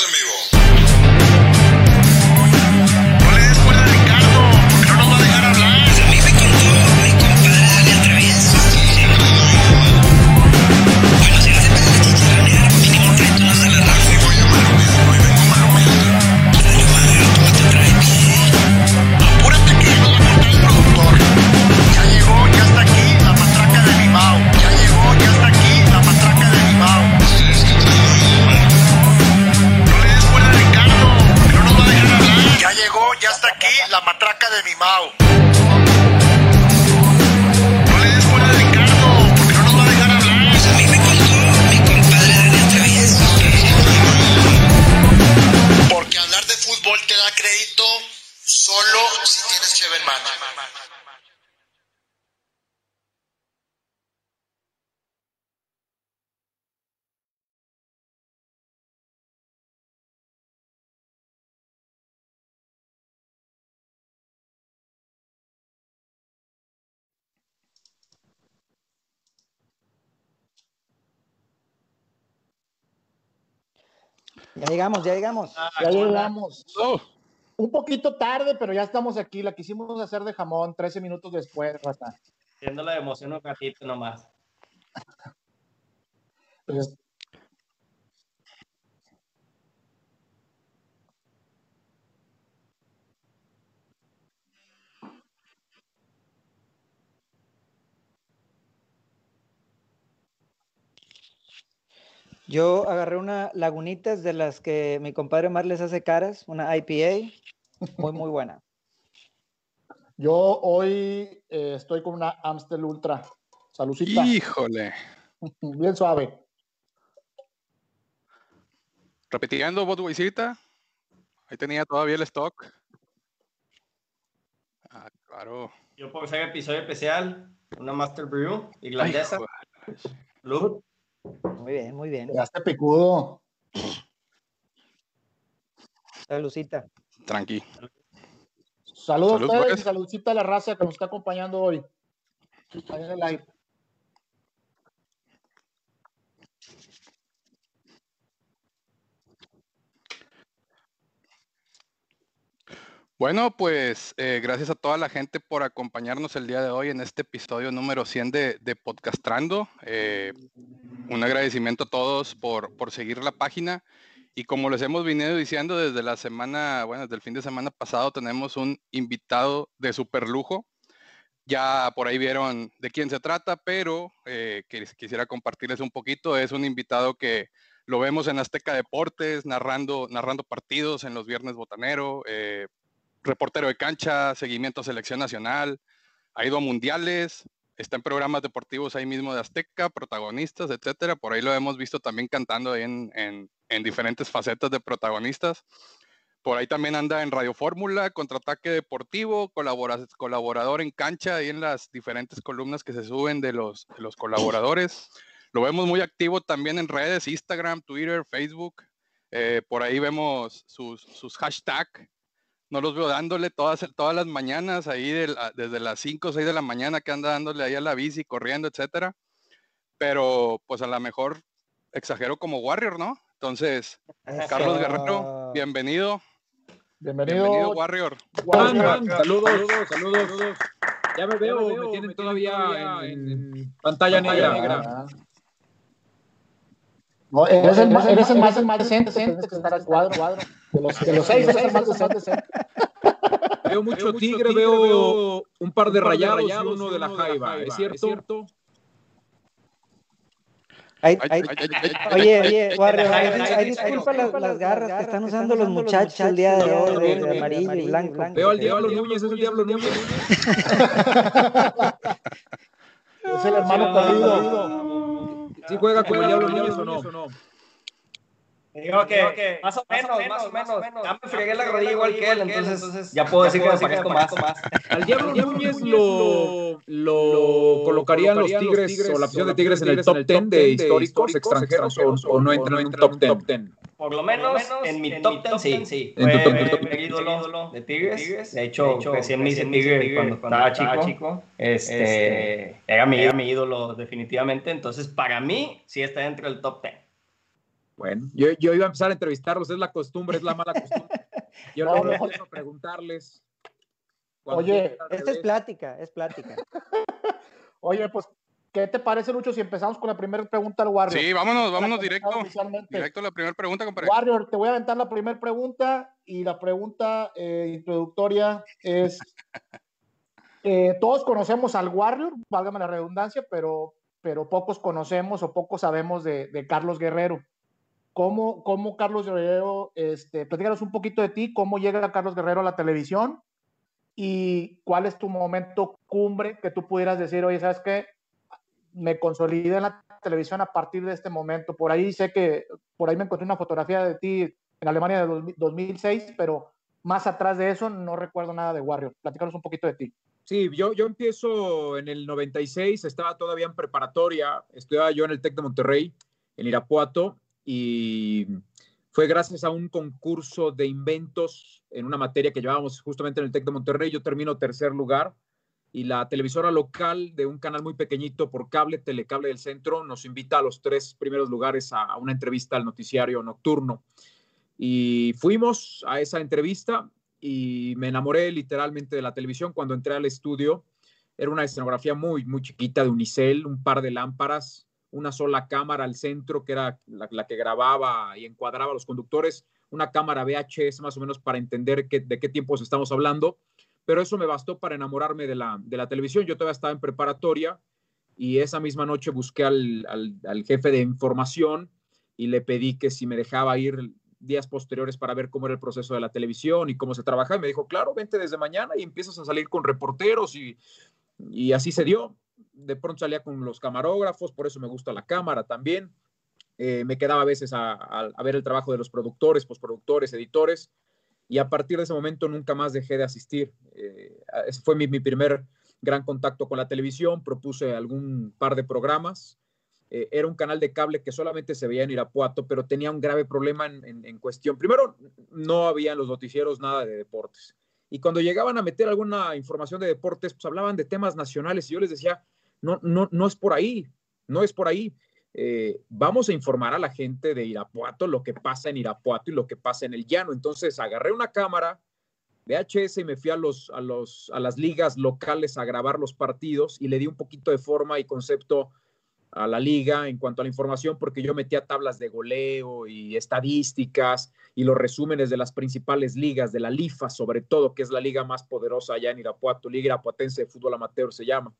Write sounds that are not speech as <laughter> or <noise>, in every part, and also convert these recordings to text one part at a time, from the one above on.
En vivo. Ya llegamos, ya llegamos. Ya llegamos. Oh, Un poquito tarde, pero ya estamos aquí. La quisimos hacer de jamón 13 minutos después, Rata. Siendo la emoción un ratito nomás. Pues, Yo agarré una lagunitas de las que mi compadre Mar les hace caras, una IPA, muy, muy buena. yo hoy eh, estoy con una Amstel Ultra. Salucita. híjole. <laughs> Bien suave. Repitiendo Budweiserita. Ahí tenía todavía el stock. Ah, claro. Yo por ser episodio especial, una Master Brew Ay, irlandesa. Salud. Muy bien, muy bien. Llegaste picudo. Salucita. Tranqui. Saludos Salud, a ustedes pues. y saludcita a la raza que nos está acompañando hoy. Ahí en el live. Bueno, pues eh, gracias a toda la gente por acompañarnos el día de hoy en este episodio número 100 de, de Podcastrando. Eh, un agradecimiento a todos por, por seguir la página. Y como les hemos venido diciendo desde la semana, bueno, desde el fin de semana pasado, tenemos un invitado de super lujo. Ya por ahí vieron de quién se trata, pero eh, quisiera compartirles un poquito. Es un invitado que lo vemos en Azteca Deportes, narrando, narrando partidos en los viernes botanero, eh, reportero de cancha, seguimiento a selección nacional, ha ido a mundiales, está en programas deportivos ahí mismo de Azteca, protagonistas, etcétera. Por ahí lo hemos visto también cantando ahí en, en- en diferentes facetas de protagonistas. Por ahí también anda en Radio Fórmula, Contraataque Deportivo, colabora- colaborador en cancha, ahí en las diferentes columnas que se suben de los, colaboradores. Lo vemos muy activo también en redes, Instagram, Twitter, Facebook. Eh, por ahí vemos sus hashtags. No los veo dándole todas, todas las mañanas, ahí de la- desde las 5 o 6 de la mañana que anda dándole ahí a la bici, corriendo, etcétera. Pero pues a lo mejor exagero como Warrior, ¿no? Entonces, Carlos. Guerrero, bienvenido. Bienvenido. Bienvenido, Warrior. Saludos, saludos, saludos. Ya me veo, me tienen todavía en, en pantalla negra. No, eres el, más, eres el más, el más decente, que estar al cuadro, cuadro. De los, de los seis, eres el más decente. Veo mucho tigre, veo un par de rayados y uno de la jaiba, ¿es cierto? Ay, Ay, ay, ay, ay, ay, ay, Oye, oye, ay, Warrior, ay, ay, ay, ay, ay, disculpa las, las garras que están usando los muchachos el día de hoy, de, de amarillo y blanco. Veo al Diablo Núñez, es el Diablo Núñez. <laughs> <laughs> Es el hermano perdido. ¿Sí juega con Diablo Núñez o no? Digo que, más o menos, más o menos. Ya me fregué la rodilla igual que él, entonces ya puedo decir que me parezco más. <laughs> Al Diablo Núñez lo, lo colocarían los Tigres o la afición de Tigres en el top 10 de históricos extranjeros o, o no entra en un top 10. Por lo menos en mi top 10 sí. sí. En tu top- mi ídolo de Tigres. De hecho, crecí en mis Tigres cuando estaba chico. Este, era mi, era mi ídolo definitivamente. Entonces, para mí, sí está dentro del top 10. Bueno, yo, yo, iba a empezar a entrevistarlos, es la costumbre, es la mala costumbre. Yo no, no empiezo a preguntarles. Oye, esta es plática, es plática. <laughs> Oye, pues, ¿qué te parece, Lucho, si empezamos con la primera pregunta al Warrior? Sí, vámonos, vámonos directo. Directo a la primera pregunta, compadre. Warrior, te voy a aventar la primera pregunta y la pregunta eh, introductoria es, <laughs> eh, todos conocemos al Warrior, válgame la redundancia, pero, pero pocos conocemos o pocos sabemos de, de Carlos Guerrero. ¿Cómo, ¿Cómo, Carlos Guerrero, este, platícanos un poquito de ti, cómo llega Carlos Guerrero a la televisión y cuál es tu momento cumbre que tú pudieras decir, oye, ¿sabes qué? Me consolidé en la televisión a partir de este momento. Por ahí sé que, por ahí me encontré una fotografía de ti en Alemania de 2006, pero más atrás de eso no recuerdo nada de Warrior. Platícanos un poquito de ti. Sí, yo, yo empiezo en el 96, estaba todavía en preparatoria, estudiaba yo en el TEC de Monterrey, en Irapuato, y fue gracias a un concurso de inventos en una materia que llevábamos justamente en el TEC de Monterrey. Yo termino tercer lugar y la televisora local de un canal muy pequeñito por cable, Telecable del Centro, nos invita a los tres primeros lugares a, una entrevista al noticiario nocturno. Y fuimos a esa entrevista y me enamoré literalmente de la televisión cuando entré al estudio. Era una escenografía muy, muy chiquita de unicel, un par de lámparas, una sola cámara al centro, que era la, que grababa y encuadraba a los conductores, una cámara VHS más o menos para entender de qué tiempos estamos hablando, pero eso me bastó para enamorarme de la, de la televisión. Yo todavía estaba en preparatoria y esa misma noche busqué al, al, jefe de información y le pedí que si me dejaba ir días posteriores para ver cómo era el proceso de la televisión y cómo se trabajaba. Y me dijo, claro, vente desde mañana y empiezas a salir con reporteros y, y así se dio de pronto salía con los camarógrafos, por eso me gusta la cámara también. Eh, me quedaba a veces a, ver el trabajo de los productores, postproductores, editores, y a partir de ese momento nunca más dejé de asistir. Eh, ese fue mi, primer gran contacto con la televisión, propuse algún par de programas. Eh, era un canal de cable que solamente se veía en Irapuato, pero tenía un grave problema en, en cuestión. Primero, no había en los noticieros nada de deportes. Y cuando llegaban a meter alguna información de deportes, pues hablaban de temas nacionales y yo les decía, no, no, no es por ahí, no es por ahí. Eh, vamos a informar a la gente de Irapuato lo que pasa en Irapuato y lo que pasa en el llano. Entonces agarré una cámara de HS y me fui a, los, a, los, a las ligas locales a grabar los partidos y le di un poquito de forma y concepto a la liga en cuanto a la información porque yo metía tablas de goleo y estadísticas y los resúmenes de las principales ligas, de la LIFA sobre todo, que es la liga más poderosa allá en Irapuato, Liga Irapuatense de Fútbol Amateur se llama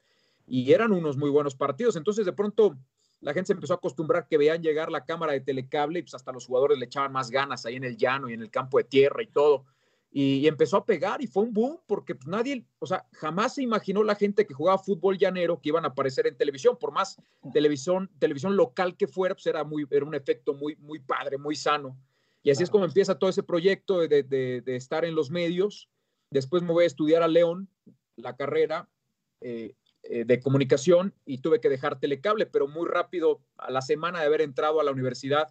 y eran unos muy buenos partidos. Entonces, de pronto, la gente se empezó a acostumbrar que veían llegar la cámara de telecable y pues hasta los jugadores le echaban más ganas ahí en el llano y en el campo de tierra y todo. Y, empezó a pegar y fue un boom porque pues, nadie, o sea, jamás se imaginó la gente que jugaba fútbol llanero que iban a aparecer en televisión, por más televisión, televisión local que fuera, pues era, muy, era un efecto muy, muy padre, muy sano. Y así es como empieza todo ese proyecto de, de, de, estar en los medios. Después me voy a estudiar a León, la carrera, eh, eh, de comunicación y tuve que dejar telecable, pero muy rápido, a la semana de haber entrado a la universidad,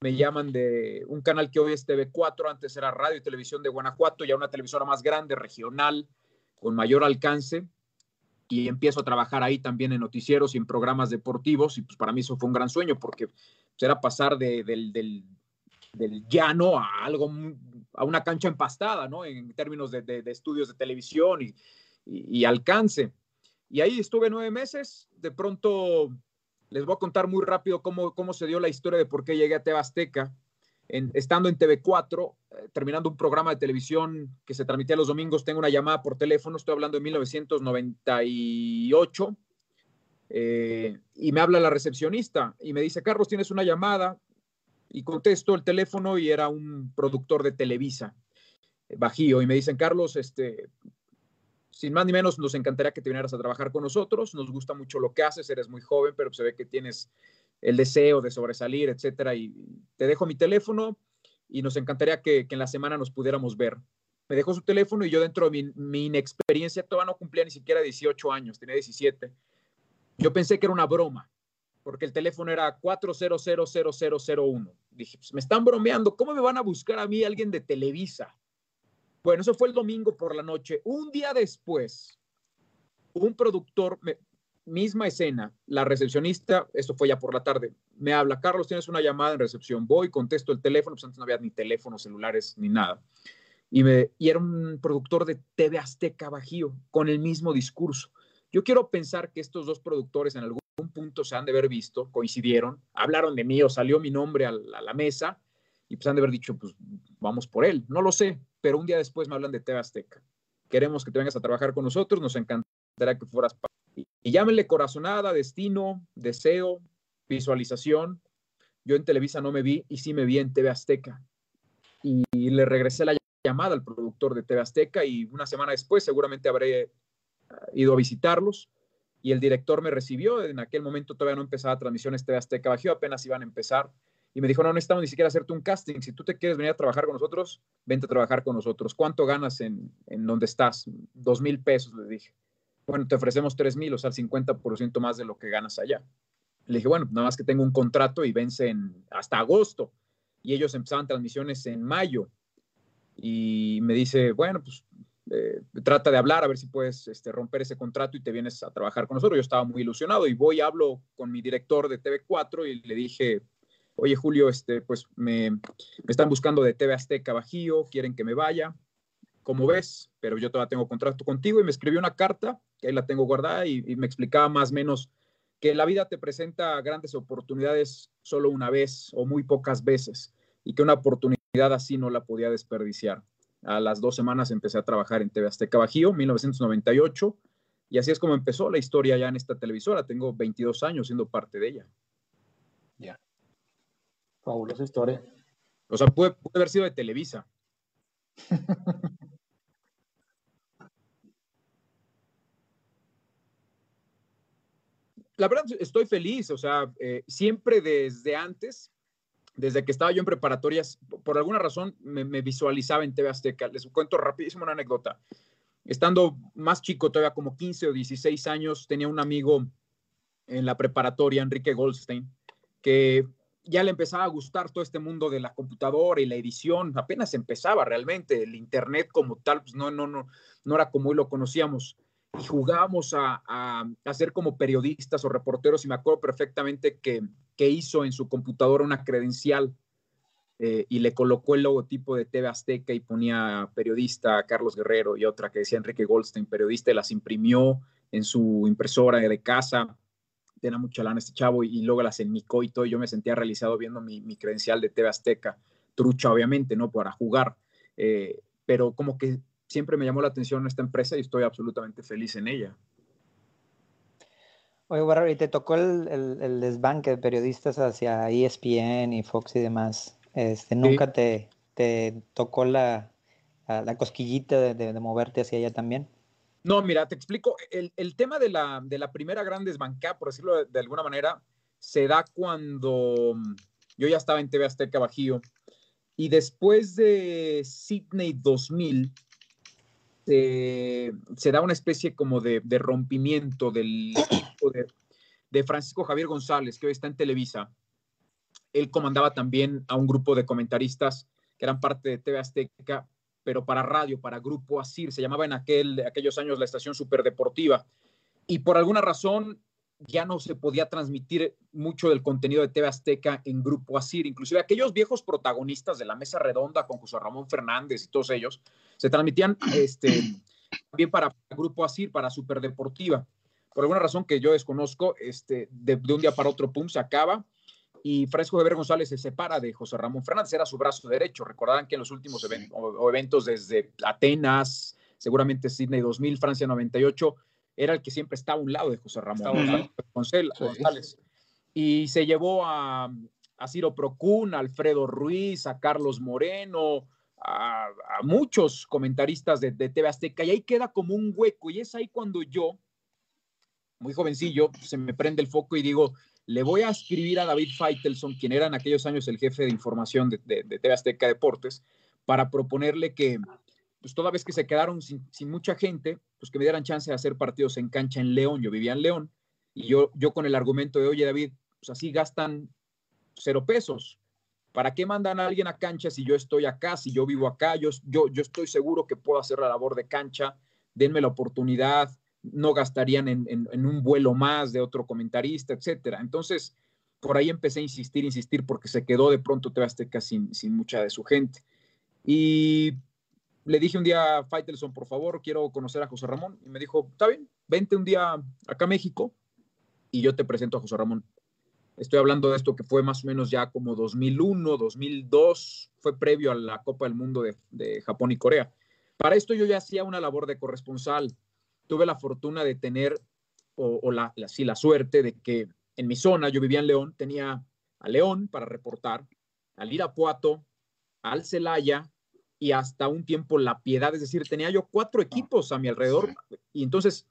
me llaman de un canal que hoy es TV4, antes era Radio y Televisión de Guanajuato, ya una televisora más grande, regional, con mayor alcance, y empiezo a trabajar ahí también en noticieros y en programas deportivos, y pues para mí eso fue un gran sueño, porque pues, era pasar del, del, llano a algo, a una cancha empastada, ¿no? En términos de, estudios de televisión y, y alcance. Y ahí estuve nueve meses. De pronto les voy a contar muy rápido cómo, cómo se dio la historia de por qué llegué a Tebasteca. En, estando en TV4, eh, terminando un programa de televisión que se transmitía los domingos, tengo una llamada por teléfono, estoy hablando de 1998, eh, y me habla la recepcionista y me dice, Carlos, tienes una llamada, y contesto el teléfono y era un productor de Televisa, Bajío, y me dicen, Carlos, este, sin más ni menos, nos encantaría que te vinieras a trabajar con nosotros. Nos gusta mucho lo que haces, eres muy joven, pero se ve que tienes el deseo de sobresalir, etcétera. Y te dejo mi teléfono y nos encantaría que, en la semana nos pudiéramos ver. Me dejó su teléfono y yo dentro de mi, inexperiencia, todavía no cumplía ni siquiera 18 años, tenía 17. Yo pensé que era una broma, porque el teléfono era 4000001. Dije, pues me están bromeando, ¿cómo me van a buscar a mí alguien de Televisa? Bueno, eso fue el domingo por la noche. Un día después, un productor, misma escena, la recepcionista, esto fue ya por la tarde, me habla, Carlos, tienes una llamada en recepción, voy, contesto el teléfono, pues antes no había ni teléfonos celulares ni nada. Y, me, y era un productor de TV Azteca Bajío, con el mismo discurso. Yo quiero pensar que estos dos productores en algún punto se han de haber visto, coincidieron, hablaron de mí o salió mi nombre a la, a la mesa y pues han de haber dicho, pues vamos por él. No lo sé, pero un día después me hablan de TV Azteca. Queremos que te vengas a trabajar con nosotros, nos encantará que fueras. Y llámenle corazonada, destino, deseo, visualización. Yo en Televisa no me vi y sí me vi en TV Azteca. Y le regresé la llamada al productor de TV Azteca y una semana después seguramente habré ido a visitarlos y el director me recibió. En aquel momento todavía no empezaba transmisiones TV Azteca Bajío, apenas iban a empezar. Y me dijo, no necesitamos ni siquiera hacerte un casting. Si tú te quieres venir a trabajar con nosotros, vente a trabajar con nosotros. ¿Cuánto ganas en, en donde estás? Dos mil pesos, le dije. Bueno, te ofrecemos tres mil, o sea, el 50% más de lo que ganas allá. Le dije, bueno, nada más que tengo un contrato y vence en, hasta agosto. Y ellos empezaban transmisiones en mayo. Y me dice, bueno, pues eh, trata de hablar a ver si puedes este, romper ese contrato y te vienes a trabajar con nosotros. Yo estaba muy ilusionado y voy, hablo con mi director de TV4 y le dije, oye Julio, este, pues me, me están buscando de TV Azteca Bajío, quieren que me vaya, como ves, pero yo todavía tengo contrato contigo y me escribió una carta, que ahí la tengo guardada y, y me explicaba más o menos que la vida te presenta grandes oportunidades solo una vez o muy pocas veces y que una oportunidad así no la podía desperdiciar. A las dos semanas empecé a trabajar en TV Azteca Bajío, 1998, y así es como empezó la historia ya en esta televisora. Tengo 22 años siendo parte de ella. Ya. Fabulosa historia. O sea, puede, puede haber sido de Televisa. <laughs> la verdad, estoy feliz, o sea, eh, siempre desde antes, desde que estaba yo en preparatorias, por alguna razón me, me, visualizaba en TV Azteca. Les cuento rapidísimo una anécdota. Estando más chico, todavía como 15 o 16 años, tenía un amigo en la preparatoria, Enrique Goldstein, que ya le empezaba a gustar todo este mundo de la computadora y la edición. Apenas empezaba realmente. El Internet como tal, pues no, no, no, no era como hoy lo conocíamos y jugábamos a, a, a, ser como periodistas o reporteros y me acuerdo perfectamente que, que hizo en su computadora una credencial eh, y le colocó el logotipo de TV Azteca y ponía periodista Carlos Guerrero y otra que decía Enrique Goldstein, periodista, y las imprimió en su impresora de casa. Tenía mucha lana este chavo y, y luego las enmicó y todo. Y yo me sentía realizado viendo mi, mi, credencial de TV Azteca, trucha obviamente, ¿no? Para jugar. Eh, pero como que siempre me llamó la atención esta empresa y estoy absolutamente feliz en ella. Oye, Barra, ¿y te tocó el, el, el, desbanque de periodistas hacia ESPN y Fox y demás? Este, ¿Nunca sí. te, te, tocó la, la cosquillita de, de, de, moverte hacia allá también? No, mira, te explico. El, el tema de la, de la, primera gran desbancada, por decirlo de, alguna manera, se da cuando yo ya estaba en TV Azteca Bajío y después de Sydney 2000, se, se, da una especie como de, de rompimiento del <coughs> de, de, Francisco Javier González, que hoy está en Televisa. Él comandaba también a un grupo de comentaristas que eran parte de TV Azteca, pero para radio, para Grupo Asir, se llamaba en aquel, aquellos años la estación superdeportiva. Y por alguna razón ya no se podía transmitir mucho del contenido de TV Azteca en Grupo Asir, inclusive aquellos viejos protagonistas de la mesa redonda con José Ramón Fernández y todos ellos, se transmitían este, también para Grupo Asir, para Superdeportiva. Por alguna razón que yo desconozco, este, de, de un día para otro, pum, se acaba y Fresco Weber González se separa de José Ramón Fernández, era su brazo derecho. Recordarán que en los últimos eventos, o, o eventos desde Atenas, seguramente Sydney 2000, Francia 98, era el que siempre estaba a un lado de José Ramón ¿no? González. Sí. Y se llevó a, a Ciro Procún, a Alfredo Ruiz, a Carlos Moreno, a, a muchos comentaristas de, de, TV Azteca, y ahí queda como un hueco, y es ahí cuando yo, muy jovencillo, se me prende el foco y digo, le voy a escribir a David Feitelson, quien era en aquellos años el jefe de información de, de, Azteca Deportes, para proponerle que, pues toda vez que se quedaron sin, sin, mucha gente, pues que me dieran chance de hacer partidos en cancha en León. Yo vivía en León y yo, yo con el argumento de, oye David, pues así gastan cero pesos. ¿Para qué mandan a alguien a cancha si yo estoy acá, si yo vivo acá? Yo, yo, yo estoy seguro que puedo hacer la labor de cancha. Denme la oportunidad, no gastarían en, un vuelo más de otro comentarista, etcétera. Entonces, por ahí empecé a insistir, insistir, porque se quedó de pronto TV Azteca sin, sin mucha de su gente. Y le dije un día a Faitelson, por favor, quiero conocer a José Ramón. Y me dijo, está bien, vente un día acá a México y yo te presento a José Ramón. Estoy hablando de esto que fue más o menos ya como 2001, 2002, fue previo a la Copa del Mundo de, de Japón y Corea. Para esto yo ya hacía una labor de corresponsal. Tuve la fortuna de tener, o, o la, la, sí, la suerte de que en mi zona, yo vivía en León, tenía a León para reportar, al Irapuato, al Celaya y hasta un tiempo La Piedad, es decir, tenía yo cuatro equipos a mi alrededor. y entonces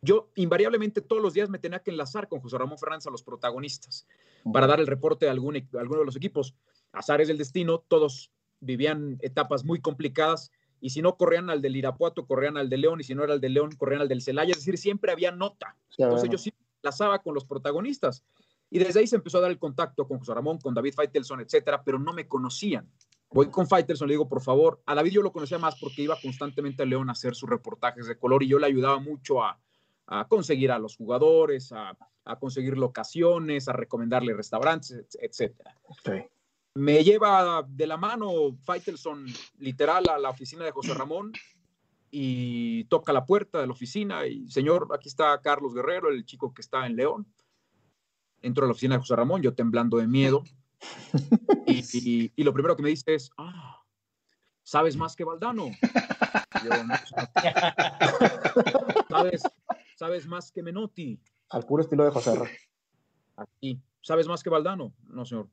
yo invariablemente todos los días me tenía que enlazar con José Ramón Fernández a los protagonistas para dar el reporte de, algún, de alguno de los equipos. Azares del destino, todos vivían etapas muy complicadas y si no corrían al del Irapuato, corrían al de León y si no era el de León, corrían al del Celaya, es decir, siempre había nota. Entonces yo sí enlazaba con los protagonistas. Y desde ahí se empezó a dar el contacto con José Ramón, con David Faitelson, etcétera, pero no me conocían. Voy con Faitelson, le digo, por favor, a David yo lo conocía más porque iba constantemente a León a hacer sus reportajes de color y yo le ayudaba mucho a, a conseguir a los jugadores, a, a, conseguir locaciones, a recomendarle restaurantes, etcétera. Okay. Me lleva de la mano Faitelson literal a la oficina de José Ramón y toca la puerta de la oficina y, señor, aquí está Carlos Guerrero, el chico que está en León. Entro a la oficina de José Ramón, yo temblando de miedo. Y, y, y lo primero que me dice es, ah, ¿sabes más que Valdano? Yo, no, <laughs> ¿Sabes, ¿Sabes más que Menotti? Al puro estilo de José Ramón. Aquí. ¿Sabes más que Valdano? No, señor.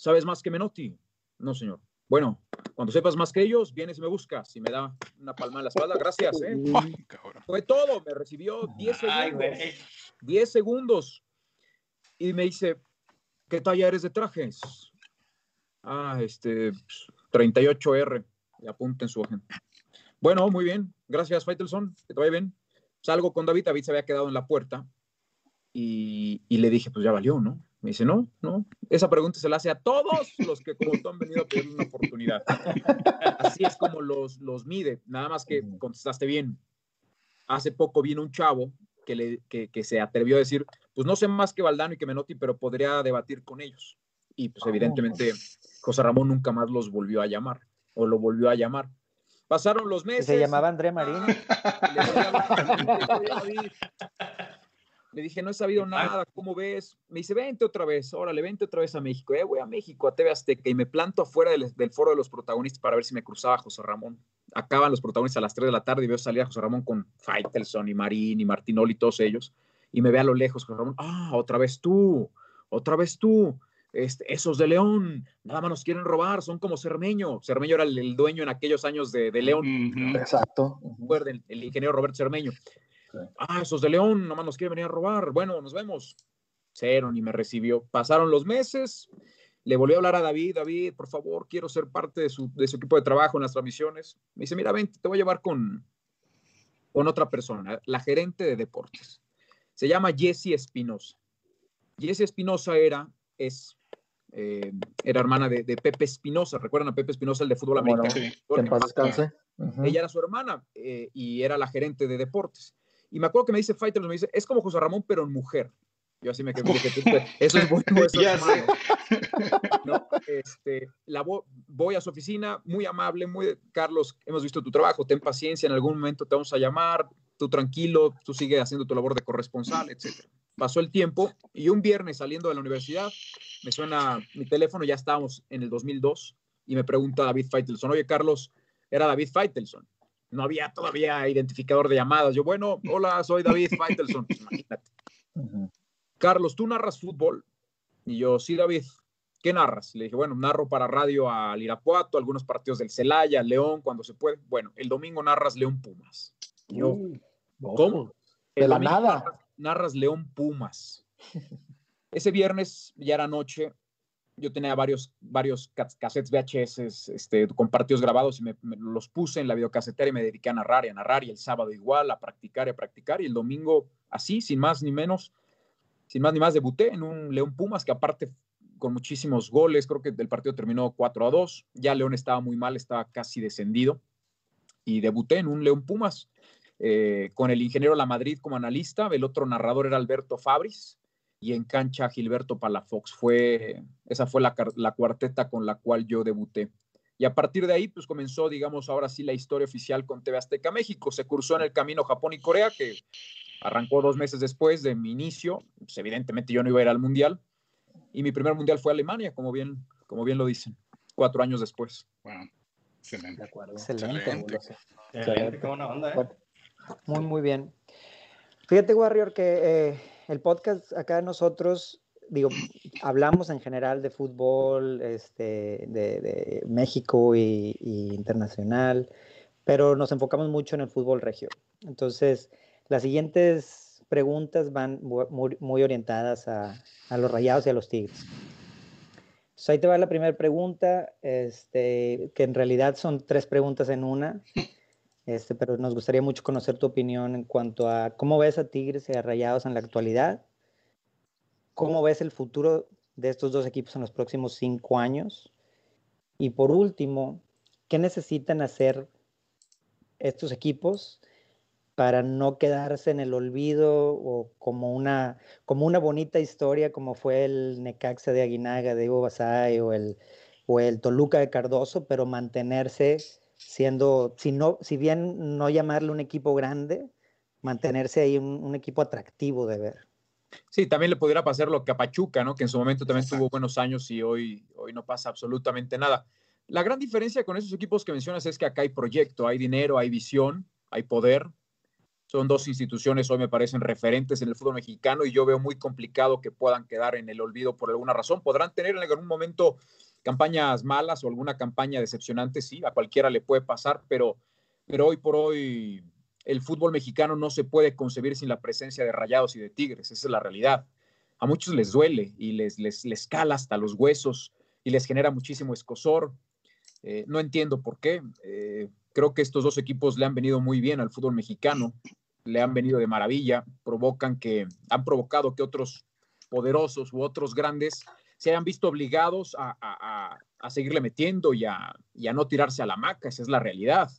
¿Sabes más que Menotti? No, señor. Bueno, cuando sepas más que ellos, vienes y me buscas y me da una palma en la espalda. Gracias, ¿eh? Ay, Fue todo. Me recibió 10 segundos. 10 segundos. Y me dice, ¿qué talla eres de trajes? Ah, este, 38R. Y apunta en su hoja. Bueno, muy bien. Gracias, Faitelson. Que te vaya bien. Salgo con David. David se había quedado en la puerta. Y, y le dije, pues ya valió, ¿no? Me dice, no, no. Esa pregunta se la hace a todos los que como tú han venido a pedir una oportunidad. <laughs> Así es como los, los mide. Nada más que contestaste bien. Hace poco vino un chavo que, le, que, que, se atrevió a decir, pues no sé más que Valdano y que Menotti, pero podría debatir con ellos. Y pues evidentemente José Ramón nunca más los volvió a llamar o lo volvió a llamar. Pasaron los meses. Se llamaba André Marín. <laughs> Le <laughs> dije, no he sabido nada, ¿cómo ves? Me dice, vente otra vez, órale, vente otra vez a México. Eh, voy a México, a TV Azteca, y me planto afuera del, del, foro de los protagonistas para ver si me cruzaba José Ramón. Acaban los protagonistas a las 3 de la tarde y veo salir a José Ramón con Faitelson y Marín y Martinoli y todos ellos. Y me ve a lo lejos José Ramón, ah, otra vez tú, otra vez tú. Este, esos de León, nada más nos quieren robar, son como Cermeño. Cermeño era el, el dueño en aquellos años de, de León. Exacto. Recuerden, el ingeniero Roberto Cermeño. Ah, esos de León, nomás nos quieren venir a robar. Bueno, nos vemos. Cero, ni me recibió. Pasaron los meses, le volví a hablar a David, David, por favor, quiero ser parte de su, de su equipo de trabajo en las transmisiones. Me dice, mira, ven, te voy a llevar con, con otra persona, la gerente de deportes. Se llama Jessie Espinosa. Jessie Espinosa era, es, eh, era hermana de, de Pepe Espinosa. ¿Recuerdan a Pepe Espinosa, el de fútbol bueno, americano? Que en paz descanse. Uh -huh. Ella era su hermana eh, y era la gerente de deportes. Y me acuerdo que me dice Fighter, me dice, es como José Ramón, pero en mujer. Yo así me quedé, <laughs> eso es bueno, eso es malo. <laughs> ¿No? Este, la vo voy a su oficina, muy amable, muy, Carlos, hemos visto tu trabajo, ten paciencia, en algún momento te vamos a llamar, tú tranquilo, tú sigue haciendo tu labor de corresponsal, <laughs> etc. Pasó el tiempo y un viernes saliendo de la universidad, me suena mi teléfono, ya estábamos en el 2002, y me pregunta David Feitelson, oye Carlos, era David Feitelson no había todavía identificador de llamadas. Yo, bueno, hola, soy David Feitelson. Pues imagínate. Uh -huh. Carlos, ¿tú narras fútbol? Y yo, sí, David. ¿Qué narras? Le dije, bueno, narro para radio al Irapuato, algunos partidos del Celaya, León, cuando se puede. Bueno, el domingo narras León Pumas. Y yo, uh, ¿cómo? De la nada. Narras, narras León Pumas. Ese viernes, ya era noche, yo tenía varios, varios cassettes VHS este, con partidos grabados y me, los puse en la videocasetera y me dediqué a narrar y a narrar y el sábado igual, a practicar y a practicar y el domingo así, sin más ni menos, sin más ni más, debuté en un León Pumas que aparte con muchísimos goles, creo que el partido terminó 4 a 2, ya León estaba muy mal, estaba casi descendido y debuté en un León Pumas. eh, con el ingeniero La Madrid como analista, el otro narrador era Alberto Fabris y en cancha Gilberto Palafox. Fue, esa fue la, la cuarteta con la cual yo debuté. Y a partir de ahí, pues comenzó, digamos, ahora sí la historia oficial con TV Azteca México. Se cursó en el camino Japón y Corea, que arrancó dos meses después de mi inicio. Pues evidentemente yo no iba a ir al Mundial. Y mi primer Mundial fue Alemania, como bien, como bien lo dicen, cuatro años después. Wow. Excelente. De acuerdo. Excelente. Excelente. Excelente, qué buena onda, ¿eh? Muy, muy bien. Fíjate, Warrior, que eh, el podcast acá nosotros, digo, hablamos en general de fútbol, este, de, México y, internacional, pero nos enfocamos mucho en el fútbol regio. Entonces, las siguientes preguntas van mu- muy, muy orientadas a, a los rayados y a los tigres. Entonces, ahí te va la primera pregunta, este, que en realidad son tres preguntas en una. Este, pero nos gustaría mucho conocer tu opinión en cuanto a cómo ves a Tigres y a Rayados en la actualidad, cómo ves el futuro de estos dos equipos en los próximos cinco años y por último, ¿qué necesitan hacer estos equipos para no quedarse en el olvido o como una, como una bonita historia como fue el Necaxa de Aguinaga, de Ivo Basay o el, o el Toluca de Cardoso, pero mantenerse siendo, si, no, si bien no llamarle un equipo grande, mantenerse ahí un, un equipo atractivo de ver. Sí, también le pudiera pasar lo que a Pachuca, ¿no? Que en su momento también tuvo buenos años y hoy, hoy no pasa absolutamente nada. La gran diferencia con esos equipos que mencionas es que acá hay proyecto, hay dinero, hay visión, hay poder. Son dos instituciones hoy me parecen referentes en el fútbol mexicano y yo veo muy complicado que puedan quedar en el olvido por alguna razón. Podrán tener en algún momento campañas malas o alguna campaña decepcionante, sí, a cualquiera le puede pasar, pero, pero hoy por hoy el fútbol mexicano no se puede concebir sin la presencia de Rayados y de Tigres, esa es la realidad. A muchos les duele y les, les, les cala hasta los huesos y les genera muchísimo escosor. Eh, no entiendo por qué. Eh, creo que estos dos equipos le han venido muy bien al fútbol mexicano, le han venido de maravilla, provocan que, han provocado que otros poderosos u otros grandes se hayan visto obligados a, a, a seguirle metiendo y a, y a, no tirarse a la maca, esa es la realidad.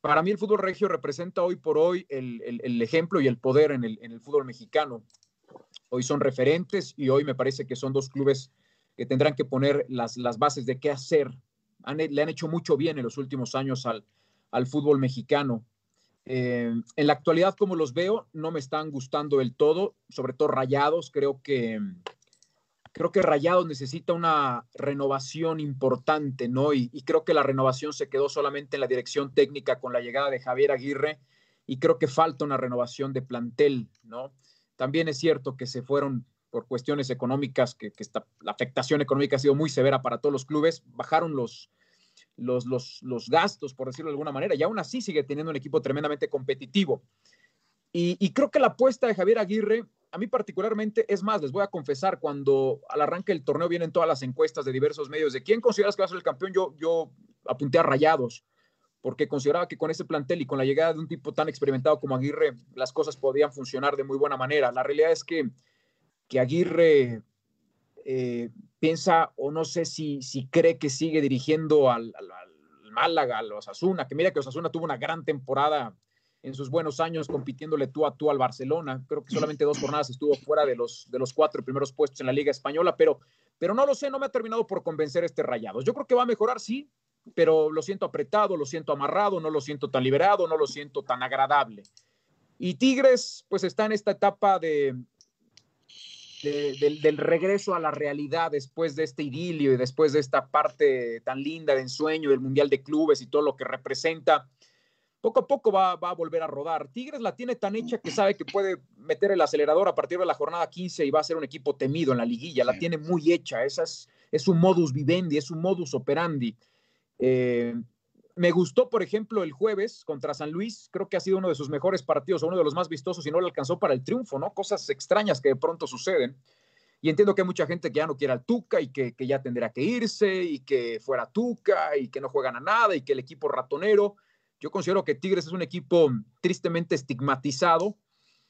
Para mí el fútbol regio representa hoy por hoy el, el, el ejemplo y el poder en el, en el, fútbol mexicano. Hoy son referentes y hoy me parece que son dos clubes que tendrán que poner las, las bases de qué hacer. Han, le han hecho mucho bien en los últimos años al, al fútbol mexicano. Eh, en la actualidad, como los veo, no me están gustando del todo, sobre todo rayados. Creo que creo que Rayados necesita una renovación importante, ¿no? Y, creo que la renovación se quedó solamente en la dirección técnica con la llegada de Javier Aguirre y creo que falta una renovación de plantel, ¿no? También es cierto que se fueron por cuestiones económicas, que, la afectación económica ha sido muy severa para todos los clubes, bajaron los, gastos, por decirlo de alguna manera, y aún así sigue teniendo un equipo tremendamente competitivo. Y, creo que la apuesta de Javier Aguirre, a mí particularmente, es más, les voy a confesar, cuando al arranque del torneo vienen todas las encuestas de diversos medios de quién consideras que va a ser el campeón, yo, yo apunté a Rayados, porque consideraba que con ese plantel y con la llegada de un tipo tan experimentado como Aguirre, las cosas podían funcionar de muy buena manera. La realidad es que, que Aguirre eh, piensa, o no sé si, si cree que sigue dirigiendo al, al, al Málaga, al Osasuna, que mira que Osasuna tuvo una gran temporada en sus buenos años compitiéndole tú a tú al Barcelona. Creo que <clears throat> solamente dos jornadas estuvo fuera de los, de los cuatro primeros puestos en la Liga Española, pero, pero no lo sé, no me ha terminado por convencer este Rayados. Yo creo que va a mejorar, sí, pero lo siento apretado, lo siento amarrado, no lo siento tan liberado, no lo siento tan agradable. Y Tigres, pues está en esta etapa de, de, de, del regreso a la realidad después de este idilio y después de esta parte tan linda de ensueño del Mundial de Clubes y todo lo que representa poco a poco va, va, a volver a rodar. Tigres la tiene tan hecha que sabe que puede meter el acelerador a partir de la jornada 15 y va a ser un equipo temido en la liguilla. La tiene muy hecha. Esa es, es un modus vivendi, es un modus operandi. Eh, me gustó, por ejemplo, el jueves contra San Luis. Creo que ha sido uno de sus mejores partidos, uno de los más vistosos y no le alcanzó para el triunfo, ¿no? Cosas extrañas que de pronto suceden. Y entiendo que hay mucha gente que ya no quiere al Tuca y que, que ya tendrá que irse y que fuera Tuca y que no juegan a nada y que el equipo ratonero. Yo considero que Tigres es un equipo tristemente estigmatizado.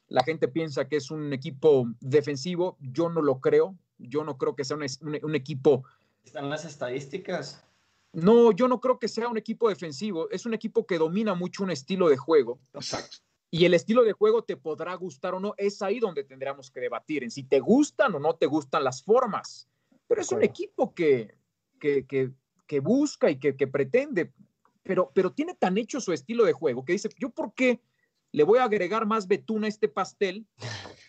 La gente piensa que es un equipo defensivo. Yo no lo creo. Yo no creo que sea un, un, un, equipo. Están las estadísticas. No, yo no creo que sea un equipo defensivo. Es un equipo que domina mucho un estilo de juego. Exacto. Y el estilo de juego te podrá gustar o no, es ahí donde tendríamos que debatir, en si te gustan o no te gustan las formas. Pero es un equipo que, que, que, que busca y que, que pretende, pero, pero tiene tan hecho su estilo de juego que dice, yo por qué le voy a agregar más betún a este pastel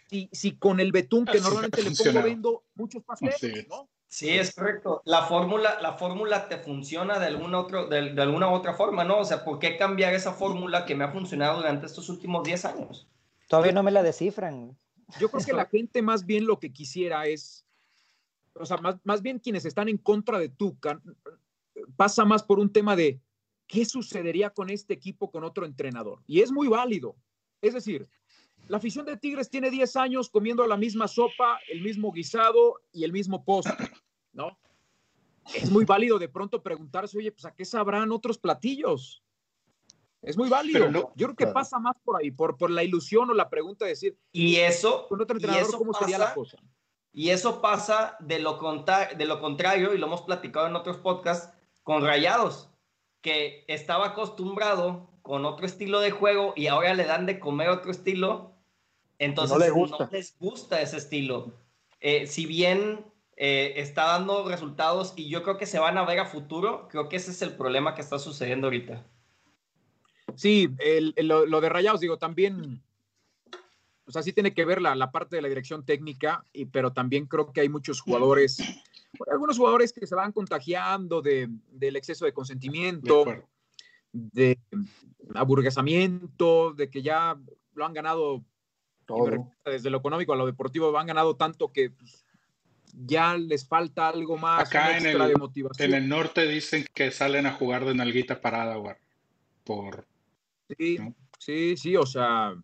si, si con el betún que Así normalmente le pongo vendo muchos pasteles, Sí. ¿no? Sí, es correcto. La fórmula, la fórmula te funciona de alguna, otro, de, de alguna otra forma, ¿no? O sea, ¿por qué cambiar esa fórmula que me ha funcionado durante estos últimos 10 años? Todavía no me la descifran. Yo creo que la gente más bien lo que quisiera es, o sea, más, más bien quienes están en contra de Tuca, pasa más por un tema de qué sucedería con este equipo con otro entrenador. Y es muy válido. Es decir, la afición de Tigres tiene 10 años comiendo la misma sopa, el mismo guisado y el mismo postre, ¿no? Es muy válido de pronto preguntarse, oye, pues a qué sabrán otros platillos. Es muy válido. No- Yo creo que claro. pasa más por ahí, por, por la ilusión o la pregunta de decir, Y eso, con otro entrenador, eso ¿cómo sería la cosa? Y eso pasa de lo, contra- de lo contrario, y lo hemos platicado en otros podcasts, con Rayados, que estaba acostumbrado con otro estilo de juego y ahora le dan de comer otro estilo, entonces No le gusta. les gusta ese estilo. Eh, si bien eh, está dando resultados y yo creo que se van a ver a futuro, creo que ese es el problema que está sucediendo ahorita. Sí, el- el- lo, lo de Rayados, digo, también, o sea, sí tiene que ver la, la parte de la dirección técnica, y, pero también creo que hay muchos jugadores, algunos jugadores que se van contagiando de, del exceso de consentimiento, de aburguesamiento, de que ya lo han ganado Todo. desde lo económico a lo deportivo, lo han ganado tanto que pues, ya les falta algo más, Acá en el- de motivación. En el norte dicen que salen a jugar de nalguita parada, güey. Por Sí, ¿no? sí, sí, o sea,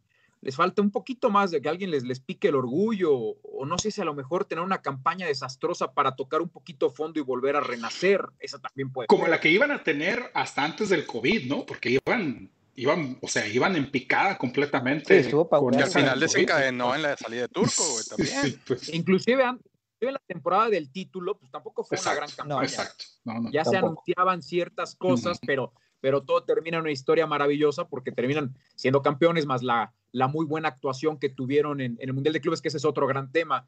les falta un poquito más de que alguien les, les pique el orgullo, o no sé si a lo mejor tener una campaña desastrosa para tocar un poquito fondo y volver a renacer, esa también puede como ser. la que iban a tener hasta antes del COVID, ¿no? Porque iban, iban, o sea, iban en picada completamente. Sí, con al final desencadenó en la salida de Turco, güey, también. Sí, pues, Inclusive en la temporada del título, pues tampoco fue una gran campaña. exacto. No, no. ya se anunciaban ciertas cosas, pero, pero todo termina en una historia maravillosa porque terminan siendo campeones, más la, la muy buena actuación que tuvieron en, el Mundial de Clubes, que ese es otro gran tema.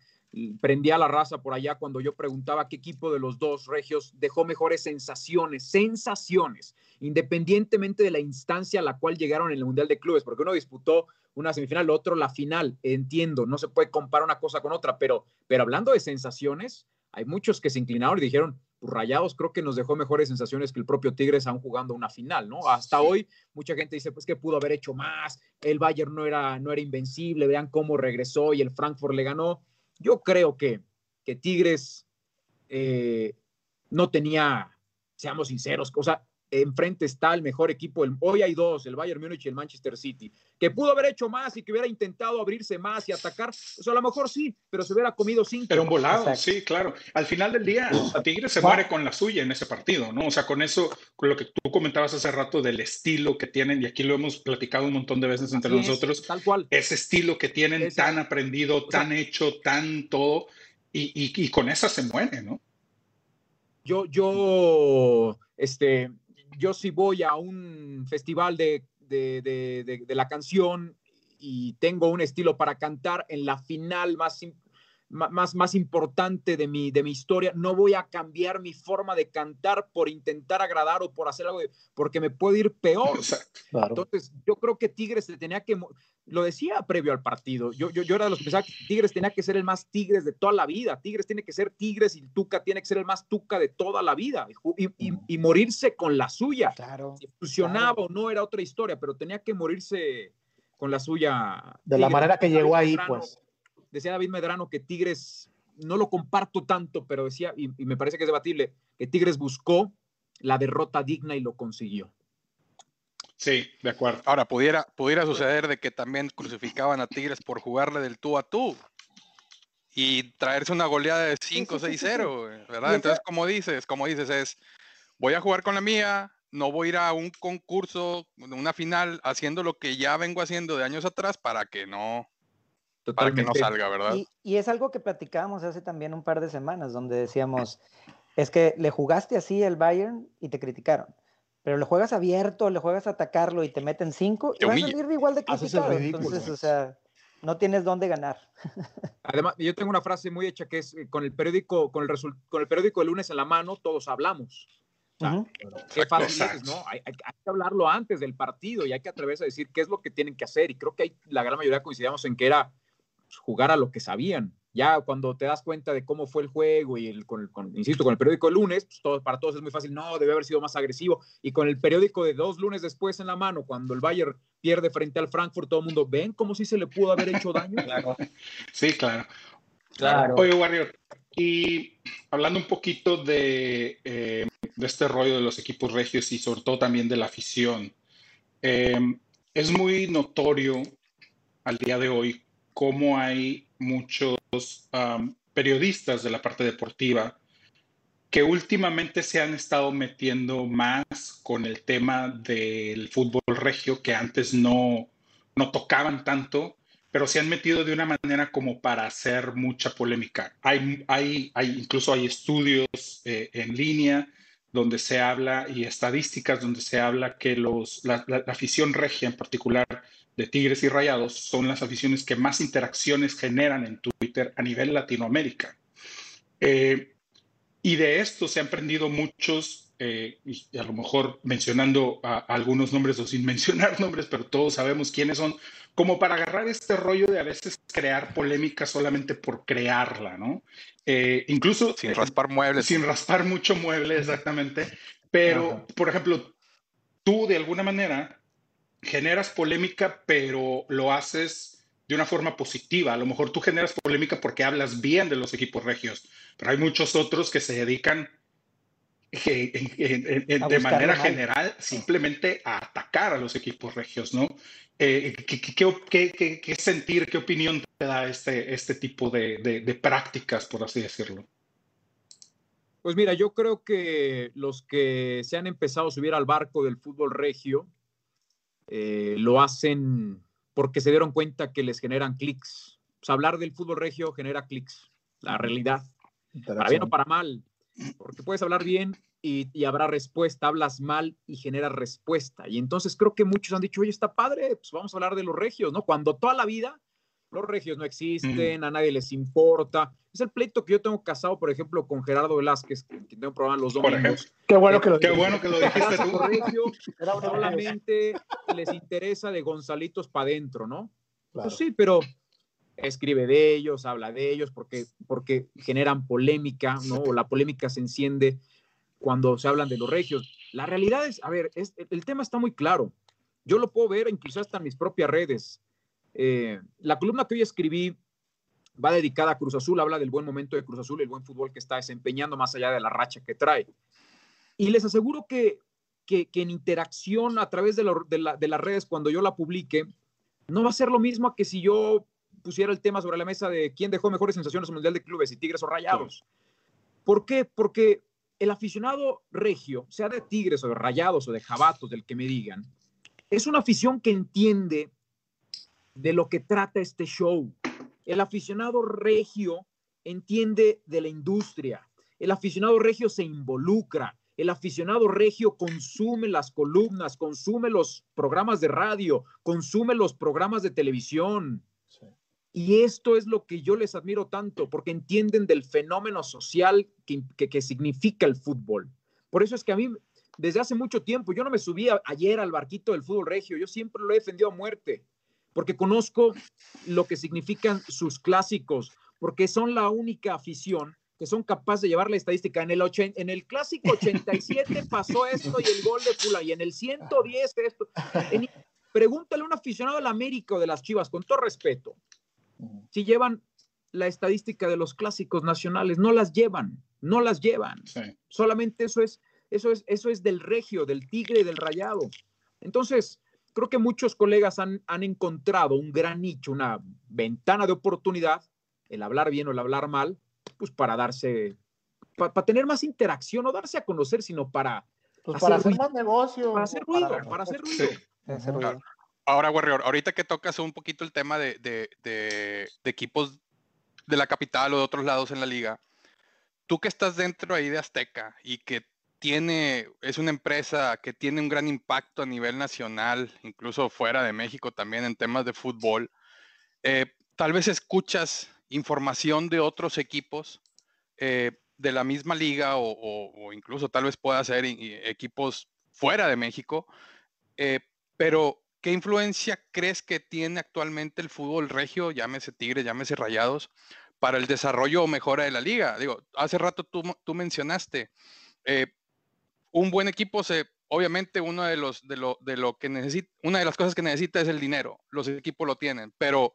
Prendía la raza por allá cuando yo preguntaba qué equipo de los dos regios dejó mejores sensaciones, sensaciones, independientemente de la instancia a la cual llegaron en el Mundial de Clubes, porque uno disputó una semifinal, el otro la final, entiendo, no se puede comparar una cosa con otra, pero, pero hablando de sensaciones, hay muchos que se inclinaron y dijeron, pues, Rayados creo que nos dejó mejores sensaciones que el propio Tigres aún jugando una final, ¿no? Hasta Sí. hoy mucha gente dice, pues que pudo haber hecho más, el Bayern no era, no era invencible, vean cómo regresó y el Frankfurt le ganó. Yo creo que, que Tigres eh, no tenía, seamos sinceros, o sea, enfrente está el mejor equipo, el- hoy hay dos, el Bayern Múnich y el Manchester City, que pudo haber hecho más y que hubiera intentado abrirse más y atacar, pues a lo mejor sí, pero se hubiera comido cinco. Era un volado, Exacto. sí, claro. Al final del día, Tigres se muere con la suya en ese partido, ¿no? O sea, con eso, con lo que tú comentabas hace rato del estilo que tienen, y aquí lo hemos platicado un montón de veces entre Así es, nosotros, tal cual. ese estilo que tienen Ese- tan aprendido, sea- tan hecho, tan todo, y, y- y con esa se muere, ¿no? Yo, yo, este, yo si voy a un festival de, de, de- de- la canción y tengo un estilo para cantar en la final más, más, más importante de mi, de mi historia, no voy a cambiar mi forma de cantar por intentar agradar o por hacer algo, de- porque me puede ir peor. Claro. Entonces, yo creo que Tigres se tenía que, lo decía previo al partido, yo, yo, yo era de los que pensaba que Tigres tenía que ser el más Tigres de toda la vida, Tigres tiene que ser Tigres y Tuca tiene que ser el más Tuca de toda la vida y, ju- y- y- y morirse con la suya. Claro. Si funcionaba o no era otra historia, pero tenía que morirse con la suya. De la manera que llegó ahí, pues. Decía David Medrano que Tigres, no lo comparto tanto, pero decía, y, y me parece que es debatible, que Tigres buscó la derrota digna y lo consiguió. Sí, de acuerdo. Ahora, pudiera, pudiera suceder de que también crucificaban a Tigres por jugarle del tú a tú y traerse una goleada de 5 sí, sí, sí, 6-0, sí. güey, Y ¿verdad? esa- Entonces, como dices, como dices, es, voy a jugar con la mía, no voy a ir a un concurso, una final, haciendo lo que ya vengo haciendo de años atrás para que no, para que no Totalmente. salga, ¿verdad? Y, y es algo que platicábamos hace también un par de semanas, donde decíamos, es que le jugaste así al Bayern y te criticaron. Pero le juegas abierto, le juegas a atacarlo y te meten cinco, Te y va a salir igual de el criticado. ridículo. Entonces, o sea, no tienes dónde ganar. <laughs> Además, yo tengo una frase muy hecha que es eh, con el periódico, con el con el periódico de lunes en la mano, todos hablamos. O sea, Ujú. qué fácil es. ¿no? Hay, hay- hay que hablarlo antes del partido y hay que atreverse a decir qué es lo que tienen que hacer. Y creo que ahí la gran mayoría coincidíamos en que era jugar a lo que sabían. Ya cuando te das cuenta de cómo fue el juego y el, con, el- con- insisto, con el periódico el lunes, pues, todo- para todos es muy fácil, no, debe haber sido más agresivo. Y con el periódico de dos lunes después en la mano, cuando el Bayern pierde frente al Frankfurt, todo el mundo, ¿ven cómo sí se le pudo haber hecho daño? <laughs> Claro, Sí, claro. claro. Oye, Warrior, y hablando un poquito de, eh, de este rollo de los equipos regios y sobre todo también de la afición, eh, es muy notorio al día de hoy cómo hay muchos periodistas de la parte deportiva que últimamente se han estado metiendo más con el tema del fútbol regio que antes no, no tocaban tanto pero se han metido de una manera como para hacer mucha polémica. Hay, hay, hay incluso hay estudios eh, en línea donde se habla y estadísticas donde se habla que los, la afición regia en particular de Tigres y Rayados son las aficiones que más interacciones generan en Twitter a nivel Latinoamérica. Eh, y de esto se han prendido muchos, eh, y a lo mejor mencionando a- algunos nombres o sin <laughs> mencionar nombres, pero todos sabemos quiénes son, como para agarrar este rollo de a veces crear polémica solamente por crearla, ¿no? Eh, incluso Sin raspar muebles. sin raspar mucho mueble, exactamente. Pero, Ajá. por ejemplo, tú de alguna manera generas polémica, pero lo haces de una forma positiva. A lo mejor tú generas polémica porque hablas bien de los equipos regios, pero hay muchos otros que se dedican que- en- en- en- A de manera general simplemente a atacar a los equipos regios, ¿no? Eh, ¿qué, qué- qué- qué- qué- qué sentir, qué opinión te da este, este tipo de, de- de prácticas, por así decirlo? Pues mira, yo creo que los que se han empezado a subir al barco del fútbol regio eh, lo hacen porque se dieron cuenta que les generan clics. Pues hablar del fútbol regio genera clics, la realidad, para bien o para mal, porque puedes hablar bien y, y habrá respuesta, hablas mal y generas respuesta. Y entonces creo que muchos han dicho, oye, está padre, pues vamos a hablar de los regios, ¿no? Cuando toda la vida los regios no existen, a nadie les importa. Es el pleito que yo tengo casado, por ejemplo, con Gerardo Velázquez, que, que tengo programa los Por domingos. Qué bueno que lo Qué dijiste. bueno que lo dijiste tú. <laughs> Una solamente les interesa de Gonzalitos para adentro, ¿no? Claro. Pues sí, pero escribe de ellos, habla de ellos, porque, porque generan polémica, ¿no? O la polémica se enciende cuando se hablan de los regios. La realidad es, a ver, es- el tema está muy claro. Yo lo puedo ver incluso hasta en mis propias redes. Eh, la columna que hoy escribí va dedicada a Cruz Azul, habla del buen momento de Cruz Azul, el buen fútbol que está desempeñando más allá de la racha que trae. Y les aseguro que, que, que en interacción a través de, lo- de la- de las redes, cuando yo la publique, no va a ser lo mismo que si yo pusiera el tema sobre la mesa de quién dejó mejores sensaciones en el Mundial de Clubes, si Tigres o Rayados. ¿Por qué? Porque el aficionado regio, sea de Tigres o de Rayados o de Jabatos, del que me digan, es una afición que entiende de lo que trata este show. El aficionado regio entiende de la industria. El aficionado regio se involucra. El aficionado regio consume las columnas, consume los programas de radio, consume los programas de televisión. Sí. Y esto es lo que yo les admiro tanto, porque entienden del fenómeno social que, que- que significa el fútbol. Por eso es que a mí, desde hace mucho tiempo, yo no me subía ayer al barquito del fútbol regio, yo siempre lo he defendido a muerte, porque conozco lo que significan sus clásicos, porque son la única afición que son capaces de llevar la estadística. En el, ochen- en el clásico 87 <laughs> pasó esto y el gol de Fula, y en el 110 esto. En- pregúntale a un aficionado del América o de las Chivas, con todo respeto, si llevan la estadística de los clásicos nacionales, no las llevan, no las llevan. Sí. Solamente eso es, eso es, eso es del regio, del tigre del rayado. Entonces, creo que muchos colegas han, han encontrado un gran nicho, una ventana de oportunidad, el hablar bien o el hablar mal, pues para darse, para tener más interacción, no darse a conocer, sino para, Pues hacer para hacer más negocio. para hacer ruido, para hacer ruido. Sí. Ruido. Ahora, Warrior, ahorita que tocas un poquito el tema de, de- de- de equipos de la capital o de otros lados en la liga, tú que estás dentro ahí de Azteca y que es una empresa que tiene un gran impacto a nivel nacional, incluso fuera de México también en temas de fútbol. Eh, tal vez escuchas información de otros equipos eh, de la misma liga o, incluso tal vez pueda ser equipos fuera de México, eh, pero ¿qué influencia crees que tiene actualmente el fútbol regio, llámese Tigres, llámese Rayados, para el desarrollo o mejora de la liga? Digo, hace rato tú, tú mencionaste, un buen equipo se, obviamente uno de los, de lo, de lo que necesita, una de las cosas que necesita es el dinero, los equipos lo tienen, pero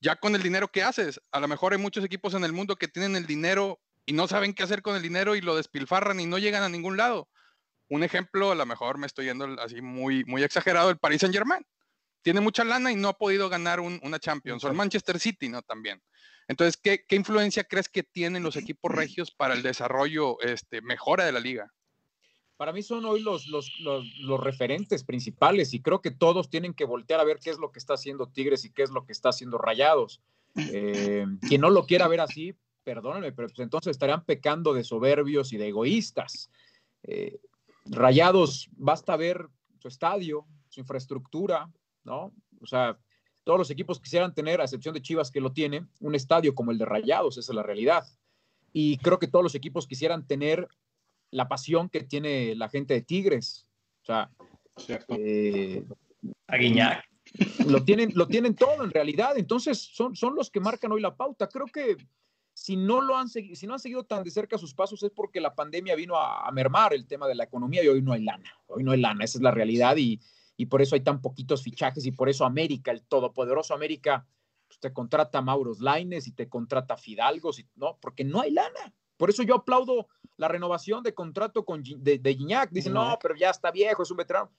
ya con el dinero que haces, a lo mejor hay muchos equipos en el mundo que tienen el dinero y no saben qué hacer con el dinero y lo despilfarran y no llegan a ningún lado. Un ejemplo, a lo mejor me estoy yendo así muy, muy exagerado, el Paris Saint Germain. Tiene mucha lana y no ha podido ganar un- una Champions. O el Manchester City, ¿no? También. Entonces, ¿qué, qué influencia crees que tienen los equipos regios para el desarrollo, este, mejora de la liga? Para mí son hoy los, los, los, los referentes principales y creo que todos tienen que voltear a ver qué es lo que está haciendo Tigres y qué es lo que está haciendo Rayados. Eh, <laughs> quien no lo quiera ver así, perdónenme, pero pues entonces estarían pecando de soberbios y de egoístas. Eh, Rayados, basta ver su estadio, su infraestructura, ¿no? O sea, todos los equipos quisieran tener, a excepción de Chivas que lo tiene, un estadio como el de Rayados, esa es la realidad. Y creo que todos los equipos quisieran tener la pasión que tiene la gente de Tigres. O sea, eh, A Guiñac. lo, tienen, lo tienen todo en realidad. Entonces, son, son los que marcan hoy la pauta. Creo que si no, lo han seguido, si no han seguido tan de cerca sus pasos es porque la pandemia vino a, a mermar el tema de la economía y hoy no hay lana. Hoy no hay lana, esa es la realidad y, y por eso hay tan poquitos fichajes y por eso América, el todopoderoso América, pues, te contrata a Mauros Laines y te contrata a Fidalgos, y, ¿no? Porque no hay lana. Por eso yo aplaudo la renovación de contrato con, de, de Gignac. Dicen, no, pero ya está viejo, es un veterano.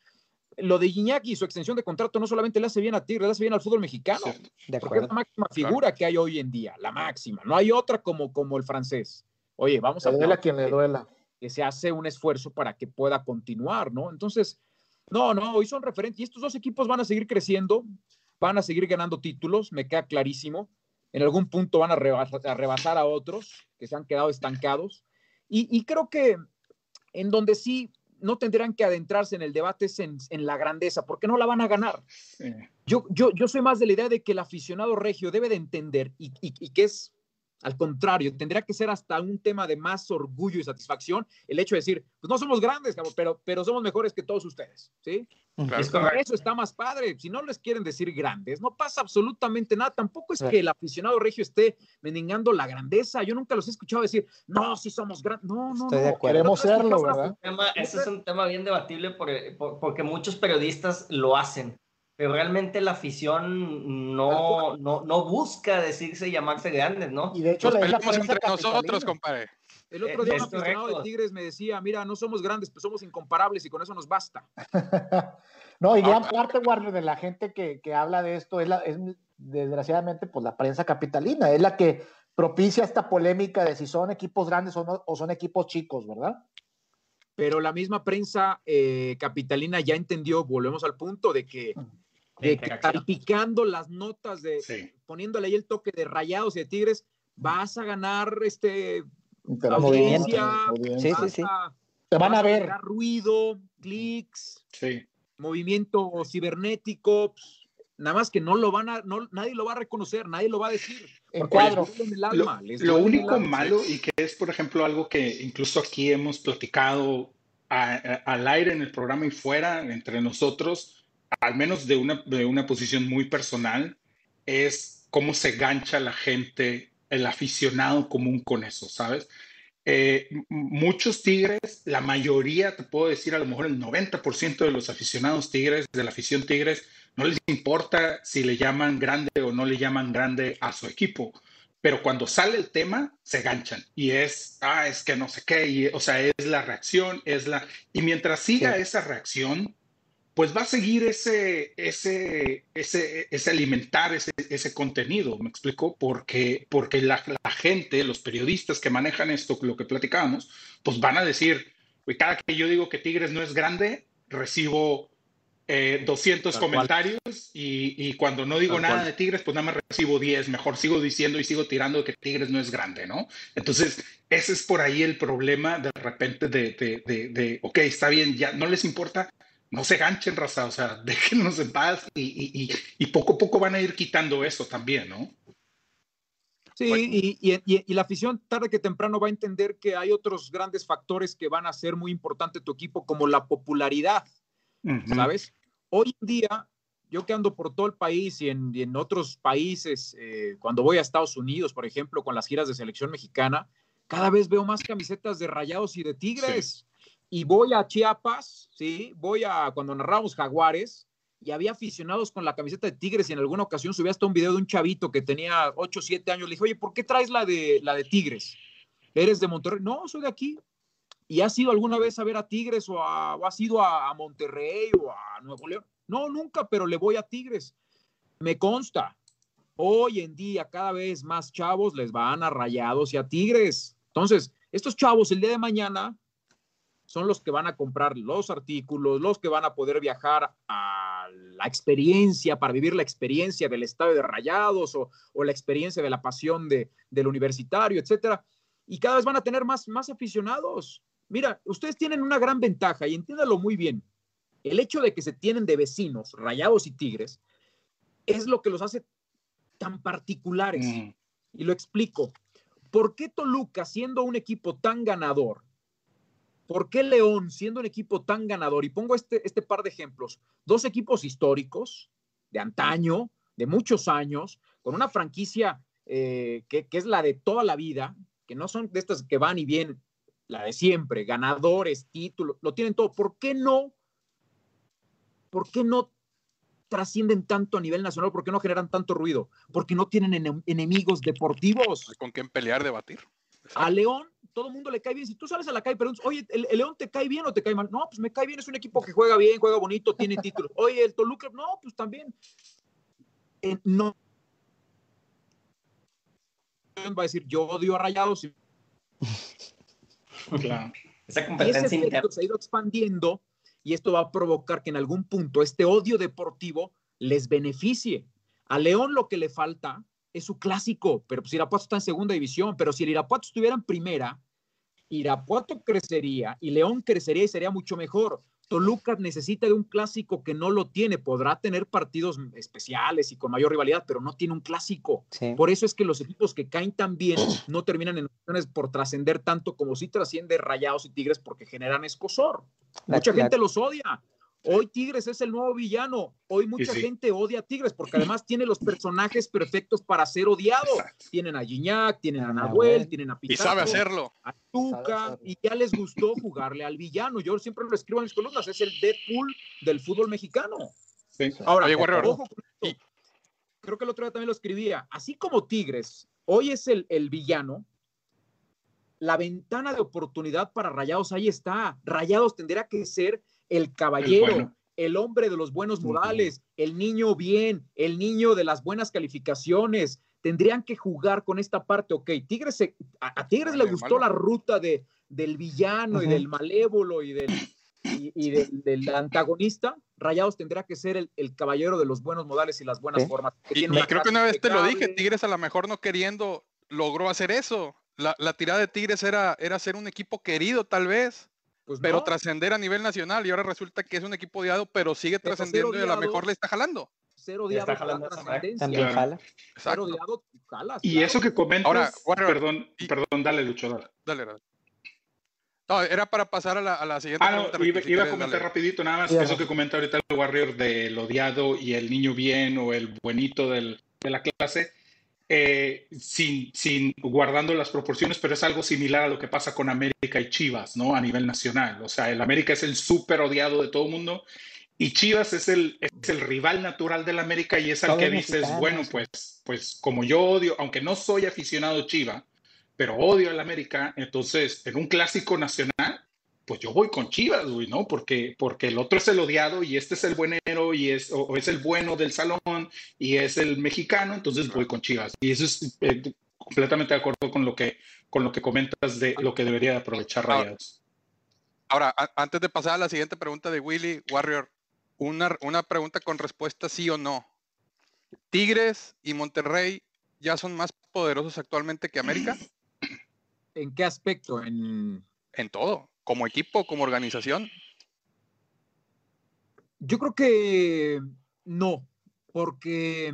Lo de Gignac y su extensión de contrato no solamente le hace bien a Tigres, le hace bien al fútbol mexicano. De Porque es acuerdo. la máxima figura que hay hoy en día, la máxima. No hay otra como, como el francés. Oye, vamos a Le duela a quien le duela. que se hace un esfuerzo para que pueda continuar, ¿no? Entonces, no, no, hoy son referentes y estos dos equipos van a seguir creciendo, van a seguir ganando títulos, me queda clarísimo. En algún punto van a rebasar a, rebasar a otros que se han quedado estancados. Y, y creo que en donde sí no tendrán que adentrarse en el debate es en, en la grandeza, porque no la van a ganar. Sí. Yo, yo, yo soy más de la idea de que el aficionado regio debe de entender y, y- y que es al contrario, tendría que ser hasta un tema de más orgullo y satisfacción el hecho de decir, pues no somos grandes, pero, pero somos mejores que todos ustedes, ¿sí? Claro. Es correcto. Eso está más padre. Si no les quieren decir grandes, no pasa absolutamente nada. Tampoco es que el aficionado regio esté mendigando la grandeza. Yo nunca los he escuchado decir, no, si somos grandes. No, no, no. Queremos serlo, ¿verdad? tema- ese es un tema bien debatible por- por- porque muchos periodistas lo hacen, pero realmente la afición no, no, no busca decirse y llamarse grandes, ¿no? Y de hecho, Nos es la peleamos entre nosotros, compadre. El otro día Es un aficionado de. Tigres me decía, mira, no somos grandes, pero somos incomparables y con eso nos basta. <laughs> no, y gran Ah, parte, Warner, de la gente que, que habla de esto es, la, es desgraciadamente pues la prensa capitalina, es la que propicia esta polémica de si son equipos grandes o, no, o son equipos chicos, ¿verdad? Pero la misma prensa eh, capitalina ya entendió, volvemos al punto de que, de calificando las notas de, Sí. poniéndole ahí el toque de rayados y de tigres, vas a ganar este Movimiento. audiencia. Sí, sí, sí. vas Te van a ver. ruido, clics, Sí. movimiento cibernético, pues, nada más que no lo van a, no, nadie lo va a reconocer, nadie lo va a decir. En porque cuadro. el Lo, alma, el único alma. malo y que es, por ejemplo, algo que incluso aquí hemos platicado a- a- al aire en el programa y fuera entre nosotros, al menos de una, de una posición muy personal, es cómo se gancha la gente, el aficionado común con eso, ¿sabes? Eh, muchos tigres, la mayoría, te puedo decir, a lo mejor el 90% de los aficionados tigres, de la afición tigres, no les importa si le llaman grande o no le llaman grande a su equipo. Pero cuando sale el tema, se ganchan. Y es, ah, es que no sé qué. y, o sea, es la reacción, es la. Y mientras siga Sí. esa reacción, pues va a seguir ese, ese, ese, ese alimentar ese, ese contenido, ¿me explico? Porque, porque la, la gente, los periodistas que manejan esto, lo que platicábamos, pues van a decir, "Güey, cada que yo digo que Tigres no es grande, recibo eh, 200 Tal cual. comentarios y, y cuando no digo Tal nada cual. de Tigres, pues nada más recibo 10. Mejor sigo diciendo y sigo tirando que Tigres no es grande, ¿no? Entonces, ese es por ahí el problema de repente de, de, de, de, ok, está bien, ya no les importa, no se ganchen, raza, o sea, <laughs> déjenos en paz y, y, y, y poco a poco van a ir quitando eso también, ¿no? Sí, y, y- y- y la afición tarde que temprano va a entender que hay otros grandes factores que van a ser muy importante tu equipo, como la popularidad. ¿sabes? Hoy en día, yo que ando por todo el país y en, en otros países, eh, cuando voy a Estados Unidos, por ejemplo, con las giras de selección mexicana, cada vez veo más camisetas de Rayados y de Tigres. Y voy a Chiapas, ¿sí? Voy a cuando narramos Jaguares y había aficionados con la camiseta de Tigres y en alguna ocasión subí hasta un video de un chavito que tenía 8 o 7 años. Le dije, oye, ¿por qué traes la de, la de Tigres? ¿Eres de Monterrey? No, soy de aquí. ¿Y has ido alguna vez a ver a Tigres o, a- o has ido a, a Monterrey o a Nuevo León? No, nunca, pero le voy a Tigres. Me consta. Hoy en día cada vez más chavos les van a Rayados y a Tigres. Entonces, estos chavos el día de mañana son los que van a comprar los artículos, los que van a poder viajar a la experiencia, para vivir la experiencia del estadio de Rayados o, o la experiencia de la pasión de, del universitario, etcétera. Y cada vez van a tener más, más aficionados. Mira, ustedes tienen una gran ventaja y entiéndalo muy bien. El hecho de que se tienen de vecinos, Rayados y Tigres, es lo que los hace tan particulares. Mm. Y lo explico. ¿Por qué Toluca, siendo un equipo tan ganador, ¿Por qué León, siendo un equipo tan ganador, y pongo este, este par de ejemplos, dos equipos históricos, de antaño, de muchos años, con una franquicia eh, que, es la de toda la vida, que no son de estas que van y vienen, la de siempre, ganadores, títulos, lo tienen todo. ¿Por qué no? ¿Por qué no trascienden tanto a nivel nacional? ¿Por qué no generan tanto ruido? Porque no tienen ene- enemigos deportivos. Con quién pelear, debatir. A León, todo el mundo le cae bien. Si tú sales a la calle y preguntas, oye, ¿el, el León te cae bien o te cae mal? No, pues me cae bien, es un equipo que juega bien, juega bonito, tiene títulos. <laughs> Oye, el Toluca, no, pues también. Eh, no. Va a decir, yo odio a Rayados. y <laughs> Claro. Esa ese competencia interna. efecto se ha ido expandiendo y esto va a provocar que en algún punto este odio deportivo les beneficie. A León lo que le falta es su clásico, pero pues Irapuato está en segunda división, pero si el Irapuato estuviera en primera, Irapuato crecería y León crecería y sería mucho mejor. Toluca necesita de un clásico que no lo tiene, podrá tener partidos especiales y con mayor rivalidad, pero no tiene un clásico. Sí. Por eso es que los equipos que caen tan bien <clears throat> no terminan en opciones por trascender tanto como si trasciende Rayados y Tigres porque generan escosor. La- Mucha la- gente los odia. Hoy Tigres es el nuevo villano. Hoy mucha sí. gente odia a Tigres porque además tiene los personajes perfectos para ser odiado. Exacto. Tienen a Gignac, tienen a A Nahuel, tienen a Y Pizarro, sabe hacerlo. a Tuca hacerlo. y ya les gustó jugarle al villano. Yo siempre lo escribo en mis columnas, es el Deadpool del fútbol mexicano. Sí. Ahora, Oye, Warrior, ojo con esto. creo que el otro día también lo escribía. Así como Tigres hoy es el, el villano, la ventana de oportunidad para Rayados ahí está. Rayados tendría que ser el caballero, El hombre de los buenos modales, el niño bien, el niño de las buenas calificaciones. Tendrían que jugar con esta parte. Ok, Tigres se- a, a Tigres le gustó malo. la ruta de, del villano y del malévolo y del, y, y del, del antagonista, Rayados tendrá que ser el, el caballero de los buenos modales y las buenas formas. Y, y creo que una vez te lo dije. Tigres a lo mejor no queriendo logró hacer eso. La, la tirada de Tigres era, era ser un equipo querido tal vez, Pues pero no, trascender a nivel nacional y ahora resulta que es un equipo odiado, pero sigue Pero trascendiendo y a lo mejor le está jalando. Ya odiado está jalando. También Claro. jala. Exacto. odiado, tú jalas, Y claro. eso que comentas, Ahora, perdón, y- perdón, dale, Lucho, dale. Dale, dale. No, era para pasar a la, a la siguiente Ah, no, pregunta. iba, iba a comentar dale. rapidito nada más eso que comenta ahorita el Warrior del odiado y el niño bien o el buenito del- de la clase, eh, sin, sin guardando las proporciones, pero es algo similar a lo que pasa con América y Chivas, ¿no? A nivel nacional. O sea, el América es el súper odiado de todo el mundo y Chivas es el, es el rival natural del América y es al que dices, mexicanos. bueno, pues, pues como yo odio, aunque no soy aficionado Chiva, pero odio al América, entonces en un clásico nacional, pues yo voy con Chivas, güey, ¿no? Porque, porque el otro es el odiado y este es el buenero y es, o, o es el bueno del salón y es el mexicano, entonces voy con Chivas. Y eso es eh, completamente de acuerdo con lo que, con lo que comentas de lo que debería de aprovechar Rayados. Ahora, a- antes de pasar a la siguiente pregunta de Willy, Warrior, una, una pregunta con respuesta sí o no. ¿Tigres y Monterrey ya son más poderosos actualmente que América? ¿En qué aspecto? En... En todo, como equipo, como organización. Yo creo que no, porque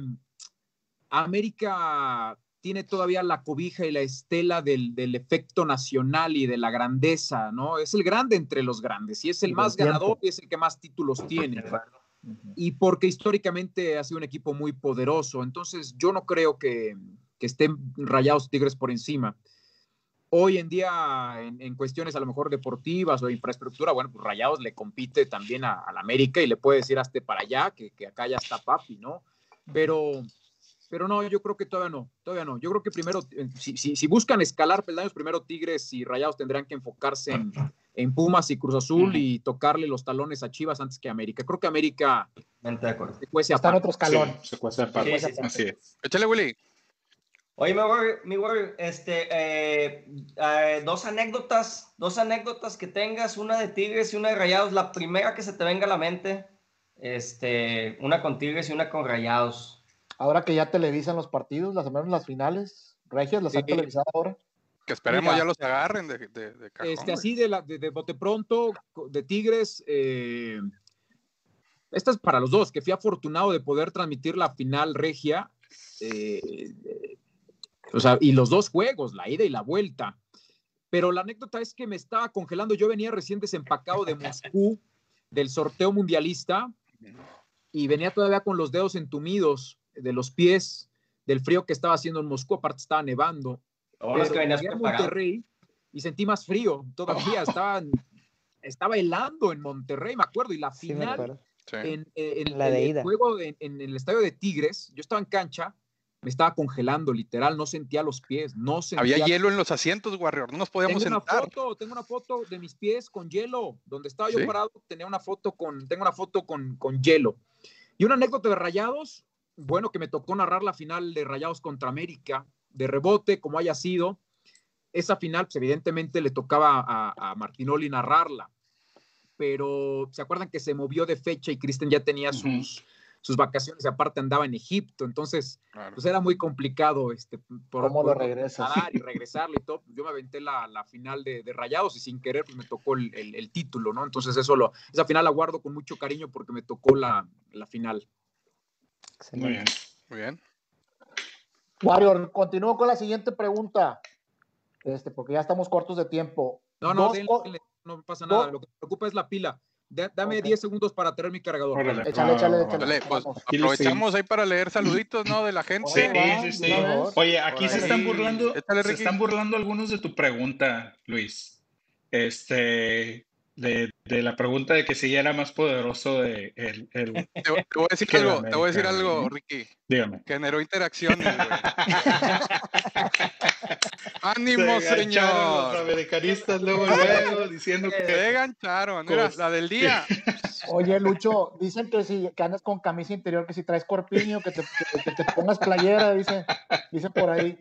América tiene todavía la cobija y la estela del, del, efecto nacional y de la grandeza, ¿no? Es el grande entre los grandes y es el más ganador y es el que más títulos tiene. Y porque históricamente ha sido un equipo muy poderoso. Entonces, yo no creo que, que estén rayados Tigres por encima. Hoy en día, en, en, cuestiones a lo mejor deportivas o de infraestructura, bueno, pues Rayados le compite también a, a la América y le puede decir hasta para allá, que, que acá ya está papi, ¿no? Pero pero no, yo creo que todavía no, todavía no. Yo creo que primero, eh, si, si, si buscan escalar peldaños, primero Tigres y Rayados tendrán que enfocarse en, en, Pumas y Cruz Azul y tocarle los talones a Chivas antes que América. Creo que América se cuece Está en otro escalón. Sí, se cuece aparte. Sí, sí, sí. Así es. Échale, Willy. Oye, mi Warrior, mi Warrior este, eh, eh, dos anécdotas, dos anécdotas que tengas, una de Tigres y una de Rayados. La primera que se te venga a la mente, este, una con Tigres y una con Rayados. Ahora que ya televisan los partidos, las menos las finales, Regias las Sí. han televisado ahora. Que esperemos Mira. ya los agarren de, de, de cajón, Este, güey. así de, la, de, de bote pronto, de Tigres, eh, esta es para los dos, que fui afortunado de poder transmitir la final regia, eh, eh, o sea, y los dos juegos, la ida y la vuelta. Pero la anécdota es que me estaba congelando, yo venía recién desempacado de Moscú, del sorteo mundialista, y venía todavía con los dedos entumidos de los pies, del frío que estaba haciendo en Moscú, aparte estaba nevando. Ahora es que venías. Monterrey y sentí más frío todavía. Estaba, estaba helando en Monterrey, me acuerdo. Y la final. Sí. en, en- La en de el ida. juego en, en el estadio de Tigres, yo estaba en cancha, me estaba congelando, literal, no sentía los pies, no sentía. Había hielo en los asientos, Warrior. No nos podíamos Tengo una sentar. foto, tengo una foto de mis pies con hielo, donde estaba yo ¿Sí? parado, tenía una foto con, tengo una foto con, con hielo. Y una anécdota de Rayados, bueno, que me tocó narrar la final de Rayados contra América, de rebote, como haya sido. Esa final, pues evidentemente le tocaba a, a Martinoli narrarla, pero ¿se acuerdan que se movió de fecha y Cristian ya tenía sus, sus vacaciones y aparte andaba en Egipto? Entonces, Claro. pues era muy complicado este, por, ¿Cómo lo regresas? nadar y <laughs> regresarlo y todo. Yo me aventé la, la final de, de, Rayados y sin querer pues me tocó el, el, el, título, ¿no? Entonces eso lo, esa final la guardo con mucho cariño porque me tocó la, la final. Muy bien. Muy bien. Warrior, continúo con la siguiente pregunta, este, porque ya estamos cortos de tiempo. No, no, denle, no pasa nada. dos- Lo que me preocupa es la pila. Da- dame Ok. 10 segundos para traer mi cargador. Órale. Échale, échale, Ah, échale. Dale, pues aprovechamos ahí para leer saluditos, ¿no? De la gente. Sí, sí, sí. Oye, aquí se están burlando, Échale, se están burlando algunos de tu pregunta, Luis. Este, de, de la pregunta de que si ya era más poderoso de el, el- Te, te voy a decir <laughs> algo, te voy a decir algo. Ricky. dígame. Generó interacciones, güey. <laughs> ¡Ánimo, Se engancharon Los señor! americanistas luego, luego diciendo Se que engancharon. Mira, la del día. <laughs> Oye, Lucho, dicen que si que andas con camisa interior, que si traes corpiño, que te, que, que te pongas playera, dice, dice por ahí,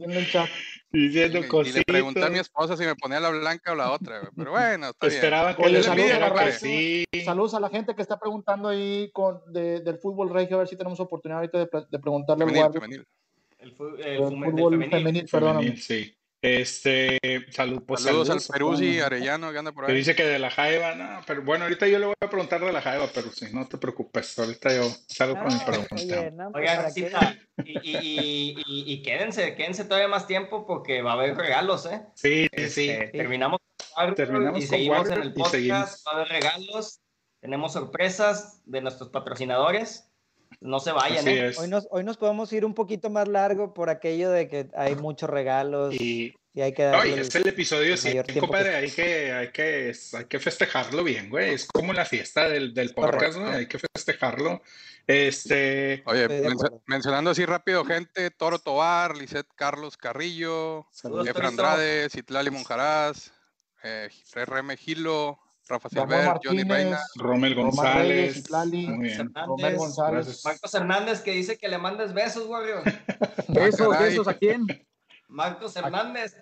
en el chat. diciendo Y, y le pregunté a mi esposa si me ponía la blanca o la otra, güey. Pero bueno, está bien. Que les saludos a la que raza. sí. Saludos a la gente que está preguntando ahí con, de- del fútbol regio, a ver si tenemos oportunidad ahorita de, pre- de preguntarle al Femenil, Warrior. femenil. El, fu- el del fútbol femenil. femenil, perdóname. Femenil, sí. Este, salud, pues, Saludos al Peruzzi todos. Arellano que anda por Que ahí. dice que de la Jaiba, no, pero bueno, ahorita yo le voy a preguntar de la Jaiba, pero sí, no te preocupes, ahorita yo salgo con mi Ah, pregunta. oye, no, pues, Oigan, y, y, y, y, y quédense, quédense todavía más tiempo porque va a haber regalos, ¿eh? Sí, sí, sí. Este, Terminamos con Warrior Terminamos y con seguimos Warrior en el podcast. seguimos. Va a haber regalos, tenemos sorpresas de nuestros patrocinadores. No se vayan, ¿eh? Hoy nos, hoy nos podemos ir un poquito más largo por aquello de que hay muchos regalos y, Y hay que no, darle y es el episodio el mayor 100, tiempo compadre, que- hay que, hay que, hay que festejarlo bien, güey. Es como la fiesta del, del podcast, ¿no? Hay que festejarlo. Este, Oye, acuerdo. mencionando así rápido, gente, Toro Tobar, Lisette Carlos Carrillo, Torito. Andrade, Citlali Monjaraz, eh, RM Gilo, Rafa Silver, Johnny Reina. Román González. Romel González. Marcos Hernández que dice que le mandes besos, Warrior. <laughs> ¿Besos, caray. besos a quién? Marcos Hernández.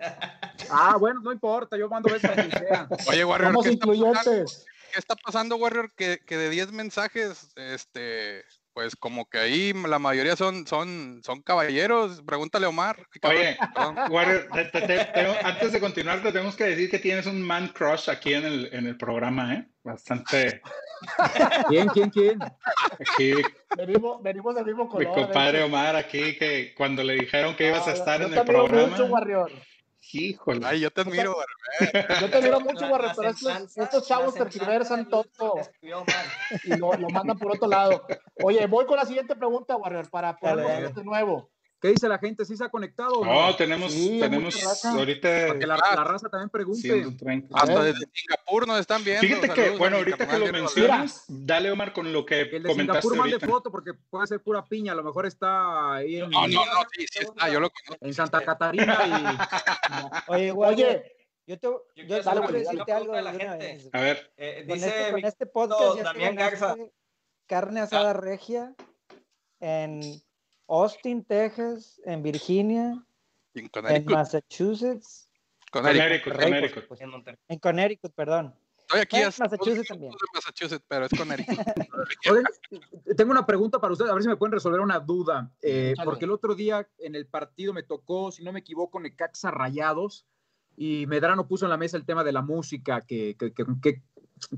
Ah, bueno, no importa, yo mando besos a quien sea. Oye, Warrior, Somos ¿qué está pasando? qué está pasando, Warrior? Que, que de 10 mensajes, este, pues como que ahí la mayoría son, son, son caballeros. Pregúntale a Omar. Oye, Perdón. Warrior, te- te- te- <laughs> tengo- antes de continuar, te tenemos que decir que tienes un man crush aquí en el, en el programa, ¿eh? Bastante. <laughs> ¿Quién, quién, quién? Aquí, Venimos, venimos del mismo mi color. compadre ¿eh? Omar, aquí, que cuando le dijeron que ibas a No, estar en el programa. mucho, Warrior. Híjole. Ay, yo te admiro, Warrior. <laughs> Yo te admiro mucho, la pero estos, estos chavos tergiversan todo y lo, lo mandan por otro lado. Oye, voy con la siguiente pregunta, Warrior, para Dale, de nuevo. ¿Qué dice la gente? ¿Sí se ha conectado no? No, tenemos, Sí, tenemos raza. ahorita Para que la, la raza también pregunte. 130. A Hasta desde Singapur nos están viendo. Fíjate que, Saludos a bueno, ahorita que lo mencionas, dale Omar con lo que El de comentaste Singapur mande foto porque puede ser pura piña. A lo mejor está ahí en, No, no, no, sí, sí está, yo lo conozco. en Santa Catarina <laughs> Oye, Warrior, Oye, yo, te, yo, quiero yo quiero una decirte algo a la de una gente. vez. A ver, Eh, Con dice este, con este podcast Damián Garza. ganaste carne asada regia en Austin, Texas, en Virginia, En en Connecticut. Massachusetts, Connecticut, Rey, Connecticut. pues, En Monterrey. en Connecticut, perdón. Estoy aquí Bueno, a Massachusetts dos también. Massachusetts, pero es Connecticut. <laughs> Tengo una pregunta para ustedes, a ver si me pueden resolver una duda. Eh, porque el otro día en el partido me tocó, si no me equivoco, Necaxa Rayados y Medrano puso en la mesa el tema de la música, que, que- que- con, qué,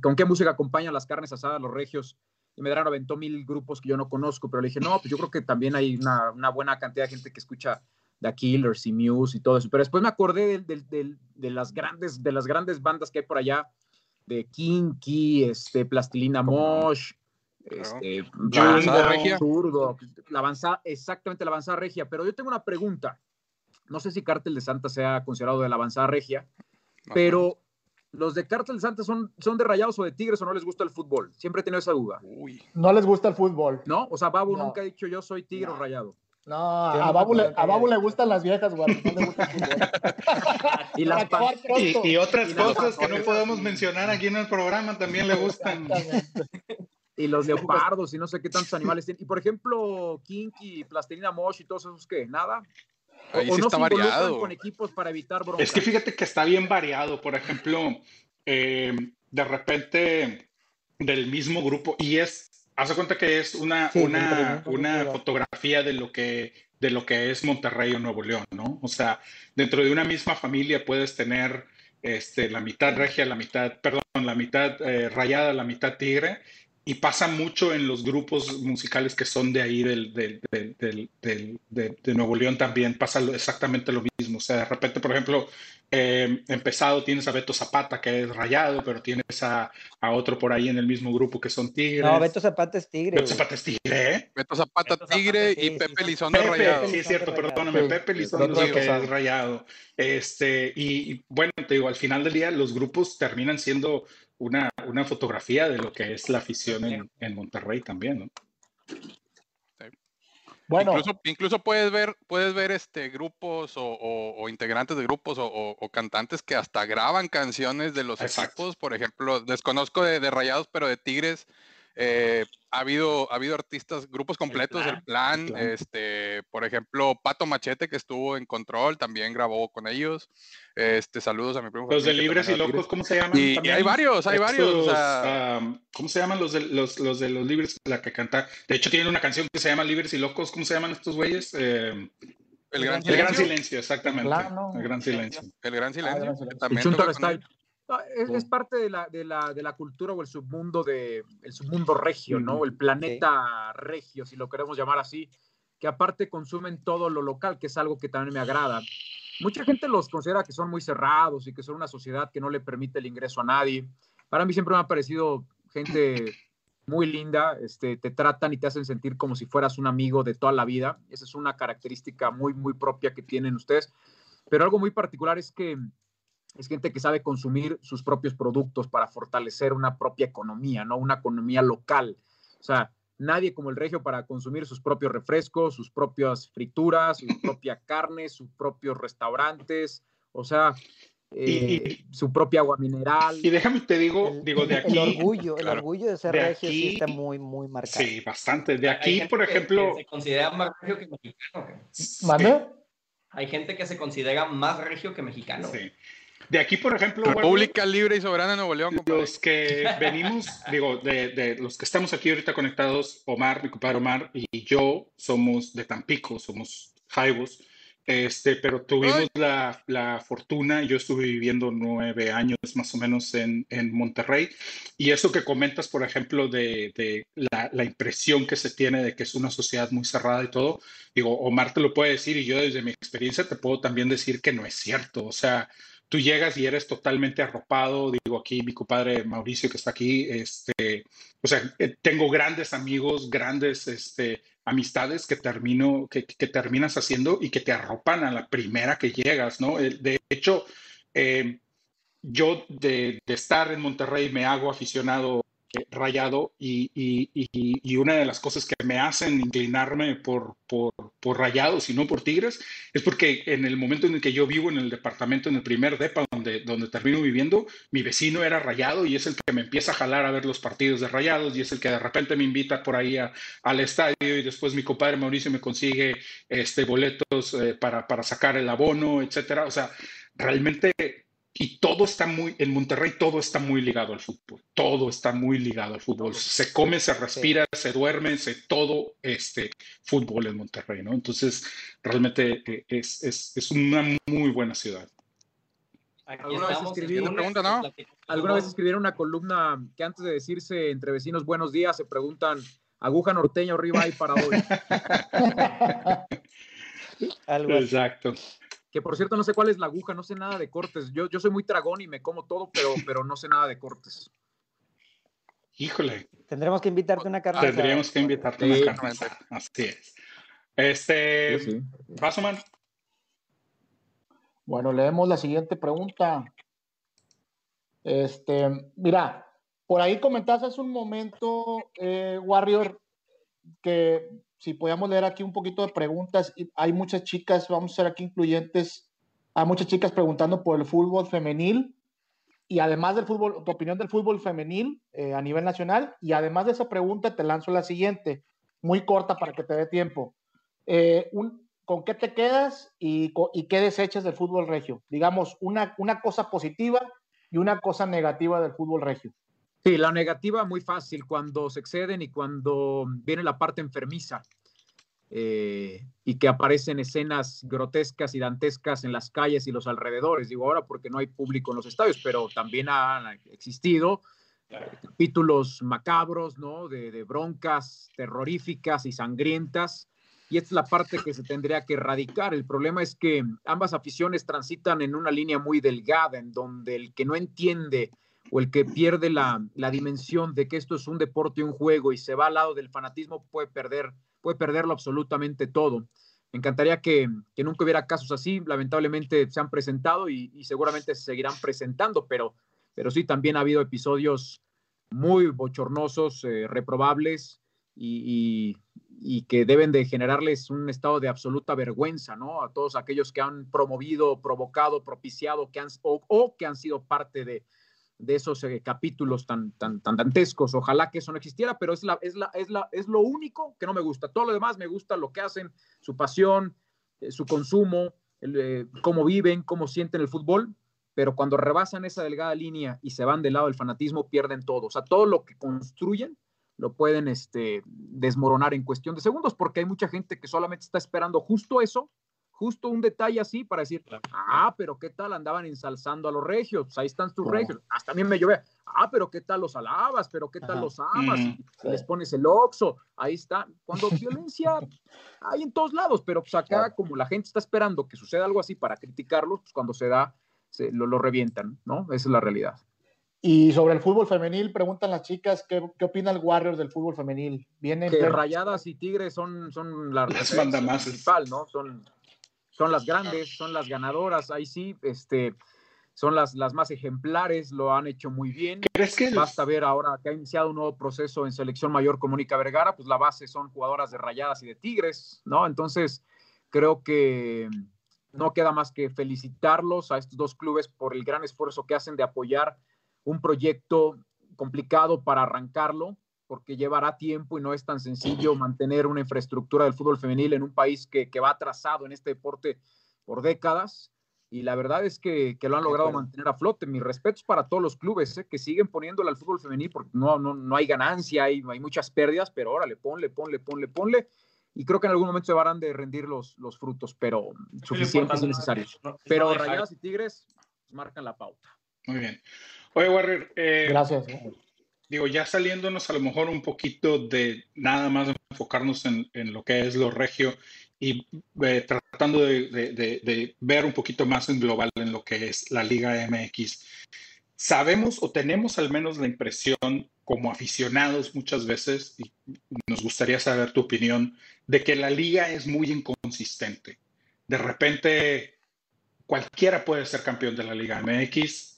con qué música acompañan las carnes asadas, los regios. Y Medrano aventó mil grupos que yo no conozco, pero le dije, no, pues yo creo que también hay una, una buena cantidad de gente que escucha The Killers y Muse y todo eso. Pero después me acordé de, las grandes, de las grandes bandas que hay por allá, de Kinky, este, Plastilina Mosh, este, La avanzada regia. Zurdo, la avanzada, exactamente la avanzada regia. Pero yo tengo una pregunta. No sé si Cártel de Santa sea considerado de la avanzada regia, pero los de Cártel Santa son, son de rayados o de tigres o no les gusta el fútbol. Siempre he tenido esa duda, Uy, no les gusta el fútbol. ¿no? O sea, Babu No. nunca ha dicho yo soy tigre o No. rayado. No, a no Babu, le, a Babu le gustan las viejas, Warrior, no le gusta el fútbol. <laughs> Y las Y, otras Y cosas que no podemos mencionar aquí en el programa también le gustan. <laughs> Y los leopardos y no sé qué tantos animales tienen. Y por ejemplo, Kinky, Plastilina Mosh y todos esos, ¿qué? ¿Nada? ¿O, ahí o sí no está se variado. con equipos para evitar broncas? Es que fíjate que está bien variado. Por ejemplo, eh, de repente del mismo grupo, y es, hace cuenta que es una, Sí, una, una fotografía de lo que de lo que es Monterrey o Nuevo León, ¿no? O sea, dentro de una misma familia puedes tener este, la mitad regia, la mitad, perdón, la mitad eh, rayada, la mitad tigre, y pasa mucho en los grupos musicales que son de ahí del, del- del- del- del- de, de Nuevo León también pasa exactamente lo mismo. O sea, de repente, por ejemplo, eh, empezado tienes a Beto Zapata, que es rayado, pero tienes a, a otro por ahí en el mismo grupo que son tigres. No, Beto Zapata es tigre. Beto. Zapata es tigre, ¿eh? Beto Zapata Beto Zapata, Tigre sí, y Pepe sí. Lizondo Pepe, Rayado. sí es cierto, perdóname, Sí. Pepe Lizondo sí, que es rayado. Este, y, y bueno, te digo, al final del día los grupos terminan siendo una, una fotografía de lo que es la afición en, en Monterrey también, ¿no? Bueno, Incluso, incluso puedes ver, puedes ver este grupos o, o- o integrantes de grupos o, o- o cantantes que hasta graban canciones de los Exacto. equipos. Por ejemplo, desconozco de, de Rayados, pero de Tigres. Eh, ha habido, ha habido artistas, grupos completos, el plan, Plan. este, por ejemplo, Pato Machete, que estuvo en control, también grabó con ellos. Este, saludos a mi primo. Los de Libres y también Locos. ¿cómo se llaman? Y- y también? hay varios, hay varios, o Estos, sea- am, ¿cómo se llaman los de los, los de los Libres? La que canta. De hecho, tienen una canción que se llama Libres y Locos. ¿Cómo se llaman estos güeyes? Eh, El Gran el Gran Silencio. Silencio, exactamente. Claro. El Gran Silencio. El Gran Silencio. Gran Silencio. El también toca con Style. No, es, es parte de la, de, la, de la cultura o el submundo de el submundo regio, ¿no? El planeta regio, si lo queremos llamar así, que aparte consumen todo lo local, que es algo que también me agrada. Mucha gente los considera que son muy cerrados y que son una sociedad que no le permite el ingreso a nadie. Para mí siempre me ha parecido gente muy linda, este, te tratan y te hacen sentir como si fueras un amigo de toda la vida. Esa es una característica muy, muy propia que tienen ustedes. Pero algo muy particular es que es gente que sabe consumir sus propios productos para fortalecer una propia economía, ¿no? Una economía local. O sea, nadie como el regio para consumir sus propios refrescos, sus propias frituras, su <clears throat> propia carne, sus propios restaurantes, o sea, eh, su propia agua mineral. Y déjame te digo, El, digo, de el aquí. orgullo, el orgullo de ser De regio sí está muy, muy marcado. Sí, bastante. De aquí, por ejemplo. que se considera más regio que mexicano. Hay gente que se considera más regio que mexicano. Sí. De aquí, por ejemplo, República Libre y Soberana Nuevo León, compadre. los que venimos, <laughs> digo, de, de los que estamos aquí ahorita conectados, Omar, mi compadre Omar y yo somos de Tampico, somos Jaivos. Este, pero tuvimos la, la, fortuna, yo estuve viviendo nueve años más o menos en, en Monterrey, y eso que comentas, por ejemplo, de, de la, la, impresión que se tiene de que es una sociedad muy cerrada y todo, digo, Omar te lo puede decir, y yo desde mi experiencia te puedo también decir que no es cierto, o sea, tú llegas y eres totalmente arropado, digo aquí mi compadre Mauricio que está aquí, este, o sea, eh, tengo grandes amigos, grandes, este, amistades que termino, que, que, terminas haciendo y que te arropan a la primera que llegas, ¿no? De hecho, eh, yo de, de, estar en Monterrey me hago aficionado rayado y, una de las cosas que me hacen inclinarme por, por, por, rayados y no por tigres es porque en el momento en el que yo vivo en el departamento, en el primer depa donde, donde termino viviendo, mi vecino era rayado y es el que me empieza a jalar a ver los partidos de rayados y es el que de repente me invita por ahí al estadio y después mi compadre Mauricio me consigue este, boletos eh, para, para sacar el abono, etcétera. O sea, realmente y todo está muy, en Monterrey todo está muy ligado al fútbol, todo está muy ligado al fútbol. Se come, se respira, sí. se duerme, se todo este fútbol en Monterrey, ¿no? Entonces, realmente eh, es, es, es una muy buena ciudad. ¿Alguna vez, escribí, pregunta, ¿no? ¿Alguna vez escribieron una columna que antes de decirse entre vecinos buenos días se preguntan aguja norteña arriba y para hoy? <laughs> Algo Exacto que por cierto no sé cuál es la aguja, no sé nada de cortes. Yo, yo soy muy tragón y me como todo, pero, pero no sé nada de cortes. Híjole. Tendremos que invitarte una carne. Tendríamos que invitarte sí. una carne. Así es. Este, sí, sí. Bueno, leemos la siguiente pregunta. Este, mira, por ahí comentaste hace un momento, eh, Warrior, que si podíamos leer aquí un poquito de preguntas, hay muchas chicas, vamos a ser aquí incluyentes, hay muchas chicas preguntando por el fútbol femenil y además del fútbol, tu opinión del fútbol femenil eh, a nivel nacional y además de esa pregunta te lanzo la siguiente, muy corta para que te dé tiempo. Eh, ¿Con qué te quedas y, y, qué desechas del fútbol regio? Digamos, una, una cosa positiva y una cosa negativa del fútbol regio. Sí, la negativa muy fácil, cuando se exceden y cuando viene la parte enfermiza eh, y que aparecen escenas grotescas y dantescas en las calles y los alrededores. Digo ahora porque no hay público en los estadios, pero también han existido capítulos macabros, ¿no? De, de broncas terroríficas y sangrientas. Y esta es la parte que se tendría que erradicar. El problema es que ambas aficiones transitan en una línea muy delgada, en donde el que no entiende o el que pierde la, la, dimensión de que esto es un deporte un juego y se va al lado del fanatismo puede perder, puede perderlo absolutamente todo. Me encantaría que, que nunca hubiera casos así, lamentablemente se han presentado y, seguramente se seguirán presentando, pero, pero sí también ha habido episodios muy bochornosos, eh, reprobables y, y, que deben de generarles un estado de absoluta vergüenza, ¿no? A todos aquellos que han promovido, provocado, propiciado que han, o que han sido parte de, de esos eh, capítulos tan, tan, tan dantescos. Ojalá que eso no existiera, pero es, la, es, la, es, la, es lo único que no me gusta. Todo lo demás me gusta lo que hacen, su pasión, eh, su consumo, eh, cómo viven, cómo sienten el fútbol, pero cuando rebasan esa delgada línea y se van del lado del fanatismo, pierden todo. O sea, todo lo que construyen lo pueden este, desmoronar en cuestión de segundos, porque hay mucha gente que solamente está esperando justo eso justo un detalle así para decir, ah, pero qué tal andaban ensalzando a los regios, pues ahí están tus regios, hasta también me llueve, ah, pero qué tal los alabas, pero qué tal Ajá. los amas, mm, y les pones el oxo, ahí está, cuando <laughs> violencia hay en todos lados, pero pues acá como la gente está esperando que suceda algo así para criticarlos, pues cuando se da, se, lo, lo revientan, ¿no? Esa es la realidad. Y sobre el fútbol femenil, preguntan las chicas, ¿qué, qué opina el Warriors del fútbol femenil? Vienen que Rayadas y Tigres son, son la las bandas principal, ¿no? Son son las grandes, son las ganadoras, ahí sí, este, son las, las más ejemplares, lo han hecho muy bien. ¿Crees que Basta ver ahora que ha iniciado un nuevo proceso en selección mayor con Mónica Vergara, pues la base son jugadoras de Rayadas y de Tigres, ¿no? Entonces, creo que no queda más que felicitarlos a estos dos clubes por el gran esfuerzo que hacen de apoyar un proyecto complicado para arrancarlo, porque llevará tiempo y no es tan sencillo mantener una infraestructura del fútbol femenil en un país que, que va atrasado en este deporte por décadas. y la verdad es que, que lo han logrado mantener a flote. Mis respetos para todos los clubes ¿eh? que siguen poniéndole al fútbol femenil porque no, no, no hay ganancia, hay, hay muchas pérdidas, pero órale, ponle, ponle, ponle, ponle. Y creo que en algún momento se van de rendir los, los frutos, pero suficientes y necesarios. Pero Rayadas y Tigres marcan la pauta. Muy bien. Oye, Warrior. Eh, Gracias. Digo, ya saliéndonos a lo mejor un poquito de nada más enfocarnos en, en lo que es lo regio y eh, tratando de, de, de, ver un poquito más en global en lo que es la Liga MX. Sabemos o tenemos al menos la impresión como aficionados muchas veces, y nos gustaría saber tu opinión, de que la liga es muy inconsistente. De repente, cualquiera puede ser campeón de la Liga MX,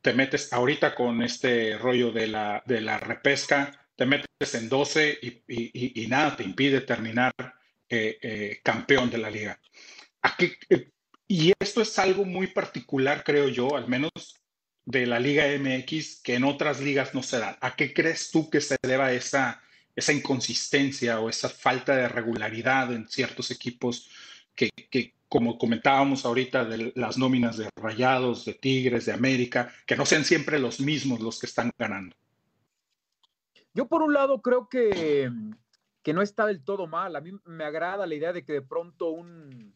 te metes ahorita con este rollo de la, de la repesca, te metes en 12 y, y, y nada te impide terminar eh, eh, campeón de la liga. Aquí, eh, y esto es algo muy particular, creo yo, al menos de la Liga MX, que en otras ligas no se da. ¿A qué crees tú que se deba esa, esa inconsistencia o esa falta de regularidad en ciertos equipos que, que, como comentábamos ahorita, de las nóminas de Rayados, de Tigres, de América, que no sean siempre los mismos los que están ganando? Yo por un lado creo que, que no está del todo mal. A mí me agrada la idea de que de pronto un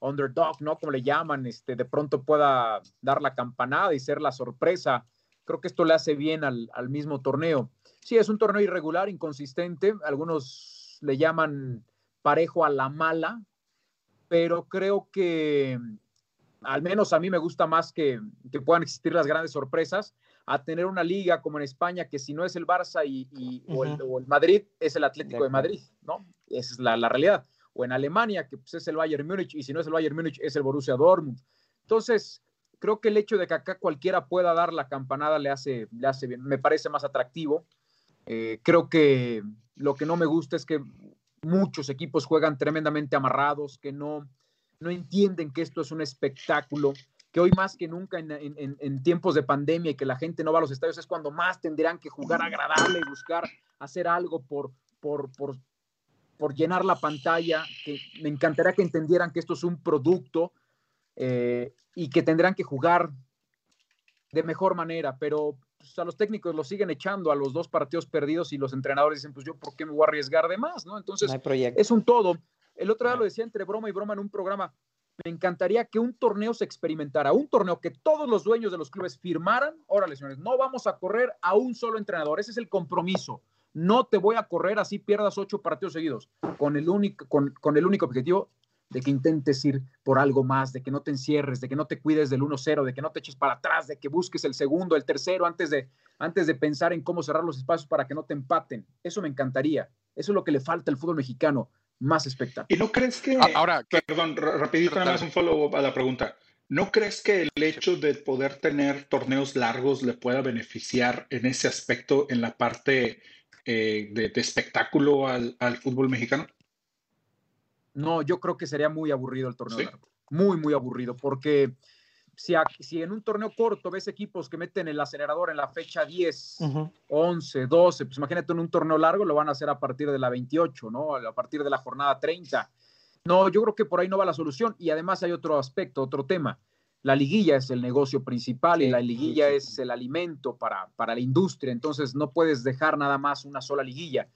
underdog, ¿no? Como le llaman, este, de pronto pueda dar la campanada y ser la sorpresa. Creo que esto le hace bien al, al mismo torneo. Sí, es un torneo irregular, inconsistente. Algunos le llaman parejo a la mala, pero creo que al menos a mí me gusta más que, que, puedan existir las grandes sorpresas a tener una liga como en España que si no es el Barça y, y uh -huh. o, el, o, el, Madrid es el Atlético de, de Madrid, ¿no? Esa es la, la, realidad. O en Alemania que pues, es el Bayern Múnich y si no es el Bayern Múnich es el Borussia Dortmund. Entonces, creo que el hecho de que acá cualquiera pueda dar la campanada le hace, le hace bien, me parece más atractivo. Eh, creo que lo que no me gusta es que muchos equipos juegan tremendamente amarrados, que no, no entienden que esto es un espectáculo, que hoy más que nunca en, en, tiempos de pandemia y que la gente no va a los estadios es cuando más tendrán que jugar agradable y buscar hacer algo por, por, por, por llenar la pantalla, que me encantaría que entendieran que esto es un producto eh, y que tendrán que jugar de mejor manera, pero pues, a los técnicos los siguen echando a los dos partidos perdidos y los entrenadores dicen, pues yo, ¿por qué me voy a arriesgar de más? ¿no? Entonces, no es un todo. El otro día lo decía entre broma y broma en un programa, me encantaría que un torneo se experimentara, un torneo que todos los dueños de los clubes firmaran, órale señores, no vamos a correr a un solo entrenador, ese es el compromiso, no te voy a correr así pierdas ocho partidos seguidos, con el único, con, con el único objetivo de que intentes ir por algo más, de que no te encierres, de que no te cuides del 1-0, de que no te eches para atrás, de que busques el segundo, el tercero, antes de, antes de pensar en cómo cerrar los espacios para que no te empaten. Eso me encantaría. Eso es lo que le falta al fútbol mexicano, más espectáculo. ¿Y no crees que... Ahora, perdón, rapidito nada más un follow a la pregunta. ¿No crees que el hecho de poder tener torneos largos le pueda beneficiar en ese aspecto, en la parte eh, de, de, espectáculo al, al fútbol mexicano? No, yo creo que sería muy aburrido el torneo ¿Sí? largo. Muy, muy aburrido, porque si, a, si, en un torneo corto ves equipos que meten el acelerador en la fecha 10, uh -huh. 11, 12, pues imagínate en un torneo largo lo van a hacer a partir de la 28, ¿no? A partir de la jornada 30. No, yo creo que por ahí no va la solución. Y además hay otro aspecto, otro tema. La liguilla es el negocio principal sí, y la liguilla sí. es el alimento para, para la industria. Entonces no puedes dejar nada más una sola liguilla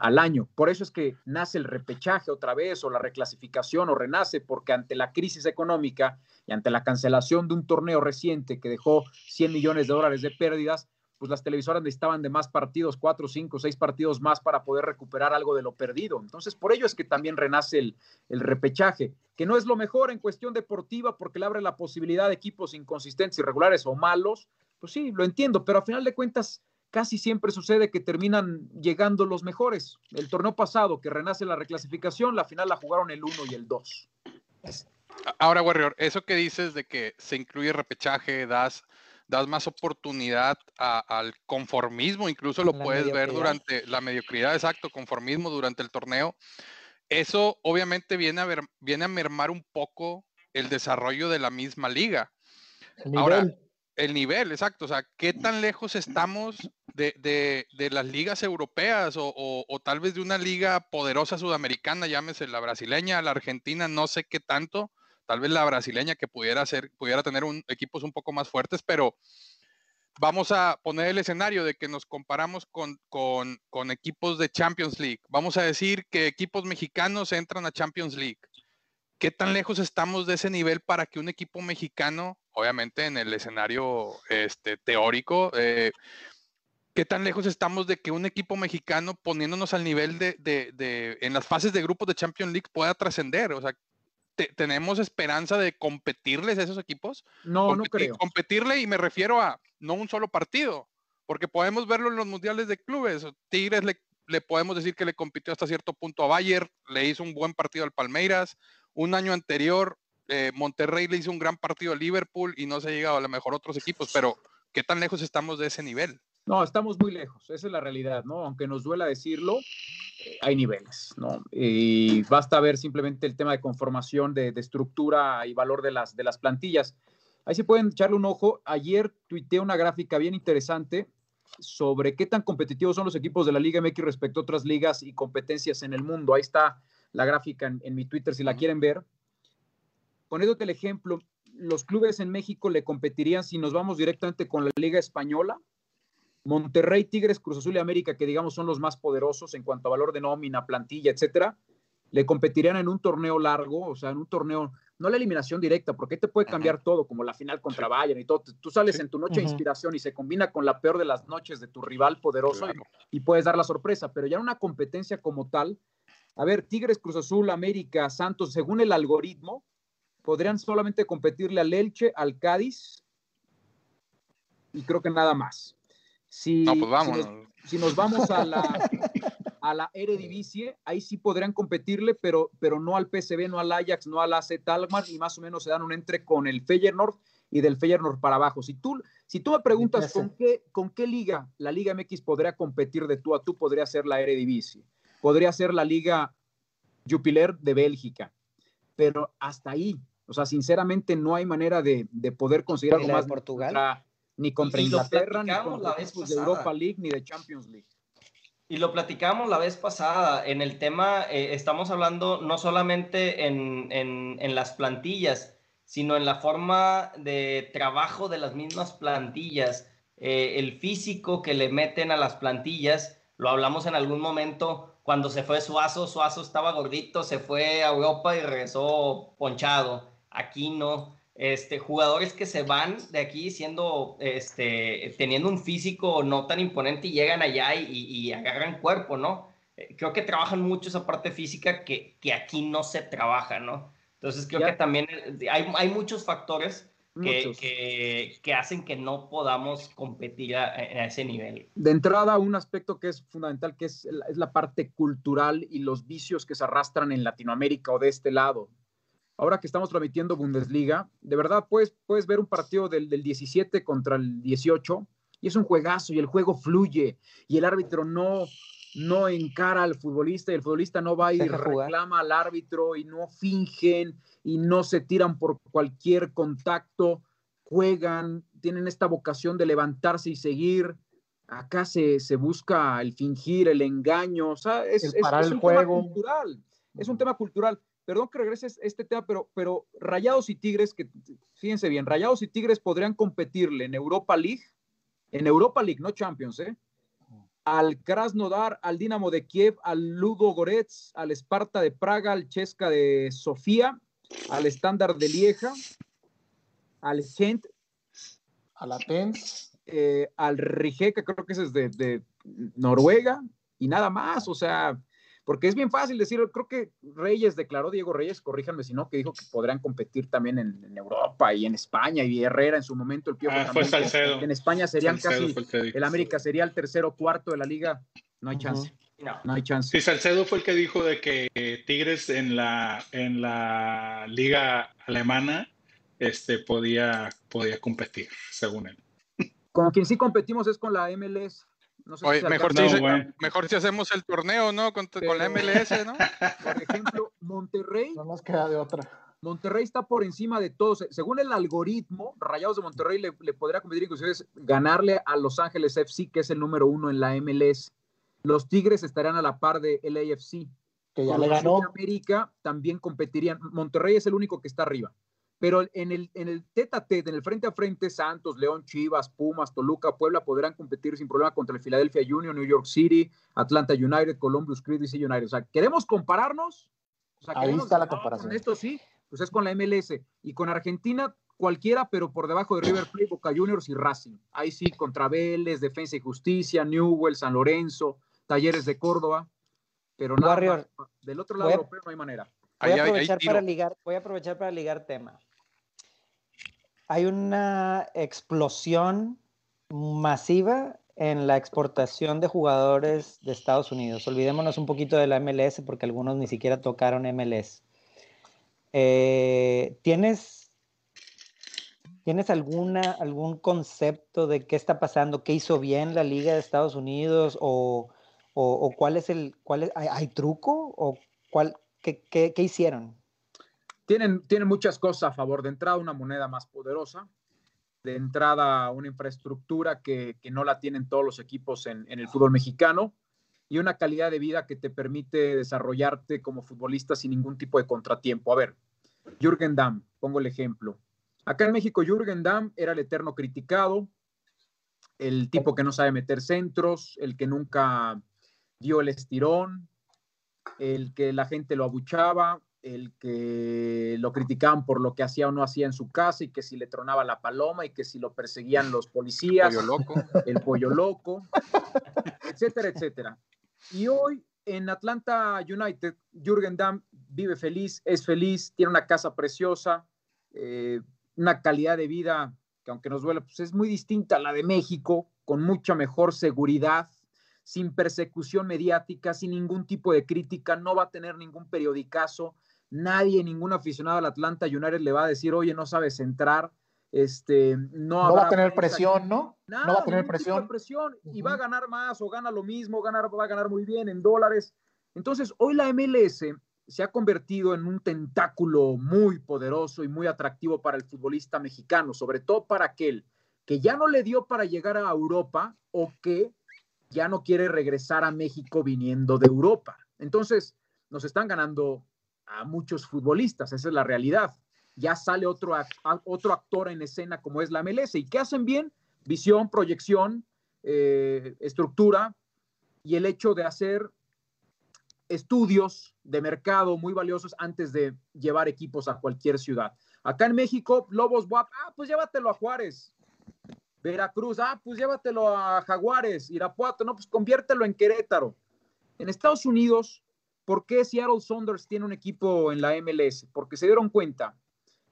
al año. Por eso es que nace el repechaje otra vez o la reclasificación o renace, porque ante la crisis económica y ante la cancelación de un torneo reciente que dejó 100 millones de dólares de pérdidas, pues las televisoras necesitaban de más partidos, cuatro, cinco, seis partidos más para poder recuperar algo de lo perdido. Entonces, por ello es que también renace el, el repechaje, que no es lo mejor en cuestión deportiva porque le abre la posibilidad de equipos inconsistentes, irregulares o malos. Pues sí, lo entiendo, pero a final de cuentas casi siempre sucede que terminan llegando los mejores. El torneo pasado, que renace la reclasificación, la final la jugaron el 1 y el 2. Ahora, Warrior, eso que dices de que se incluye repechaje, das, das más oportunidad a, al conformismo, incluso lo la puedes ver durante la mediocridad, exacto, conformismo durante el torneo. Eso obviamente viene a, ver, viene a mermar un poco el desarrollo de la misma liga. Ahora, el nivel, exacto. O sea, ¿qué tan lejos estamos de, de, de las ligas europeas o, o, tal vez de una liga poderosa sudamericana, llámese la brasileña, la argentina, no sé qué tanto, tal vez la brasileña que pudiera ser, pudiera tener un, equipos un poco más fuertes, pero vamos a poner el escenario de que nos comparamos con, con, con equipos de Champions League. Vamos a decir que equipos mexicanos entran a Champions League. ¿Qué tan lejos estamos de ese nivel para que un equipo mexicano, obviamente en el escenario este, teórico, eh, qué tan lejos estamos de que un equipo mexicano poniéndonos al nivel de, de, de en las fases de grupos de Champions League pueda trascender? O sea, te- ¿tenemos esperanza de competirles a esos equipos? No, no creo. Competirle y me refiero a no un solo partido, porque podemos verlo en los mundiales de clubes. Tigres le, le podemos decir que le compitió hasta cierto punto a Bayern, le hizo un buen partido al Palmeiras. Un año anterior, eh, Monterrey le hizo un gran partido a Liverpool y no se ha llegado a lo mejor otros equipos, pero ¿qué tan lejos estamos de ese nivel? No, estamos muy lejos, esa es la realidad, ¿no? Aunque nos duela decirlo, eh, hay niveles, ¿no? Y basta ver simplemente el tema de conformación, de, de estructura y valor de las, de las plantillas. Ahí se pueden echarle un ojo. Ayer tuiteé una gráfica bien interesante sobre qué tan competitivos son los equipos de la Liga MX respecto a otras ligas y competencias en el mundo. Ahí está la gráfica en, en mi Twitter si la quieren ver. Poniéndote el ejemplo, los clubes en México le competirían si nos vamos directamente con la Liga Española. Monterrey, Tigres, Cruz Azul y América, que digamos son los más poderosos en cuanto a valor de nómina, plantilla, etcétera, le competirían en un torneo largo, o sea, en un torneo, no la eliminación directa, porque ahí te puede cambiar todo, como la final contra Bayern y todo. Tú sales en tu noche de inspiración y se combina con la peor de las noches de tu rival poderoso y- y, puedes dar la sorpresa, pero ya en una competencia como tal, a ver, Tigres, Cruz Azul, América, Santos, según el algoritmo, podrían solamente competirle al Elche, al Cádiz y creo que nada más. Si, No, pues si nos- si nos vamos a la, <laughs> a la Eredivisie, ahí sí podrían competirle, pero, pero no al PSV, no al Ajax, no al AZ Alkmaar, y más o menos se dan un entre con el Feyenoord y del Feyenoord para abajo. Si tú, si tú me preguntas con qué, con qué liga la Liga MX podría competir de tú a tú, podría ser la Eredivisie, podría ser la Liga Jupiler de Bélgica, pero hasta ahí, o sea, sinceramente no hay manera de, de poder conseguir ¿Y algo de más ni Portugal? contra- ni contra Y lo Inglaterra, ni contra la vez de. Europa League, ni de Champions League. Y lo platicamos la vez pasada, en el tema, eh, estamos hablando no solamente en, en- en las plantillas, sino en la forma de trabajo de las mismas plantillas, eh, el físico que le meten a las plantillas, lo hablamos en algún momento cuando se fue Suazo, Suazo estaba gordito, se fue a Europa y regresó ponchado, aquí no. Este, jugadores que se van de aquí siendo, este, teniendo un físico no tan imponente y llegan allá y, y- y agarran cuerpo, ¿no? Eh, Creo que trabajan mucho esa parte física que, que aquí no se trabaja, ¿no? Entonces creo Ya. que también eh, hay, hay muchos factores que, que- que hacen que no podamos competir a, a ese nivel. De entrada, un aspecto que es fundamental, que es, la- es la parte cultural y los vicios que se arrastran en Latinoamérica o de este lado. Ahora que estamos transmitiendo Bundesliga, de verdad puedes, puedes ver un partido del, del 17 contra el 18 y es un juegazo y el juego fluye y el árbitro no, no encara al futbolista y el futbolista no va y reclama al árbitro y no fingen y no se tiran por cualquier contacto, juegan, tienen esta vocación de levantarse y seguir. Acá se, se busca el fingir, el engaño, o sea, es, El es- parar es el un juego. tema cultural, es un tema cultural. Perdón que regreses este tema, pero, pero Rayados y Tigres, que fíjense bien, Rayados y Tigres podrían competirle en Europa League, en Europa League, no Champions, ¿eh? Al Krasnodar, al Dinamo de Kiev, al Ludo Goretz, al Esparta de Praga, al Chesca de Sofía, al Standard de Lieja, al Gent, A la TENS. eh, al Rijeka, creo que ese es de, de Noruega, y nada más, o sea, porque es bien fácil decir, creo que Reyes declaró, Diego Reyes, corríjanme si no, que dijo que podrán competir también en, en Europa y en España, y Herrera en su momento, el Piojo Ah, fue también, Salcedo. En España serían Salcedo casi, el América sería el tercero o cuarto de la liga, no hay chance, No. no hay chance. Sí, Salcedo fue el que dijo de que Tigres en la, en la liga alemana este, podía, podía competir, según él. Con quien sí competimos es con la MLS. No sé si Oye, se mejor, si, No, mejor si hacemos el torneo, ¿no? Con, con la MLS, ¿no? Por ejemplo, Monterrey No nos queda de otra. Monterrey está por encima de todos. Según el algoritmo, Rayados de Monterrey le, le podría competir inclusive ganarle a Los Ángeles FC, que es el número uno en la MLS. Los Tigres estarían a la par de LAFC. que ya Cruz le ganó. y América también competirían. Monterrey es el único que está arriba. Pero en el, en el tete a tete, en el frente a frente, Santos, León, Chivas, Pumas, Toluca, Puebla podrán competir sin problema contra el Philadelphia Union, New York City, Atlanta United, Columbus Crew, DC United. O sea, ¿queremos compararnos? O sea, Ahí queremos está la decir, "Ah, comparación". Con esto sí, pues es con la MLS. Y con Argentina, cualquiera, pero por debajo de River Plate, Boca Juniors y Racing. Ahí sí, contra Vélez, Defensa y Justicia, Newell, San Lorenzo, Talleres de Córdoba. Pero nada Warrior, más. Del otro lado a- europeo no hay manera. Voy a aprovechar para ligar, voy a aprovechar para ligar tema. Hay una explosión masiva en la exportación de jugadores de Estados Unidos. Olvidémonos un poquito de la MLS porque algunos ni siquiera tocaron MLS. Eh, ¿Tienes, ¿Tienes alguna, algún concepto de qué está pasando? ¿Qué hizo bien la Liga de Estados Unidos? ¿O, o- cuál es el... Cuál es- ¿hay, hay truco? ¿O cuál, qué, qué- qué hicieron? Tienen, tienen muchas cosas a favor. De entrada, una moneda más poderosa. De entrada, una infraestructura que, que no la tienen todos los equipos en, en el fútbol mexicano. Y una calidad de vida que te permite desarrollarte como futbolista sin ningún tipo de contratiempo. A ver, Jürgen Damm, pongo el ejemplo. Acá en México, Jürgen Damm era el eterno criticado, el tipo que no sabe meter centros, el que nunca dio el estirón, el que la gente lo abuchaba, el que lo criticaban por lo que hacía o no hacía en su casa y que si le tronaba la paloma y que si lo perseguían los policías, Pollo loco. el pollo loco, etcétera, etcétera. Y hoy en Atlanta United, Jürgen Damm vive feliz, es feliz, tiene una casa preciosa, eh, una calidad de vida que aunque nos duele, pues es muy distinta a la de México, con mucha mejor seguridad, sin persecución mediática, sin ningún tipo de crítica, no va a tener ningún periodicazo, nadie, ningún aficionado al Atlanta United le va a decir, oye, no sabes entrar, este, no, No va a tener presión, ¿no? Nada, No va a tener presión. y va a ganar más o gana lo mismo, ganar, va a ganar muy bien en dólares. Entonces, hoy la MLS se ha convertido en un tentáculo muy poderoso y muy atractivo para el futbolista mexicano, sobre todo para aquel que ya no le dio para llegar a Europa o que ya no quiere regresar a México viniendo de Europa. Entonces, nos están ganando a muchos futbolistas, esa es la realidad. Ya sale otro, otro actor en escena como es la MLS. ¿Y qué hacen bien? Visión, proyección, eh, estructura y el hecho de hacer estudios de mercado muy valiosos antes de llevar equipos a cualquier ciudad. Acá en México, Lobos WAP, ah, pues llévatelo a Juárez. Veracruz, ah, pues llévatelo a Jaguares. Irapuato, no, pues conviértelo en Querétaro. En Estados Unidos, ¿por qué Seattle Saunders tiene un equipo en la MLS? Porque se dieron cuenta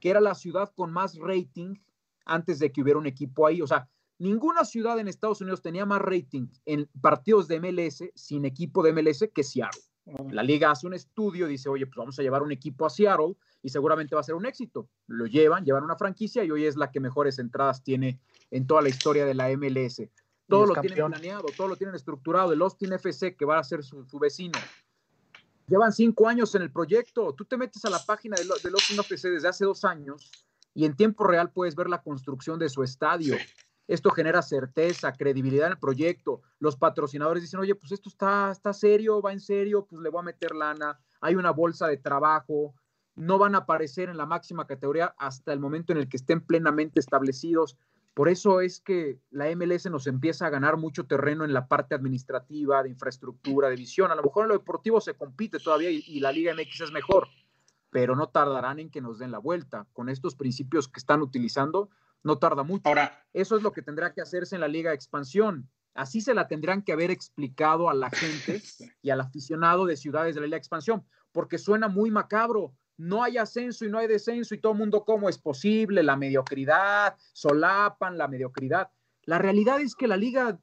que era la ciudad con más rating antes de que hubiera un equipo ahí. O sea, ninguna ciudad en Estados Unidos tenía más rating en partidos de MLS sin equipo de MLS que Seattle. La liga hace un estudio, dice, oye, pues vamos a llevar un equipo a Seattle y seguramente va a ser un éxito. Lo llevan, llevan una franquicia y hoy es la que mejores entradas tiene en toda la historia de la MLS. Todo lo tienen campeón. planeado, todo lo tienen estructurado. El Austin FC, que va a ser su, su vecino. Llevan cinco años en el proyecto. Tú te metes a la página del, del Austin FC desde hace dos años y en tiempo real puedes ver la construcción de su estadio. Esto genera certeza, credibilidad en el proyecto. Los patrocinadores dicen, oye, pues esto está, está serio, va en serio, pues le voy a meter lana. Hay una bolsa de trabajo. No van a aparecer en la máxima categoría hasta el momento en el que estén plenamente establecidos. Por eso es que la MLS nos empieza a ganar mucho terreno en la parte administrativa, de infraestructura, de visión. A lo mejor en lo deportivo se compite todavía y, y la Liga MX es mejor, pero no tardarán en que nos den la vuelta. Con estos principios que están utilizando, no tarda mucho. Ahora, Eso es lo que tendrá que hacerse en la Liga de Expansión. Así se la tendrán que haber explicado a la gente y al aficionado de ciudades de la Liga de Expansión, porque suena muy macabro. No hay ascenso y no hay descenso y todo el mundo, ¿cómo es posible? La mediocridad, solapan la mediocridad. La realidad es que la Liga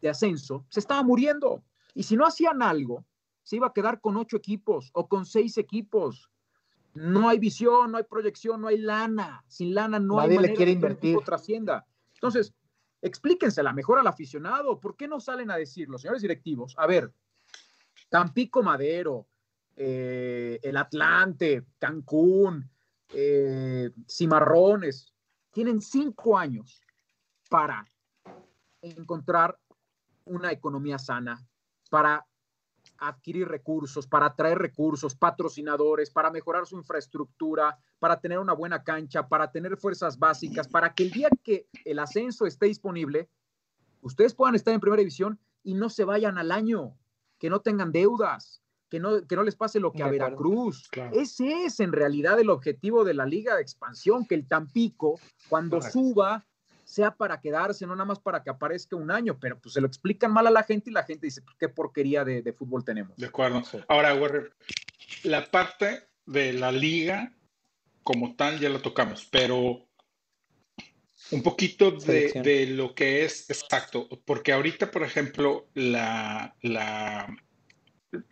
de Ascenso se estaba muriendo y si no hacían algo, se iba a quedar con ocho equipos o con seis equipos. No hay visión, no hay proyección, no hay lana. Sin lana no hay Nadie le manera quiere de que invertir. trascienda. Entonces, explíquensela mejor al aficionado. ¿Por qué no salen a decirlo, señores directivos? A ver, Tampico Madero, eh, el Atlante, Cancún, eh, Cimarrones, tienen cinco años para encontrar una economía sana, para adquirir recursos, para atraer recursos, patrocinadores, para mejorar su infraestructura, para tener una buena cancha, para tener fuerzas básicas, para que el día que el ascenso esté disponible, ustedes puedan estar en primera división y no se vayan al año, que no tengan deudas, que no, que no les pase lo que De a acuerdo. Veracruz. Claro. Ese es en realidad el objetivo de la liga de expansión, que el Tampico, cuando Correcto. suba, sea para quedarse, no nada más para que aparezca un año, pero pues se lo explican mal a la gente y la gente dice, pues, qué porquería de, de fútbol tenemos. De acuerdo. Sí. Ahora, Warrior, la parte de la liga como tal ya la tocamos, pero un poquito de, de lo que es exacto, porque ahorita, por ejemplo, la, la,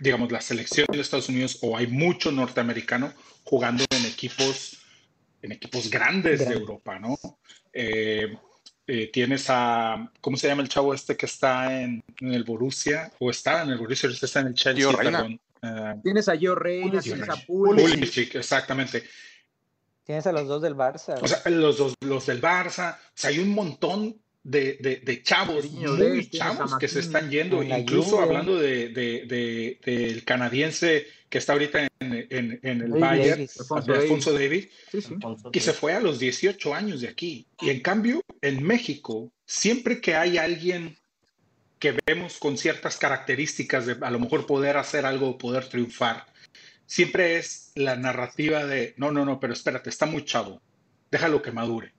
digamos, la selección de Estados Unidos o hay mucho norteamericano jugando en equipos, en equipos grandes de. Europa, ¿no? Eh, eh, tienes a, ¿cómo se llama el chavo este que está en, en el Borussia? O está en el Borussia, está en el Chelsea, perdón. Eh, Tienes a Gio tienes a Pulisic. Pulisic. Pulisic, exactamente. Tienes a los dos del Barça. O sea, los, dos- los del Barça, o sea, hay un montón de, de- de chavos, muy chavos que se están yendo, incluso Juve. hablando de, de- de- del canadiense que está ahorita en, en- en el Davis. Bayern, Davis. Alfonso Alfonso Davis, Sí, sí. que se fue a los 18 años de aquí. Y en cambio, en México, siempre que hay alguien que vemos con ciertas características de a lo mejor poder hacer algo, poder triunfar, siempre es la narrativa de, no, no, no, pero espérate, está muy chavo, déjalo que madure.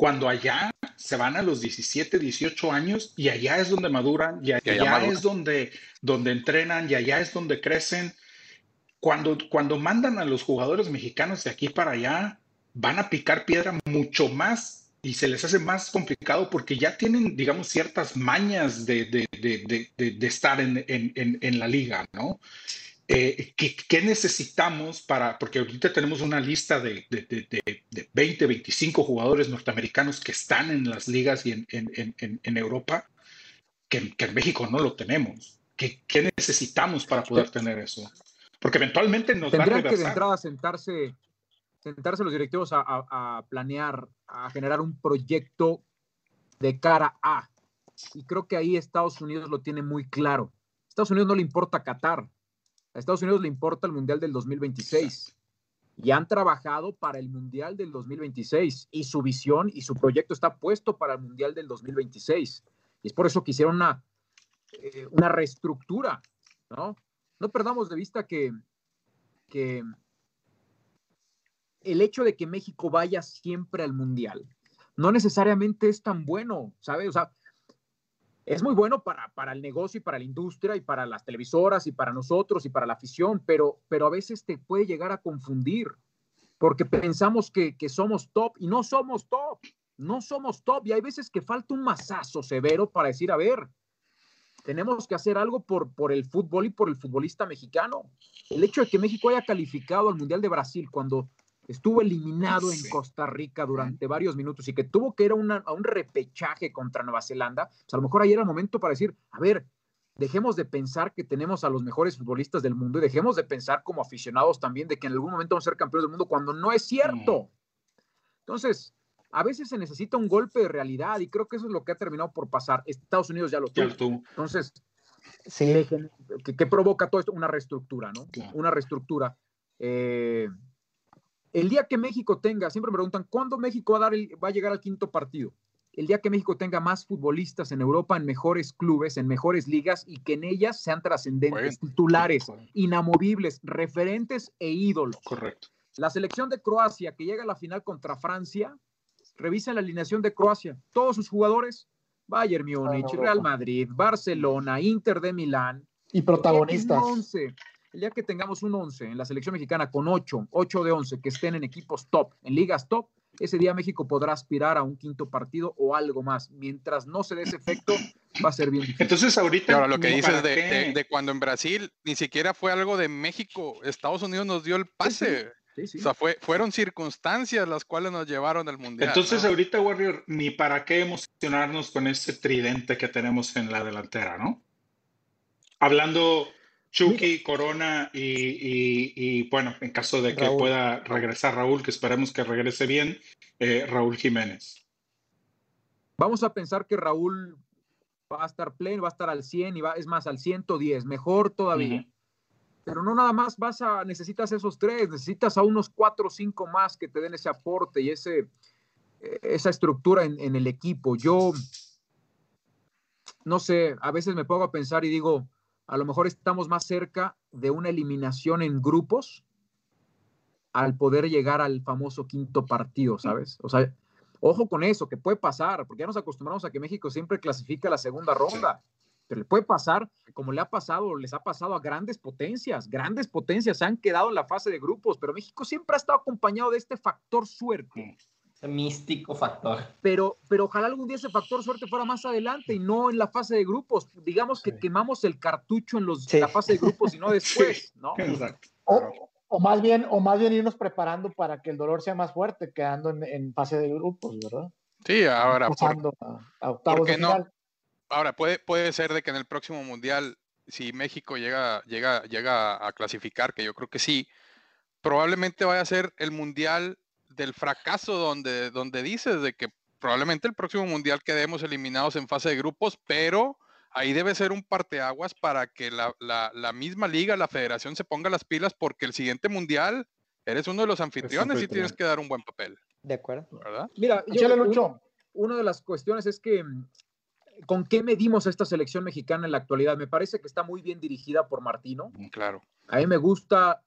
Cuando allá se van a los 17, 18 años y allá es donde maduran y allá, allá maduran. es donde, donde entrenan y allá es donde crecen. Cuando, cuando mandan a los jugadores mexicanos de aquí para allá, van a picar piedra mucho más y se les hace más complicado porque ya tienen, digamos, ciertas mañas de, de- de- de- estar en, en- en- en la liga, ¿no? Eh, ¿qué, qué necesitamos para, porque ahorita tenemos una lista de, de- de- de- de 20, 25 jugadores norteamericanos que están en las ligas y en, en- en- en- Europa, que, que en México no lo tenemos. ¿Qué, qué necesitamos para poder tener eso? Porque eventualmente nos va a Tendrían que de entrada sentarse, sentarse los directivos a, a- a planear, a generar un proyecto de cara a. Y creo que ahí Estados Unidos lo tiene muy claro. Estados Unidos no le importa Qatar. A Estados Unidos le importa el Mundial del 2026. Y han trabajado para el Mundial del 2026. Y su visión y su proyecto está puesto para el Mundial del 2026. Y es por eso que hicieron una, eh, una reestructura, ¿no? No perdamos de vista que, que el hecho de que México vaya siempre al Mundial no necesariamente es tan bueno, ¿sabes? O sea, es muy bueno para, para el negocio y para la industria y para las televisoras y para nosotros y para la afición, pero, pero a veces te puede llegar a confundir porque pensamos que, que somos top y no somos top, no somos top y hay veces que falta un mazazo severo para decir, a ver, tenemos que hacer algo por, por el fútbol y por el futbolista mexicano. El hecho de que México haya calificado al Mundial de Brasil cuando estuvo eliminado en. Costa Rica durante varios minutos y que tuvo que ir a, una- a un repechaje contra Nueva Zelanda, pues a lo mejor ahí era el momento para decir, a ver, dejemos de pensar que tenemos a los mejores futbolistas del mundo y dejemos de pensar como aficionados también de que en algún momento vamos a ser campeones del mundo cuando no es cierto. Entonces, a veces se necesita un golpe de realidad y creo que eso es lo que ha terminado por pasar. Estados Unidos ya lo tuvo. Entonces, Sí, ¿qué, qué provoca todo esto? Una reestructura, ¿no? Claro. Una reestructura. Eh, el día que México tenga, siempre me preguntan, ¿cuándo México va a, dar el- va a llegar al quinto partido? El día que México tenga más futbolistas en Europa, en mejores clubes, en mejores ligas y que en ellas sean trascendentes, Bueno. titulares, inamovibles, referentes e ídolos. Correcto. La selección de Croacia que llega a la final contra Francia, revisen la alineación de Croacia. Todos sus jugadores, Bayern Múnich, Europa. Real Madrid, Barcelona, Inter de Milán. Y protagonistas. El día que un 11, el día que tengamos un 11 en la selección mexicana con 8, 8 de 11 que estén en equipos top, en ligas top, ese día México podrá aspirar a un quinto partido o algo más. Mientras no se dé ese efecto, va a ser bien difícil. Entonces ahorita... Ahora lo que ¿para dices de, de- de cuando en Brasil ni siquiera fue algo de México, Estados Unidos nos dio el pase. Sí, sí. O sea, fue, fueron circunstancias las cuales nos llevaron al mundial. Entonces ¿no? ahorita, Warrior, ni para qué emocionarnos con ese tridente que tenemos en la delantera, ¿no? Hablando Chucky, Corona y, y- y, bueno, en caso de que Raúl. pueda regresar Raúl, que esperemos que regrese bien, eh, Raúl Jiménez. Vamos a pensar que Raúl va a estar pleno, va a estar al 100 y va, es más, al 110, mejor todavía. Pero no nada más vas a, necesitas esos tres, necesitas a unos cuatro o cinco más que te den ese aporte y ese, eh, esa estructura en, en el equipo. Yo, no sé, a veces me pongo a pensar y digo, a lo mejor estamos más cerca de una eliminación en grupos al poder llegar al famoso quinto partido, ¿sabes? O sea, ojo con eso, que puede pasar, porque ya nos acostumbramos a que México siempre clasifica la segunda ronda, pero le puede pasar, como le ha pasado, les ha pasado a grandes potencias, grandes potencias se han quedado en la fase de grupos, pero México siempre ha estado acompañado de este factor suerte. Ese místico factor. Pero, pero ojalá algún día ese factor suerte fuera más adelante y no en la fase de grupos. Digamos que quemamos el cartucho en los, Sí. la fase de grupos y no después, <laughs> ¿no? Exacto. O, o más bien, o más bien irnos preparando para que el dolor sea más fuerte, quedando en, en fase de grupos, ¿verdad? Sí, ahora, por- Pasando a, a octavos ¿por qué de no? ahora puede, puede ser de que en el próximo mundial, si México llega, llega, llega a clasificar, que yo creo que sí, probablemente vaya a ser el mundial del fracaso donde, donde dices de que probablemente el próximo mundial quedemos eliminados en fase de grupos, pero ahí debe ser un parteaguas para que la, la- la misma liga, la federación se ponga las pilas porque el siguiente mundial eres uno de los anfitriones y tienes que dar un buen papel, De acuerdo. ¿verdad? Mira, yo- Échale, un- Lucho. una de las cuestiones es que mm, con qué medimos a esta selección mexicana en la actualidad. Me parece que está muy bien dirigida por Martino. Claro. A mí me gusta,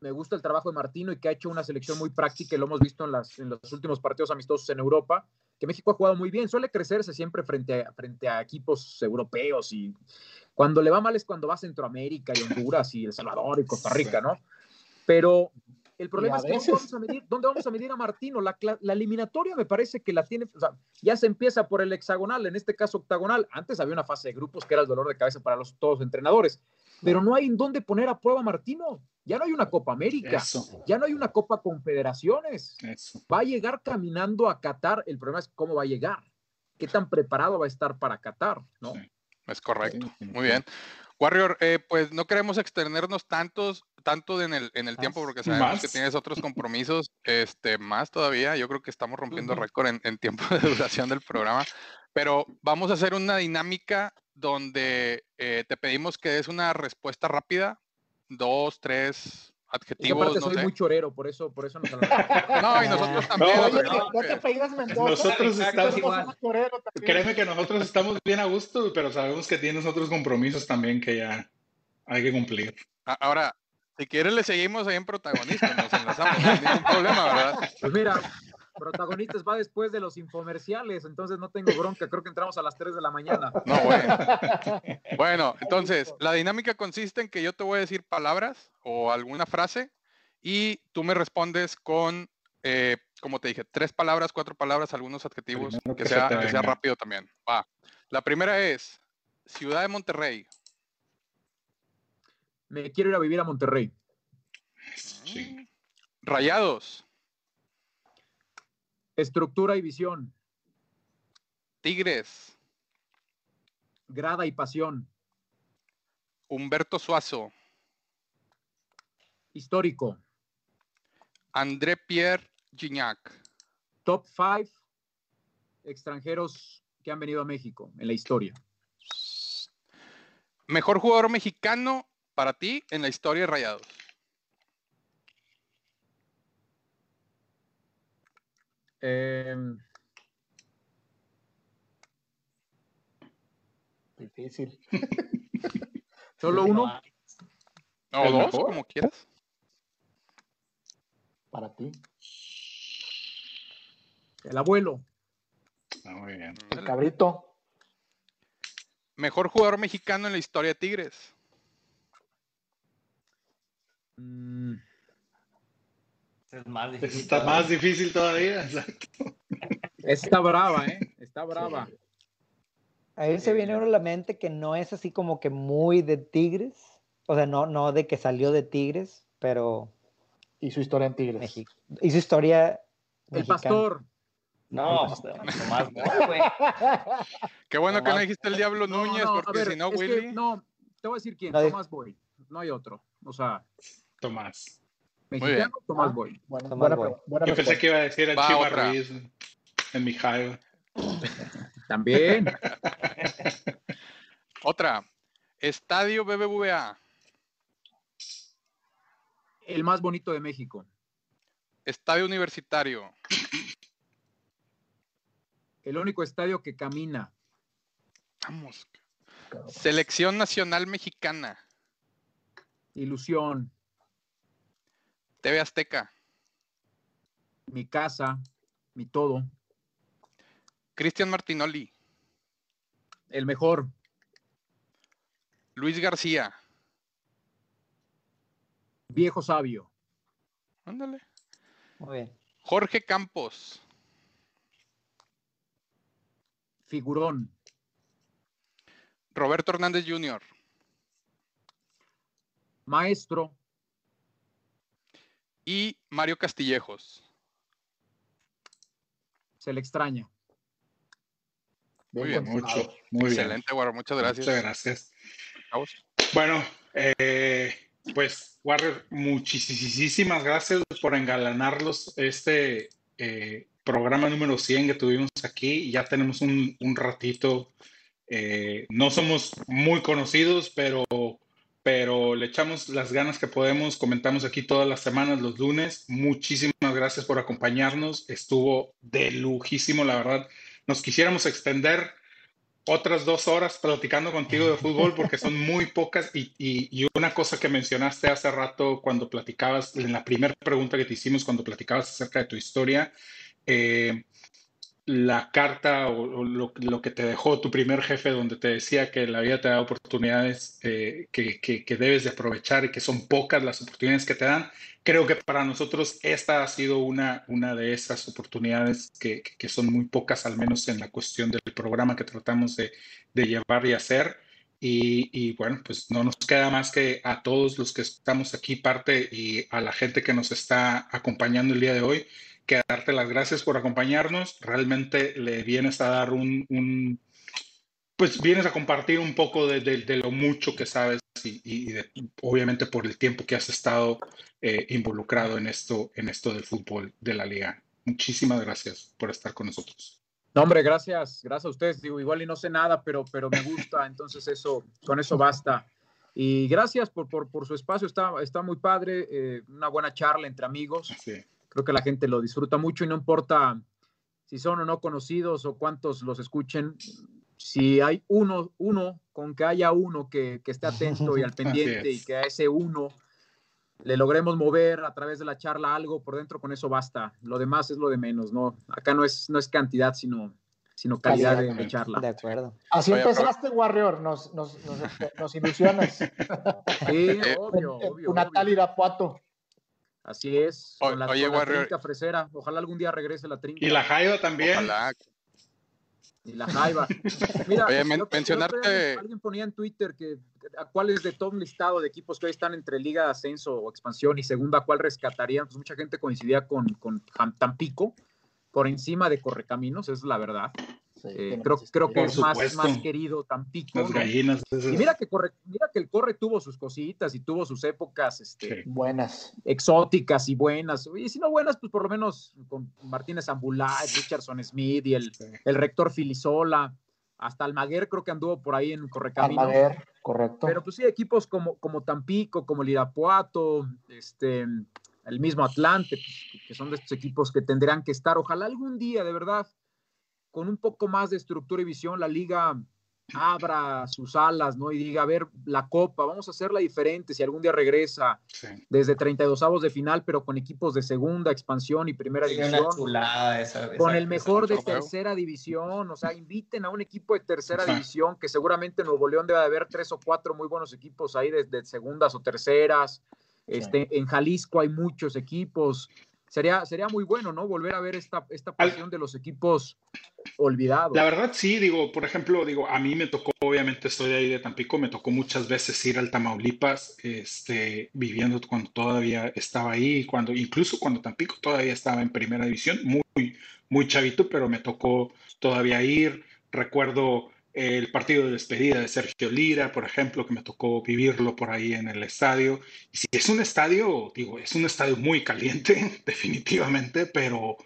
me gusta el trabajo de Martino y que ha hecho una selección muy práctica y lo hemos visto en, las, en los últimos partidos amistosos en Europa, que México ha jugado muy bien, suele crecerse siempre frente a, frente a equipos europeos y cuando le va mal es cuando va a Centroamérica y Honduras y El Salvador y Costa Rica, ¿no? Pero el problema es que ¿dónde vamos a, medir, ¿dónde vamos a medir a Martino? La, la eliminatoria me parece que la tiene, o sea, ya se empieza por el hexagonal, en este caso octagonal. Antes había una fase de grupos que era el dolor de cabeza para los, todos los entrenadores, pero no hay en dónde poner a prueba a Martino. Ya no hay una Copa América, Eso, ya no hay una Copa Confederaciones. eso. Va a llegar caminando a Qatar. El problema es cómo va a llegar. ¿Qué tan preparado va a estar para Qatar? ¿no? Sí. Es correcto. Sí, Muy bien. Warrior, eh, pues no queremos extendernos tantos, tanto en el, en el tiempo porque sabemos que tienes otros <laughs> compromisos, este, más todavía. Yo creo que estamos rompiendo récord en, en tiempo de duración del programa. Pero vamos a hacer una dinámica donde eh, te pedimos que des una respuesta rápida, dos, tres Y adjetivos, aparte no soy sé. muy chorero, por eso, por eso nos. <laughs> No, y nosotros también. No, Oye, no, no te apellidas Mendoza. Nosotros estamos, igual. créeme que nosotros estamos bien a gusto, pero sabemos que tienes otros compromisos también que ya hay que cumplir. Ahora, si quieres le seguimos ahí en protagonista, nos enlazamos, no hay ningún problema, ¿verdad? Pues mira, protagonistas va después de los infomerciales, entonces no tengo bronca. Creo que entramos a las 3 de la mañana. <laughs> No, bueno. <laughs> Bueno, entonces, la dinámica consiste en que yo te voy a decir palabras o alguna frase y tú me respondes con, eh, como te dije, tres palabras, cuatro palabras, algunos adjetivos, que que se sea, que sea rápido también. Va. La primera es Ciudad de Monterrey. Me quiero ir a vivir a Monterrey. Sí. Rayados. Estructura y visión, Tigres. grada y pasión, Humberto Suazo. histórico, André Pierre Gignac. top 5 extranjeros que han venido a México en la historia. Mejor jugador mexicano para ti en la historia de Rayados. Eh, Difícil. <laughs> Solo uno. O ¿El dos, mejor? como quieras. Para ti. El abuelo. Ah, muy bien. El cabrito. Mejor jugador mexicano en la historia de Tigres. Mm, Es más difícil. Está todavía. más difícil todavía. <laughs> exacto. está brava, ¿eh? Está brava. Ahí se viene uno a la mente que no es así como que muy de Tigres. O sea, no, no de que salió de Tigres, pero Y su historia en Tigres. México. Y su historia. El mexicana. pastor. No, Tomás Boy, güey. Qué bueno que no dijiste el Diablo Núñez, no, a porque ver, si no, que Willy. no, te voy a decir quién. No, Tomás Boy. No hay otro. O sea, Tomás. Bien. mexicano, Tomás Ah. Boy. Bueno, Tomás buena, Boy. buena Yo pensé que iba a decir a Va Chiva otra. Ruiz en Mijail. <laughs> También. <laughs> Otra. Estadio BBVA. El más bonito de México. Estadio Universitario. El único estadio que camina. Vamos. Selección Nacional Mexicana. Ilusión. TV Azteca. Mi casa. Mi todo. Cristian Martinoli. El mejor. Luis García. Viejo sabio. Ándale. Muy bien. Jorge Campos. Figurón. Roberto Hernández Jr. Maestro. Y Mario Castillejos. Se le extraña. Muy bien. Mucho, muy bien. Excelente, Guaro. Muchas gracias. Muchas gracias. Bueno, eh, pues Warrior, muchísimas gracias por engalanarlos este eh, programa número 100 que tuvimos aquí. Ya tenemos un, un ratito. eh, no somos muy conocidos, pero, pero le echamos las ganas que podemos. Comentamos aquí todas las semanas, los lunes. Muchísimas gracias por acompañarnos. Estuvo de lujísimo, la verdad. Nos quisiéramos extender otras dos horas platicando contigo de fútbol porque son muy pocas y, y- y una cosa que mencionaste hace rato cuando platicabas, en la primera pregunta que te hicimos cuando platicabas acerca de tu historia, eh, la carta o, lo, que te dejó tu primer jefe donde te decía que la vida te da oportunidades eh, que, que- debes de aprovechar y que son pocas las oportunidades que te dan. Creo que para nosotros esta ha sido una, una de esas oportunidades que, que- que son muy pocas, al menos en la cuestión del programa que tratamos de, de llevar y hacer. Y, y bueno, pues no nos queda más que a todos los que estamos aquí parte y a la gente que nos está acompañando el día de hoy, que darte las gracias por acompañarnos. Realmente le vienes a dar un, un- pues vienes a compartir un poco de, de- de lo mucho que sabes y, y de- obviamente por el tiempo que has estado eh, involucrado en esto, en esto del fútbol de la liga. Muchísimas gracias por estar con nosotros. No, hombre, gracias, gracias a ustedes. Digo, igual y no sé nada, pero, pero me gusta, entonces eso, con eso basta. Y gracias por, por, por su espacio, está, está muy padre, eh, una buena charla entre amigos. Sí. Creo que la gente lo disfruta mucho y no importa si son o no conocidos o cuántos los escuchen. Si hay uno, uno, con que haya uno que, que esté atento y al <laughs> pendiente y que a ese uno le logremos mover a través de la charla algo por dentro, con eso basta. Lo demás es lo de menos, ¿no? Acá no es, no es cantidad, sino, sino calidad de, de charla. De acuerdo. Así Oye, empezaste, Warrior. Nos, nos, nos, nos ilusionas. Sí, <laughs> Eh, obvio, obvio, natal obvio. Irapuato. Así es. O- Con la, oye, con la Warrior. trinca fresera. Ojalá algún día regrese la trinca. Y la Jaiba también. Ojalá. Y la jaiba. Mira, Oye, men- mencionarte- Alguien ponía en Twitter que a cuál es de todo un listado de equipos que hoy están entre Liga de Ascenso o Expansión y Segunda, cuál rescatarían. Pues mucha gente coincidía con, con Tampico por encima de Correcaminos, es la verdad. Sí, Eh, creo, creo que es más, querido Tampico. Y mira que, corre, mira que el Corre tuvo sus cositas y tuvo sus épocas este, Sí. Buenas. exóticas y buenas. Y si no buenas, pues por lo menos con Martínez Ambulay, Richardson Smith y el, Sí. el rector Filisola. Hasta Almaguer creo que anduvo por ahí en Correcaminos. Almaguer, correcto. Pero pues sí, equipos como, como Tampico, como el Irapuato, este, el mismo Atlante, pues, que son de estos equipos que tendrán que estar. Ojalá algún día, de verdad, con un poco más de estructura y visión, la liga abra sus alas, ¿no? Y diga, a ver, la copa, vamos a hacerla diferente si algún día regresa Sí. desde 32 avos de final, pero con equipos de segunda, expansión y primera división una chulada esa. con el mejor de tercera división, o sea, inviten a un equipo de tercera división, que seguramente en Nuevo León debe de haber tres o cuatro muy buenos equipos ahí de, de segundas o terceras. Este, En Jalisco hay muchos equipos. Sería, sería muy bueno, ¿no? Volver a ver esta, esta pasión de los equipos olvidados. La verdad sí, digo, por ejemplo, digo, a mí me tocó, obviamente estoy ahí de Tampico, me tocó muchas veces ir al Tamaulipas, este, viviendo cuando todavía estaba ahí, cuando, incluso cuando Tampico todavía estaba en primera división, muy, muy chavito, pero me tocó todavía ir. Recuerdo el partido de despedida de Sergio Lira, por ejemplo, que me tocó vivirlo por ahí en el estadio. Y si es un estadio, digo, es un estadio muy caliente, <laughs> definitivamente, pero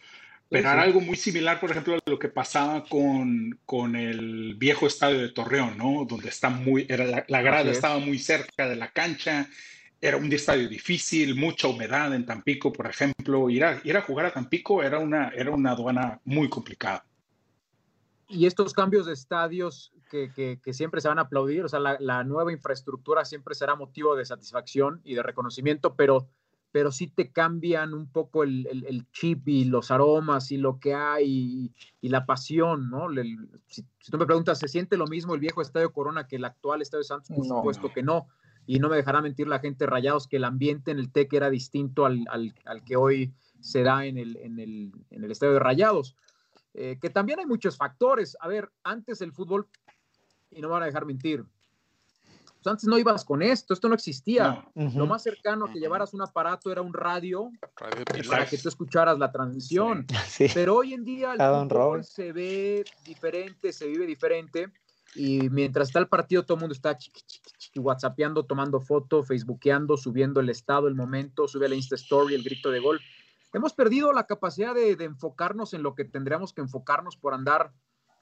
Pero era algo muy similar, por ejemplo, a lo que pasaba con, con el viejo estadio de Torreón, ¿no? Donde está muy, era la, la grada es. estaba muy cerca de la cancha, era un estadio difícil, mucha humedad en Tampico, por ejemplo. Ir a, ir a jugar a Tampico era una, era una aduana muy complicada. Y estos cambios de estadios que, que- que siempre se van a aplaudir, o sea, la, la nueva infraestructura siempre será motivo de satisfacción y de reconocimiento, pero, pero sí te cambian un poco el, el- el chip y los aromas y lo que hay y, y la pasión, ¿no? Si, si tú me preguntas, ¿se siente lo mismo el viejo Estadio Corona que el actual Estadio Santos? Por No. supuesto que no. Y no me dejará mentir la gente rayados que el ambiente en el TEC era distinto al, al- al que hoy se da en el, en el, en el Estadio de Rayados eh, que también hay muchos factores. A ver, antes el fútbol, y no me van a dejar mentir, pues antes no ibas con esto, esto no existía. No, Ujú. Lo más cercano a que llevaras un aparato era un radio Radio para que tú escucharas la transmisión. Sí. <laughs> Pero hoy en día el fútbol Robert. se ve diferente, se vive diferente. Y mientras está el partido, todo el mundo está chiqui, chiqui, chiqui, whatsappeando, tomando foto, facebookeando, subiendo el estado, el momento, sube la Insta Story, el grito de gol. Hemos perdido la capacidad de, de enfocarnos en lo que tendríamos que enfocarnos por andar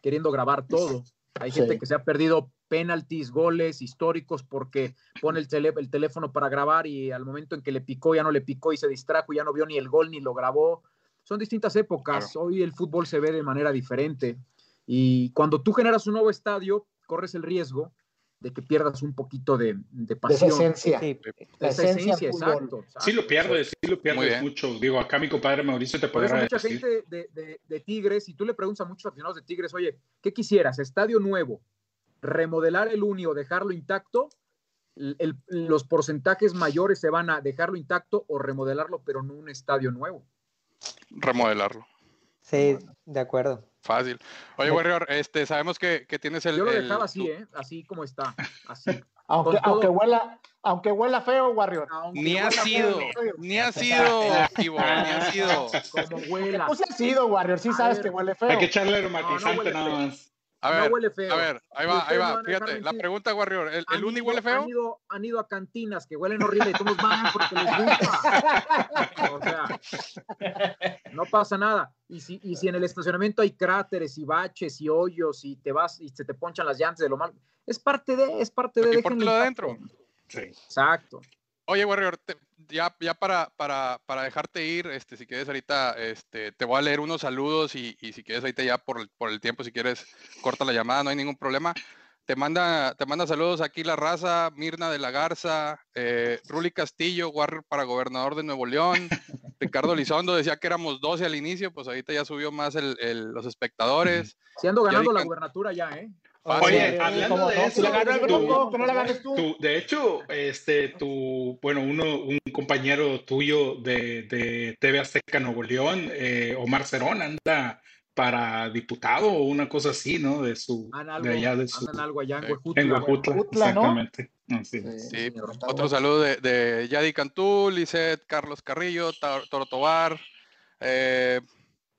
queriendo grabar todo. Hay Sí. gente que se ha perdido penaltis, goles históricos porque pone el, tele- el teléfono para grabar y al momento en que le picó ya no le picó y se distrajo, ya no vio ni el gol ni lo grabó. Son distintas épocas. Hoy el fútbol se ve de manera diferente. Y cuando tú generas un nuevo estadio, corres el riesgo de que pierdas un poquito de, de De esa pasión. esencia. Sí, La Esa esencia exacto, exacto. sí lo pierdes, sí lo pierdes mucho. Digo, acá mi compadre Mauricio te podrá mucha decir. gente de, de- de Tigres, y tú le preguntas a muchos aficionados de Tigres, oye, ¿qué quisieras? ¿Estadio nuevo? ¿Remodelar el Uni o dejarlo intacto? El- el- los porcentajes mayores se van a dejarlo intacto o remodelarlo, pero no un estadio nuevo. Remodelarlo. sí, de acuerdo. Fácil. Oye, Warrior, este, sabemos que, que tienes el. Yo lo el- dejaba así, tu- ¿eh? Así como está. Así. Aunque, aunque, huela, aunque huela feo, Warrior. Aunque Ni ha sido, feo. ni ha sido, Ivo, ni ha sido. Como huela. Pues ha sido, Warrior. Sí sabes ver. que huele feo. Hay que echarle no aromatizante huele nada feo. más. A No ver, huele feo. a ver, ahí va, ahí no va. Fíjate, la pregunta, Warrior, ¿el, el Uni ido- huele feo? Han ido, han ido a cantinas que huelen horrible y todos van porque les gusta. O sea, no pasa nada. Y si, y si en el estacionamiento hay cráteres y baches y hoyos y te vas y se te ponchan las llantas de lo mal, es parte de, es parte de. Déjenlo adentro. Sí. Exacto. Oye, Warrior, te- ya, ya para, para, para dejarte ir, este, si quieres ahorita, este, te voy a leer unos saludos y, y si quieres ahorita ya por el, por el tiempo, si quieres, corta la llamada, no hay ningún problema. Te manda, te manda saludos aquí la raza, Mirna de la Garza, eh, Ruli Castillo, Warrior para gobernador de Nuevo León, Ricardo Lizondo decía que éramos 12 al inicio, pues ahorita ya subió más el, el- los espectadores. Si ando ganando la gubernatura ya, ¿eh? Oye, hablando ¿cómo de no? eso, tú- no de hecho, este, tu, bueno, uno, un compañero tuyo de, de TV Azteca Nuevo León, eh, Omar Cerón, anda para diputado o una cosa así, ¿no? De su, Andan algo, de allá de su, algo allá en Sí. Huejutla. en Huejutla, Huejutla, ¿no? exactamente. Así es. Sí, señor, está Otro saludo de, de Yadi Cantú, Lisette, Carlos Carrillo, Toro Tobar, eh,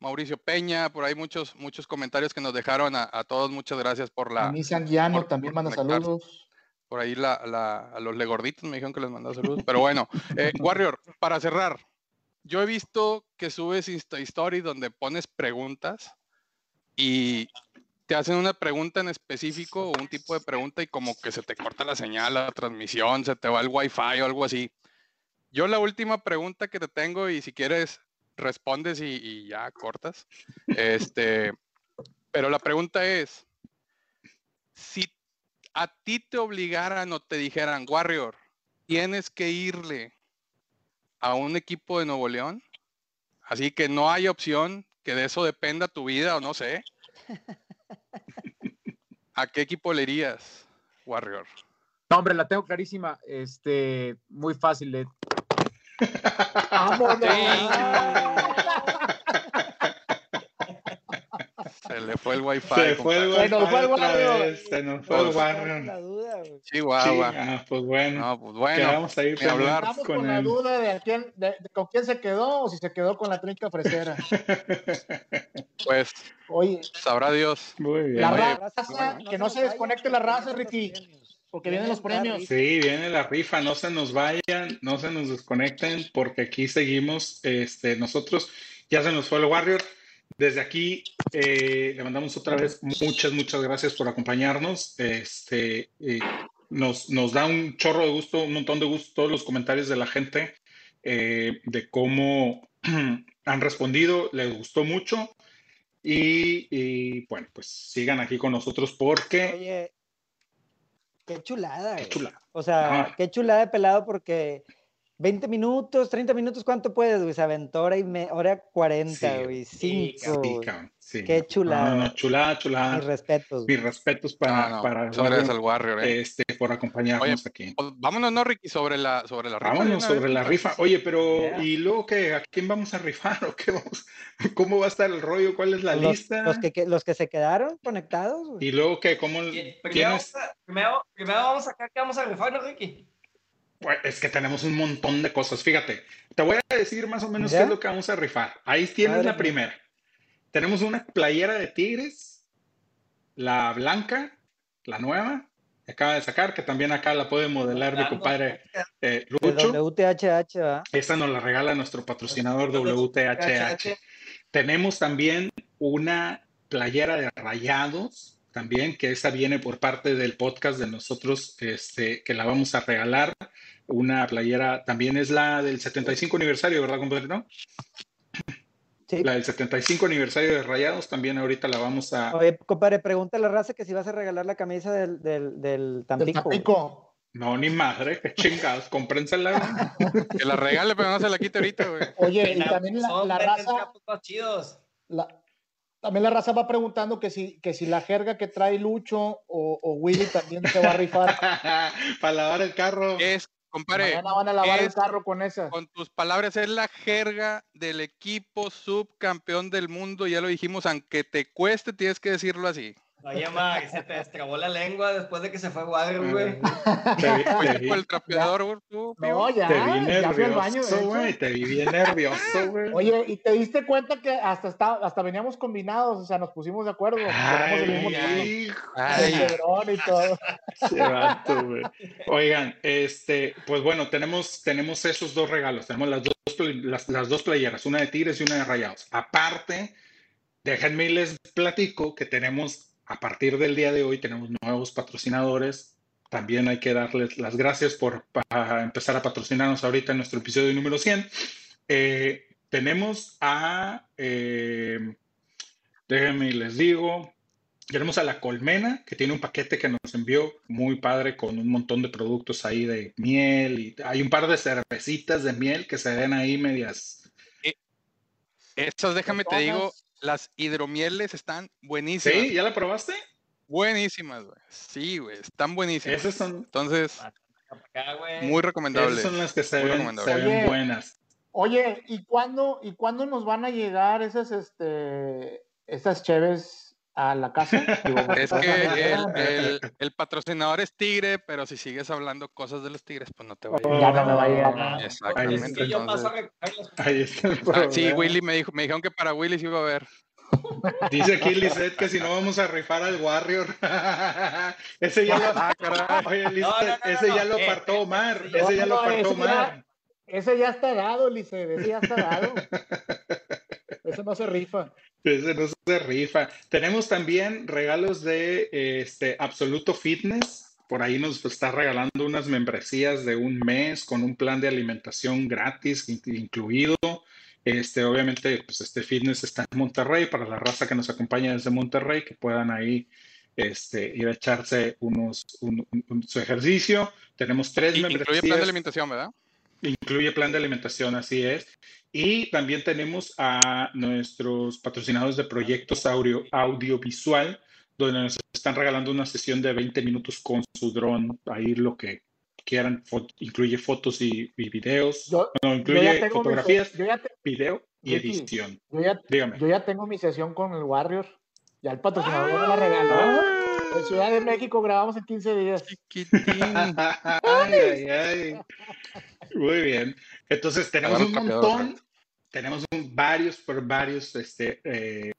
Mauricio Peña, por ahí muchos, muchos comentarios que nos dejaron a, a todos. Muchas gracias por la, Anisa Guiano por- también por manda conectarse. saludos. por ahí la, la- a los legorditos me dijeron que les mandaba saludos. Pero bueno, eh, Warrior, para cerrar, yo he visto que subes Insta Stories donde pones preguntas y te hacen una pregunta en específico o un tipo de pregunta y como que se te corta la señal, la transmisión, se te va el wifi o algo así. Yo la última pregunta que te tengo y si quieres respondes y, y ya cortas. Este, pero la pregunta es, si a ti te obligaran o te dijeran, Warrior, tienes que irle a un equipo de Nuevo León, así que no hay opción que de eso dependa tu vida o no sé. <laughs> ¿A qué equipo le irías, Warrior? No, hombre, la tengo clarísima. Este, muy fácil de ¡Vámonos! <laughs> Se le fue el wifi. Se fue el compadre. Se nos fue el Wi-Fi vez, se nos fue el Pues- güey. Chihuahua. Sí, ah, pues bueno, No, pues bueno. quedamos ahí ni hablar. pendientes Estamos con con la duda de, a quién, de- de con quién se quedó o si se quedó con la trinca fresera. <laughs> Pues Oye, sabrá Dios. Muy bien. La Oye, raza, que no se desconecte la raza, Ricky, porque vienen los premios. Sí, viene la rifa, no se nos vayan, no se nos desconecten, porque aquí seguimos, este, nosotros, ya se nos fue el Warrior, desde aquí eh, le mandamos otra vez muchas, muchas gracias por acompañarnos. Este, eh, nos, nos da un chorro de gusto, un montón de gusto todos los comentarios de la gente eh, de cómo <clears throat> han respondido, les gustó mucho. Y, y, bueno, pues sigan aquí con nosotros porque... Oye, qué chulada. Qué chulada. O sea, qué chulada de pelado porque 20 minutos, 30 minutos, ¿cuánto puedes, güey? Se aventó hora y me, hora 40, Sí, güey. sí, 5. Sí, sí. Qué chulada. No, no, no, chulada, chulada. Mis respetos. Mis respetos para, No, no, para al Warrior, Warrior, eh. este, por acompañarnos aquí. Pues, vámonos, ¿no, Ricky? Sobre la, sobre la rifa. Vámonos sobre vez. la rifa. Oye, pero Yeah. ¿y luego qué? ¿A quién vamos a rifar o qué vamos? <laughs> ¿Cómo va a estar el rollo? ¿Cuál es la Los, lista? los que, que- los que se quedaron conectados, güey. ¿Y luego qué? ¿Cómo Primero, tienes? vamos a- primero, primero vamos a sacar que vamos a rifar, ¿no, Ricky? Pues, es que tenemos un montón de cosas. Fíjate, te voy a decir más o menos ¿Ya? qué es lo que vamos a rifar. Ahí tienes Madre la mía. primera. Tenemos una playera de Tigres, la blanca, la nueva, que acaba de sacar, que también acá la puede modelar mi compadre eh, Lucho. WTHH. Esta nos la regala nuestro patrocinador WTHH. Tenemos también una playera de rayados, también, que esa viene por parte del podcast de nosotros, este, que la vamos a regalar. Una playera, también es la del 75 aniversario, ¿verdad, compadre? ¿No? Sí. La del 75 aniversario de Rayados, también ahorita la vamos a... Oye, compadre, pregunta a la raza que si vas a regalar la camisa del, del, del Del Tampico. No, ni madre, qué chingados, cómprensela. <laughs> Que la regale, pero no se la quite ahorita, güey. Oye, y también la, la raza, chidos. la- también la raza va preguntando que si, que si la jerga que trae Lucho o, o Willy también se va a rifar. <laughs> Para lavar el carro. Es, compadre, Mañana van a lavar el carro con esa. con tus palabras, es la jerga del equipo subcampeón del mundo. Ya lo dijimos, aunque te cueste, tienes que decirlo así. Oye, Mag, se te destrabó la lengua después de que se fue Warrior, güey. Te vi- el trapeador, güey. No, ya, Te vi nervioso, güey. Te vi bien nervioso, güey. Oye, y te diste cuenta que hasta, está, hasta veníamos combinados, o sea, nos pusimos de acuerdo. Tenemos el mismo Ay, Ay, el y todo. vato, güey. Oigan, este, pues bueno, tenemos, tenemos esos dos regalos. Tenemos las dos, las, las dos playeras, una de Tigres y una de Rayados. Aparte, déjenme les platico que tenemos, a partir del día de hoy, tenemos nuevos patrocinadores. También hay que darles las gracias por empezar a patrocinarnos ahorita en nuestro episodio número 100. Eh, tenemos a, eh, déjenme y les digo, tenemos a La Colmena, que tiene un paquete que nos envió muy padre con un montón de productos ahí de miel y hay un par de cervecitas de miel que se ven ahí medias. Estas, déjame te digo. Las hidromieles están buenísimas. ¿Sí? ¿Ya la probaste? Buenísimas, güey. Sí, güey, están buenísimas. Esas son, Entonces, Acá, güey. muy recomendable. esas son las que se Muy ven, se ven buenas. Oye, ¿y cuándo, ¿y cuándo nos van a llegar esas, este, esas cheves a la casa? Digo, Es ¿vas a que el, el- el patrocinador es Tigre, pero si sigues hablando cosas de los Tigres, pues no te va a Ya llegar. no me va a llegar. Exactamente. Es que yo paso a entonces-. Ahí está el Ah, sí. Willy me dijo, me dijeron que para Willy sí iba a haber. Dice aquí Lizeth que si no vamos a rifar al Warrior. <laughs> ese ya lo, Ah, caray. oye, Lizeth, No, no, no, ese no, ya lo apartó Omar. ese ya- ya lo apartó ya- Omar. Ese ya está dado, Lice, ese ya está dado. <laughs> Ese no se rifa. Ese no se rifa. Tenemos también regalos de este Absoluto Fitness. Por ahí nos está regalando unas membresías de un mes con un plan de alimentación gratis in- incluido. Este, obviamente, pues este fitness está en Monterrey para la raza que nos acompaña desde Monterrey, que puedan ahí este, ir a echarse unos, un- un- su ejercicio. Tenemos tres Y- Incluye plan membresías. de alimentación, ¿verdad? Incluye plan de alimentación, así es. Y también tenemos a nuestros patrocinadores de proyectos audio, audiovisual, donde nos están regalando una sesión de 20 minutos con su dron, ahí lo que quieran, fo- incluye fotos y, y videos, Yo, no, yo incluye mi, fotografías, yo ya, te- video y Ricky. edición. yo, ya, Dígame. yo ya tengo mi sesión con el Warrior. Ya el patrocinador me la regaló. En Ciudad de México grabamos en 15 días. Chiquitín. <laughs> Ay, ay, ay. Muy bien. Entonces tenemos un montón, tenemos un- varios, por varios este, eh,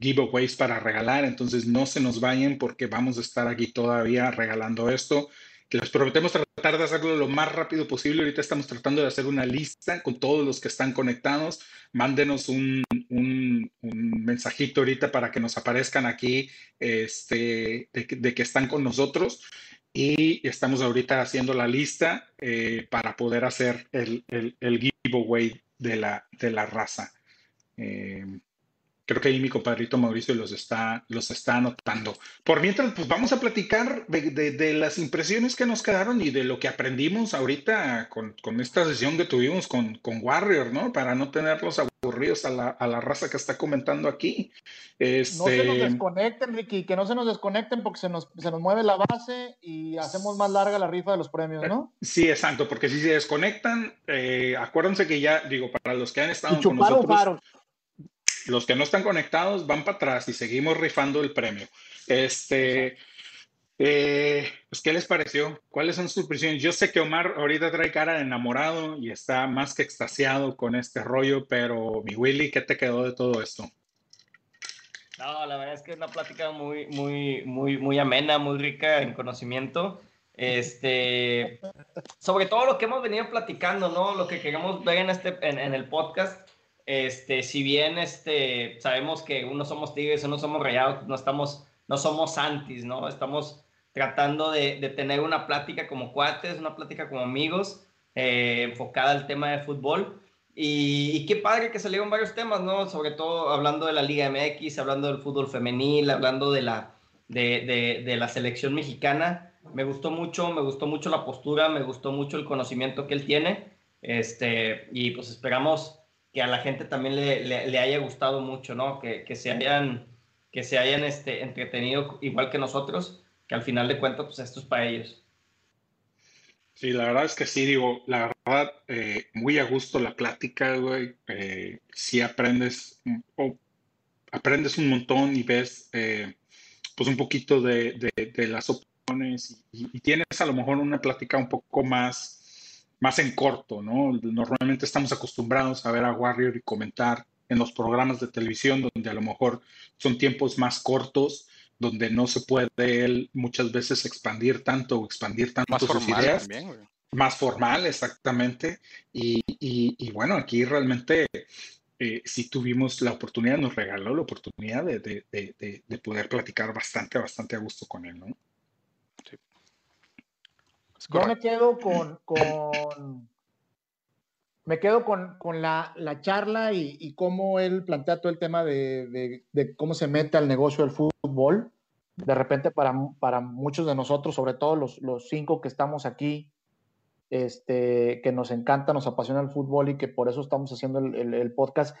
giveaways para regalar. Entonces no se nos vayan porque vamos a estar aquí todavía regalando esto. Que les prometemos tratar de hacerlo lo más rápido posible. Ahorita estamos tratando de hacer una lista con todos los que están conectados. Mándenos un, un- un mensajito ahorita para que nos aparezcan aquí este, de que están con nosotros. Y estamos ahorita haciendo la lista eh, para poder hacer el, el, giveaway de la, de la raza. Eh, creo que ahí mi compadrito Mauricio los está, los está anotando. Por mientras, pues vamos a platicar de, de- de las impresiones que nos quedaron y de lo que aprendimos ahorita con, con esta sesión que tuvimos con, con Warrior, ¿no? Para no tenerlos aburridos a la, a la raza que está comentando aquí. No se nos Este, desconecten, Ricky, que no se nos desconecten porque se nos, se nos mueve la base y hacemos más larga la rifa de los premios, ¿no? sí, exacto, porque si se desconectan, eh, acuérdense que ya, digo, para los que han estado Y con nosotros, faro. Los que no están conectados van para atrás y seguimos rifando el premio. Este, eh, pues, ¿qué les pareció? ¿Cuáles son sus impresiones? Yo sé que Omar ahorita trae cara de enamorado y está más que extasiado con este rollo, pero mi Willy, ¿qué te quedó de todo esto? No, la verdad es que es una plática muy, muy, muy, muy amena, muy rica en conocimiento. Este, sobre todo lo que hemos venido platicando, ¿no? Lo que queremos ver en este, en, en el podcast. Este, si bien este, sabemos que unos somos tigres, unos somos rayados, no estamos, no somos antis, ¿no? Estamos tratando de, tener una plática como cuates, una plática como amigos, eh, enfocada al tema de fútbol. Y, y qué padre que salieron varios temas, ¿no? Sobre todo hablando de la Liga MX, hablando del fútbol femenil, hablando de la, de, de, de la selección mexicana. Me gustó mucho, me gustó mucho la postura, me gustó mucho el conocimiento que él tiene. Este, y pues esperamos que a la gente también le, le, le haya gustado mucho, ¿no? Que, que se hayan, que se hayan este, entretenido igual que nosotros, que al final de cuentas, pues esto es para ellos. Sí, la verdad es que sí, digo, la verdad, eh, muy a gusto la plática, güey. Eh, sí aprendes, mm, o aprendes un montón y ves, eh, pues un poquito de, de- de las opciones y, y tienes a lo mejor una plática un poco más, más en corto, ¿no? Normalmente estamos acostumbrados a ver a Warrior y comentar en los programas de televisión donde a lo mejor son tiempos más cortos, donde no se puede él muchas veces expandir tanto o expandir tanto Más sus formal ideas también, güey. más formal, exactamente. Y, y- y bueno, aquí realmente eh, sí tuvimos la oportunidad, nos regaló la oportunidad de, de- de- de- de poder platicar bastante, bastante a gusto con él, ¿no? Yo me quedo con, con me quedo con, con la, la charla y, y cómo él plantea todo el tema de, de- de cómo se mete al negocio del fútbol. De repente para, para muchos de nosotros, sobre todo los, los cinco que estamos aquí, este, que nos encanta, nos apasiona el fútbol y que por eso estamos haciendo el, el- el podcast,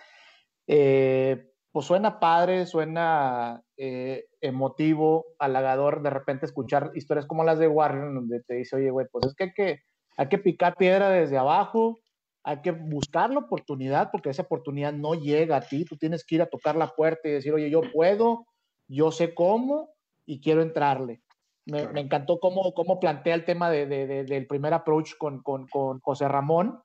eh, pues suena padre, suena eh, emotivo, halagador de repente escuchar historias como las de Warren, donde te dice, oye, güey, pues es que hay, que hay que picar piedra desde abajo, hay que buscar la oportunidad, porque esa oportunidad no llega a ti, tú tienes que ir a tocar la puerta y decir, oye, yo puedo, yo sé cómo y quiero entrarle. Me, Claro. me encantó cómo, cómo plantea el tema de- de- de- del primer approach con, con, con José Ramón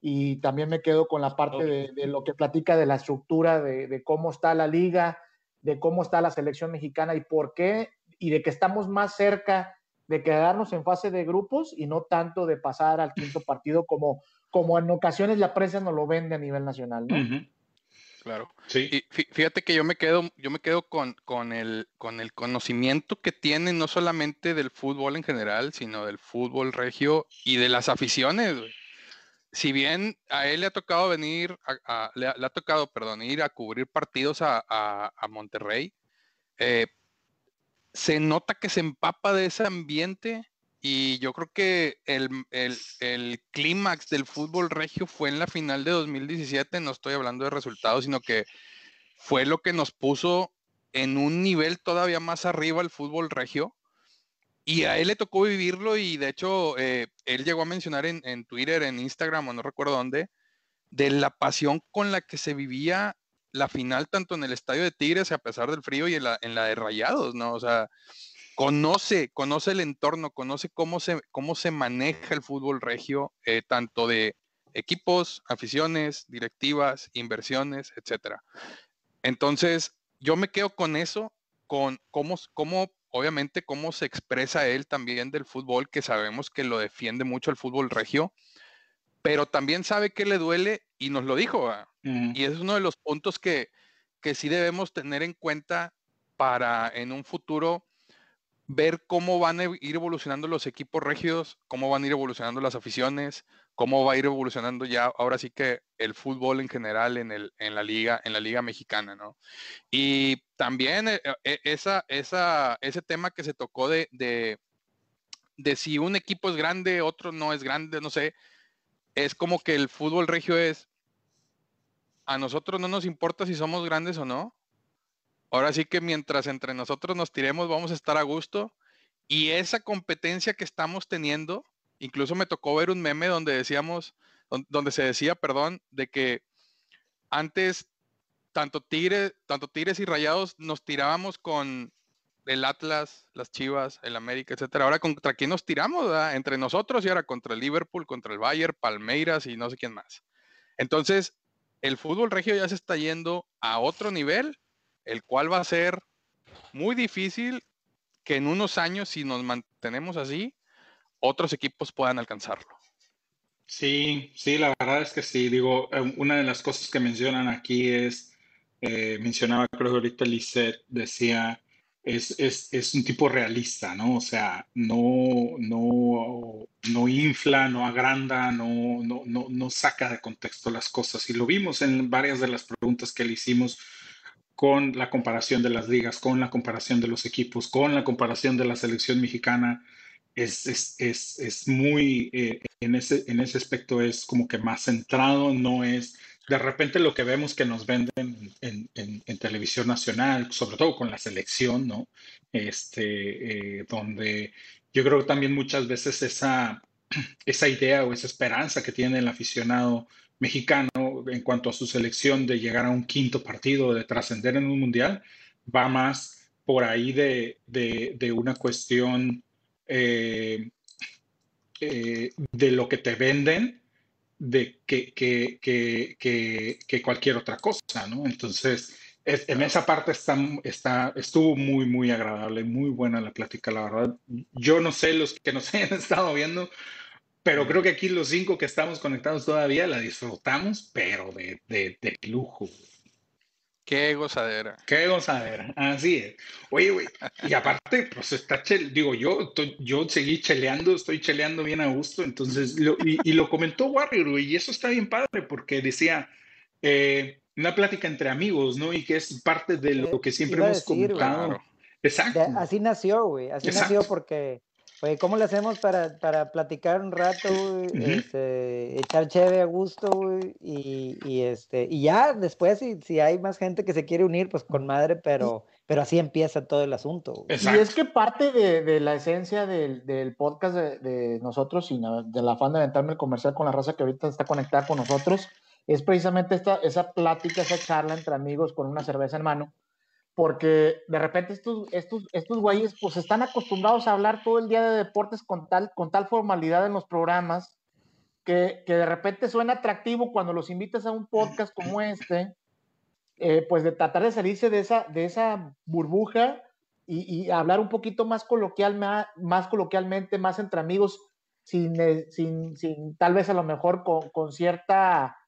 y también me quedo con la parte de, de lo que platica de la estructura, de, de cómo está la liga, de cómo está la selección mexicana y por qué, y de que estamos más cerca de quedarnos en fase de grupos y no tanto de pasar al quinto <laughs> partido como, como en ocasiones la prensa nos lo vende a nivel nacional, ¿no? Claro. Sí, Y fí- fíjate que yo me quedo, yo me quedo con, con el, con el conocimiento que tiene no solamente del fútbol en general, sino del fútbol regio y de las aficiones. güey. Si bien a él le ha tocado venir, a- le, ha, tocado, perdón, ir a cubrir partidos a, Monterrey, eh, se nota que se empapa de ese ambiente y yo creo que el- el clímax del fútbol regio fue en la final de 2017, no estoy hablando de resultados, sino que fue lo que nos puso en un nivel todavía más arriba el fútbol regio. Y a él le tocó vivirlo y de hecho eh, él llegó a mencionar en, Twitter, en Instagram o no recuerdo dónde, de la pasión con la que se vivía la final tanto en el estadio de Tigres a pesar del frío y en la, en la de Rayados, ¿no? O sea, conoce, conoce el entorno, conoce cómo se, cómo se maneja el fútbol regio, eh, tanto de equipos, aficiones, directivas, inversiones, etcétera. Entonces, yo me quedo con eso, con cómo, cómo, obviamente, cómo se expresa él también del fútbol, que sabemos que lo defiende mucho el fútbol regio, pero también sabe que le duele y nos lo dijo. Y es uno de los puntos que, que sí debemos tener en cuenta para en un futuro ver cómo van a ir evolucionando los equipos regios, cómo van a ir evolucionando las aficiones, cómo va a ir evolucionando ya ahora sí que el fútbol en general en, el, en la liga, en la liga mexicana, ¿no? Y también eh, eh, esa, ese tema que se tocó de, de, de si un equipo es grande, otro no es grande, no sé, es como que el fútbol regio es, a nosotros no nos importa si somos grandes o no. Ahora sí que mientras entre nosotros nos tiremos vamos a estar a gusto. Y esa competencia que estamos teniendo, incluso me tocó ver un meme donde decíamos, donde se decía, perdón, de que antes tanto Tigres, tanto Tigres y Rayados nos tirábamos con el Atlas, las Chivas, el América, etcétera. Ahora contra quién nos tiramos, entre nosotros y ahora contra el Liverpool, contra el Bayern, Palmeiras y no sé quién más. Entonces, el fútbol regio ya se está yendo a otro nivel, el cual va a ser muy difícil que en unos años, si nos mantenemos así, otros equipos puedan alcanzarlo. Sí, sí, la verdad es que sí. Digo, eh, una de las cosas que mencionan aquí es, eh, mencionaba creo que ahorita Lisset, decía, es, es, es, un tipo realista, ¿no? O sea, no, no, no infla, no agranda, no, no, no, no saca de contexto las cosas. Y lo vimos en varias de las preguntas que le hicimos con la comparación de las ligas, con la comparación de los equipos, con la comparación de la selección mexicana. Es, es, es, es muy, eh, en, ese, en ese aspecto es como que más centrado, no es de repente lo que vemos que nos venden en, en, televisión nacional, sobre todo con la selección, ¿no? Este, eh, donde yo creo también muchas veces esa, <clears throat> esa idea o esa esperanza que tiene el aficionado mexicano en cuanto a su selección de llegar a un quinto partido, de trascender en un mundial, va más por ahí de, de, de una cuestión eh, eh, de lo que te venden de que, que, que, que, cualquier otra cosa, ¿no? Entonces, en esa parte está, está, estuvo muy, muy agradable, muy buena la plática, la verdad. Yo no sé los que nos <laughs> hayan estado viendo, pero creo que aquí los cinco que estamos conectados todavía la disfrutamos, pero de, de, de lujo. Qué gozadera. Qué gozadera, así es. Oye, güey, y aparte, pues está, chel digo, yo, yo seguí cheleando, estoy cheleando bien a gusto, entonces, y, lo comentó Warrior, güey, y eso está bien padre, porque decía, eh, una plática entre amigos, ¿no? Y que es parte de lo que siempre hemos comentado. Exacto. así nació, güey, así nació porque Oye, ¿cómo le hacemos para, para platicar un rato, este, echar cheve a gusto, Y, y, este, y ya después, si, si hay más gente que se quiere unir, pues con madre, pero, pero así empieza todo el asunto. Y es que parte de, de la esencia del, del podcast de, de, nosotros y de la afán de aventarme el comercial con la raza que ahorita está conectada con nosotros, es precisamente esta, esa plática, esa charla entre amigos con una cerveza en mano porque de repente estos, estos, estos güeyes pues están acostumbrados a hablar todo el día de deportes con tal, con tal formalidad en los programas que, que de repente suena atractivo cuando los invitas a un podcast como este, eh, pues de tratar de salirse de esa, de esa burbuja y, y hablar un poquito más, coloquial, más coloquialmente, más entre amigos, sin, eh, sin, sin tal vez a lo mejor con, con cierta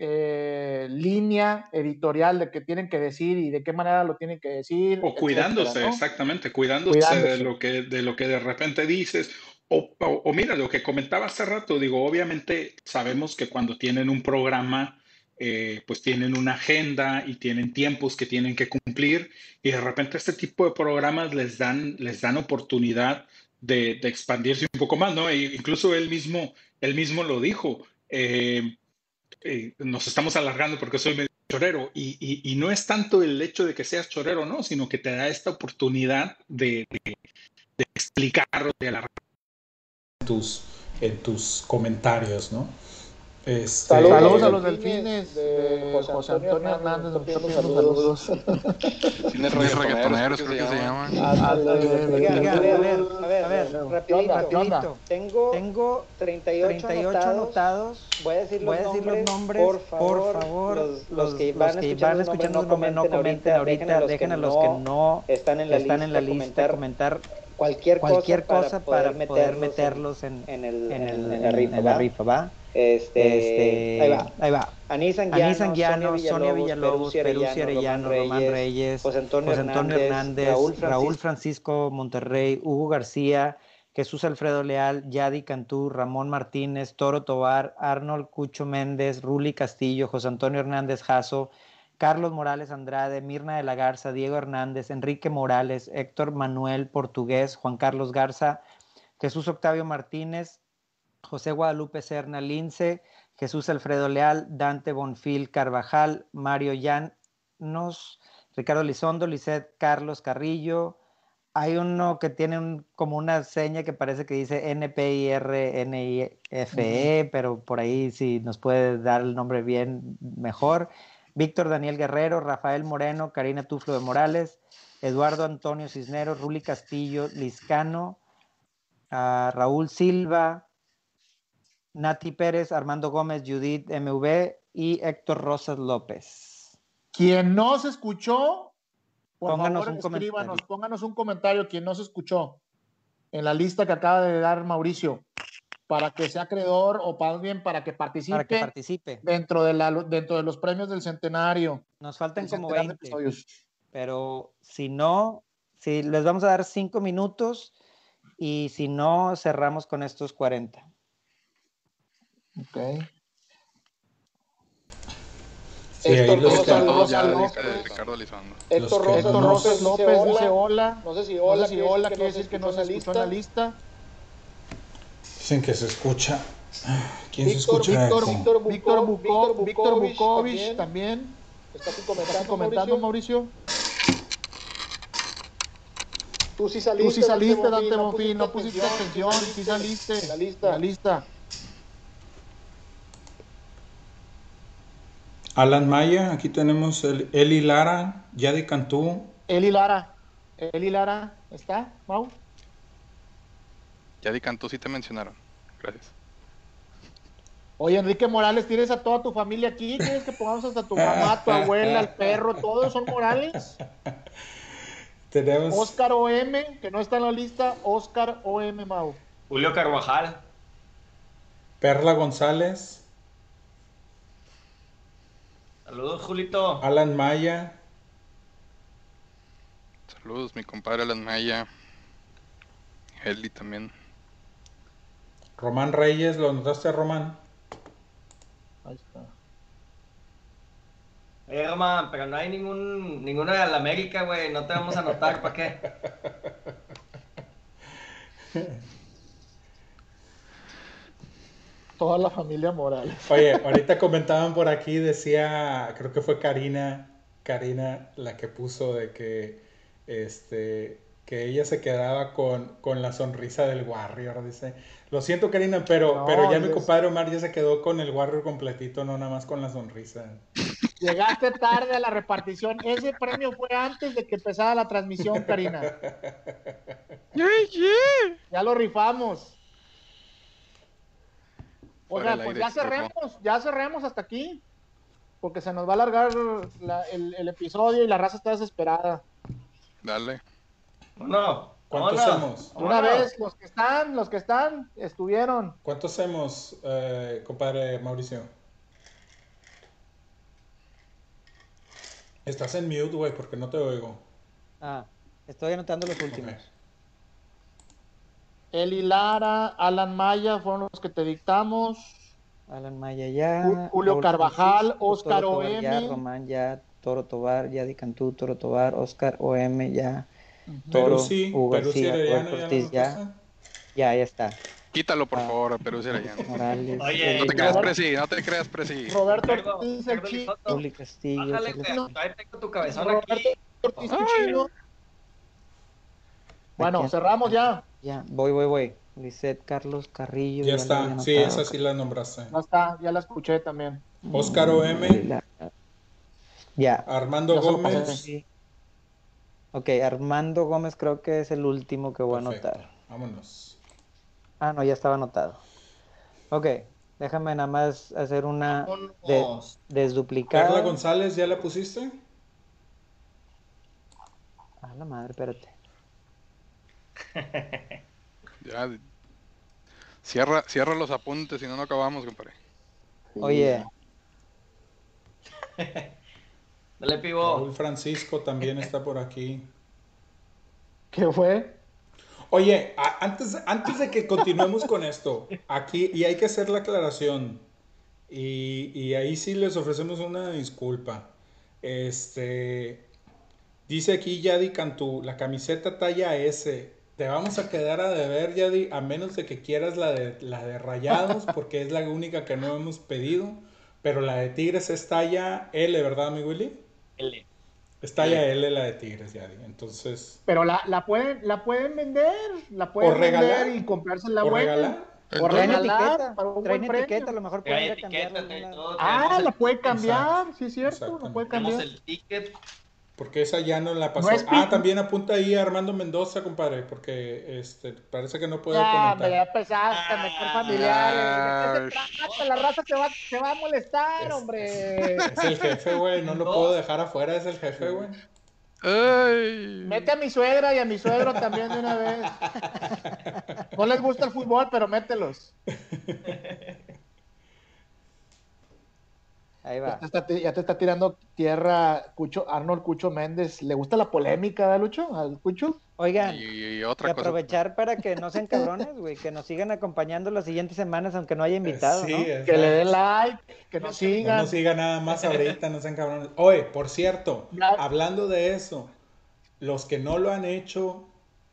eh, línea editorial de qué tienen que decir y de qué manera lo tienen que decir. O cuidándose, exactamente, cuidándose, De, lo que, de lo que de repente dices. O, o, mira, lo que comentaba hace rato, digo, obviamente sabemos que cuando tienen un programa, eh, pues tienen una agenda y tienen tiempos que tienen que cumplir y de repente este tipo de programas les dan, les dan oportunidad de, de expandirse un poco más, ¿no? E incluso él mismo, él mismo lo dijo. Eh, eh, nos estamos alargando porque soy medio chorero y, no es tanto el hecho de que seas chorero, no, sino que te da esta oportunidad de, de, de de alargar tus, en tus comentarios, ¿no? Este, saludos, saludos, a los delfines de José, José Antonio Hernández, de saludos. Delfines <laughs> reggaetoneros, creo que se llaman. A ver, a ver, a ver, rapidito. Tengo, tengo 38, 38 anotados. Voy a decir los, voy a decir nombres, los nombres. Por favor, por favor los, los, que van, los que van escuchando no comenten, no comenten ahorita. Dejen a los que no están en la están lista, en la lista comentar cualquier, cualquier cosa, para, poder meterlos en, el, en, el, en, la rifa, ¿va? Este, ahí va. Ahí va. Anís Anís Anguiano, Sonia Villalobos, Perucia Arellano, Román Reyes, José Antonio, Hernández, Raúl, Francisco Monterrey, Hugo García, Jesús Alfredo Leal, Yadi Cantú, Ramón Martínez, Toro Tobar, Arnold Cucho Méndez, Ruli Castillo, José Antonio Hernández Jasso, Carlos Morales Andrade, Mirna de la Garza, Diego Hernández, Enrique Morales, Héctor Manuel Portugués, Juan Carlos Garza, Jesús Octavio Martínez, José Guadalupe Serna Lince, Jesús Alfredo Leal, Dante Bonfil Carvajal, Mario Llanos, Ricardo Lizondo, Lisset Carlos Carrillo. Hay uno que tiene un- como una seña que parece que dice NPIRNIFE, pero por ahí si nos puede dar el nombre bien, mejor. Víctor Daniel Guerrero, Rafael Moreno, Karina Tuflo de Morales, Eduardo Antonio Cisneros, Ruli Castillo, Liscano, Raúl Silva, Nati Pérez, Armando Gómez, Judith MV y Héctor Rosas López. Quien no se escuchó, por Pónganos favor, un escríbanos, comentario. pónganos un comentario quien no se escuchó en la lista que acaba de dar Mauricio para que sea acreedor o más bien para que participe, Para que participe. dentro, de la, dentro de los premios del centenario. Nos faltan como centenar de 20, episodios. pero si no, si les vamos a dar 5 minutos y si no, cerramos con estos 40. Ok. Sí, Héctor los Rosa que- Todos Rosa ya López. dice Ricardo Elizondo. Los Héctor que Rosas Héctor no- Rosas López dice hola. No sé si No hola, sé si hola quiere decir que no se escuchó en la lista. Dicen que se escucha. ¿Quién se Víctor, escucha? Víctor? Víctor, Víctor, Buko- Buko- Víctor Bukovic también. también. Está aquí ¿Estás comentando, comentando, Mauricio. Mauricio? Tú sí saliste, Tú sí saliste, Dante Bonfil, no pusiste atención, sí saliste. En la lista. En la lista. Alan Maya, aquí tenemos el, Eli Lara, Yadi Cantú, Eli Lara. Eli Lara, ¿está, Mau? Ya di Cantú sí te mencionaron. Gracias. Oye, Enrique Morales, tienes a toda tu familia aquí. ¿Quieres que pongamos hasta tu mamá, tu abuela, el perro? ¿Todos son Morales? <laughs> tenemos Oscar OM, que no está en la lista. Oscar OM, Mau. Julio Carvajal. Perla González, Saludos, Julito. Alan Maya, Saludos, mi compadre Alan Maya. Eli también. Román Reyes, ¿lo notaste Román? Ahí está. Oye, Román, pero no hay ningún, ninguno de la América, güey. No te vamos a anotar, ¿para qué? <laughs> Toda la familia Morales. Oye, <laughs> ahorita comentaban por aquí, decía, creo que fue Karina, Karina la que puso de que, este, que ella se quedaba con, con la sonrisa del Warrior, dice. Lo siento, Karina, pero, No, pero ya mi compadre Omar ya se quedó con el Warrior completito, no nada más con la sonrisa. Llegaste tarde a la repartición. Ese premio fue antes de que empezara la transmisión, Karina. <laughs> Ya lo rifamos. Oiga, del pues ya cerremos, ya cerremos hasta aquí. Porque se nos va a alargar la- el, el episodio y la raza está desesperada. Dale. No. ¿Cuántos vámonos. somos? Una vez, los que están, los que están, estuvieron. ¿Cuántos hacemos, eh, compadre Mauricio? Estás en mute, güey, porque no te oigo. Ah, estoy anotando los últimos. Eli Lara, Alan Maya fueron los que te dictamos. Alan Maya ya. Ju- Julio Raúl Carvajal, Francisco, Óscar Toro Tobar ya, OM. Román ya, Toro Tobar, Yadi Cantú, Toro Tobar, Oscar OM ya, Toro, Hugo Peruzzi García, Arellano, Roberto ¿ya Ortiz no ya, ya, ya está. Quítalo, por Ah. favor, a Perú. Morales, Oye, No te creas, Presi, no te creas, Presi. Roberto Ortiz, el Castillo, Bájale, güey. Todavía tengo tu cabezón Roberto aquí. Ortiz, el Chino. Bueno, Aquí cerramos ya. Ya, voy, voy, voy. Lisette Carlos Carrillo. Ya está, sí, esa sí la nombraste. Ya está, ya la escuché también. Oscar OM, La- Ya. Armando Ya. Gómez. Sí. Ok, Armando Gómez creo que es el último que voy a anotar. Vámonos. Ah, no, ya estaba anotado. Ok, déjame nada más hacer una de- Vámonos. desduplicada. Carla González, ¿ya la pusiste? Ah, la madre, espérate. <laughs> Ya. Cierra, cierra los apuntes, si no, no acabamos, compadre. Oye, <laughs> Dale, pivo. Raúl Francisco también está por aquí. ¿Qué fue? Oye, a- antes, antes de que continuemos con esto, aquí, y hay que hacer la aclaración, y, y ahí sí les ofrecemos una disculpa. Este, dice aquí Yadi Cantú, la camiseta talla S, te vamos a quedar a deber, Yadi, a menos de que quieras la de, la de rayados, <laughs> porque es la única que no hemos pedido, pero la de Tigres es talla L, ¿verdad, mi Willy? L. Es talla L la de Tigres, Yadi, entonces... Pero la, la pueden, la pueden vender, la pueden O regalar. vender y comprarse la ¿O buena. regalar? O traen regalar etiqueta, para un traen etiqueta, a lo mejor pueden una- Ah, Tenemos la puede cambiar, sí es cierto, la puede Tenemos cambiar. el ticket. Porque esa ya no la pasó. No ah, también apunta ahí a Armando Mendoza, compadre, porque este parece que no puede hombre, comentar. ya empezaste, mejor familiares. ¿De qué se trata? La raza te va, te va a molestar, Es- hombre. Es el jefe, güey, no lo No. puedo dejar afuera, es el jefe, güey. ¡Ay! Mete a mi suegra y a mi suegro también de una vez. <laughs> No les gusta el fútbol, pero mételos. <laughs> Ahí Ya va. te, está, ya te está tirando tierra Cucho, Arnold Cucho Méndez. ¿Le gusta la polémica, ¿verdad, Lucho? ¿Al Cucho? Oigan, Y, y y otra cosa. aprovechar para que no sean cabrones, güey, que nos sigan acompañando las siguientes semanas, aunque no haya invitado, sí, ¿no? Que le den like, que nos No sigan. nos siga nada más ahorita, no sean cabrones. Oye, por cierto, Ya. hablando de eso, los que no lo han hecho,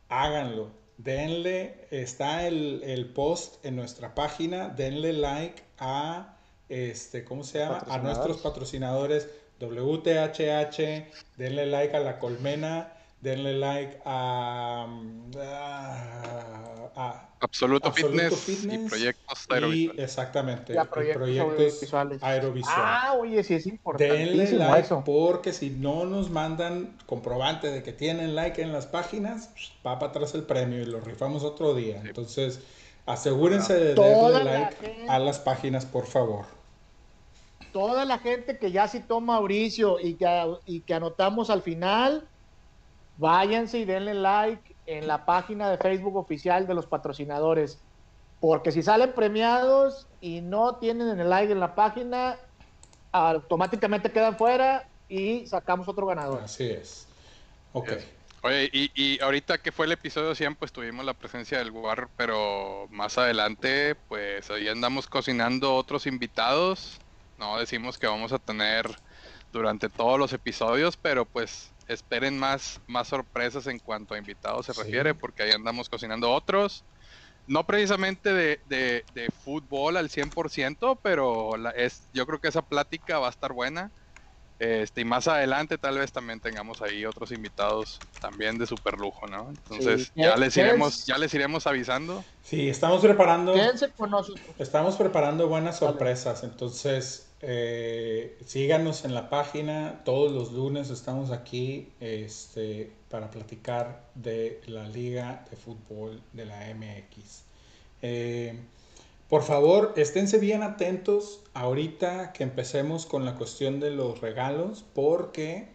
háganlo. Denle, está el, el post en nuestra página, denle like a, este, ¿cómo se llama? A Patrocinadores. nuestros patrocinadores WTHH, denle like a La Colmena, denle like a... mm, a- a- Absoluto, Absoluto fitness, Fitness y proyectos y aerovisuales. exactamente, Ya, y proyectos proyectos aerovisuales. Ah, oye, sí es Denle importantísimo like eso. porque si no nos mandan comprobante de que tienen like en las páginas, va para atrás el premio y lo rifamos otro día. Entonces, asegúrense de Toda darle like a las páginas, por favor. Toda la gente que ya citó Mauricio y que, y que anotamos al final, váyanse y denle like en la página de Facebook oficial de los patrocinadores. Porque si salen premiados y no tienen el like en la página, automáticamente quedan fuera y sacamos otro ganador. Así es. Ok. Yes. Oye, y, y ahorita que fue el episodio 100, pues tuvimos la presencia del War, pero más adelante, pues ahí andamos cocinando otros invitados. No decimos que vamos a tener durante todos los episodios, pero pues esperen más, más sorpresas en cuanto a invitados se Sí. refiere, porque ahí andamos cocinando otros. No precisamente de, de- de fútbol al 100%, pero la- es, yo creo que esa plática va a estar buena. Este, y más adelante tal vez también tengamos ahí otros invitados también de super lujo, ¿no? Entonces Sí. ya les ¿Qué iremos, es? ya les iremos avisando. Sí, estamos preparando. Quédense con nosotros. Estamos preparando buenas sorpresas, entonces eh, síganos en la página. Todos los lunes estamos aquí este, para platicar de la Liga de Fútbol de la MX. Eh, por favor, esténse bien atentos ahorita que empecemos con la cuestión de los regalos, porque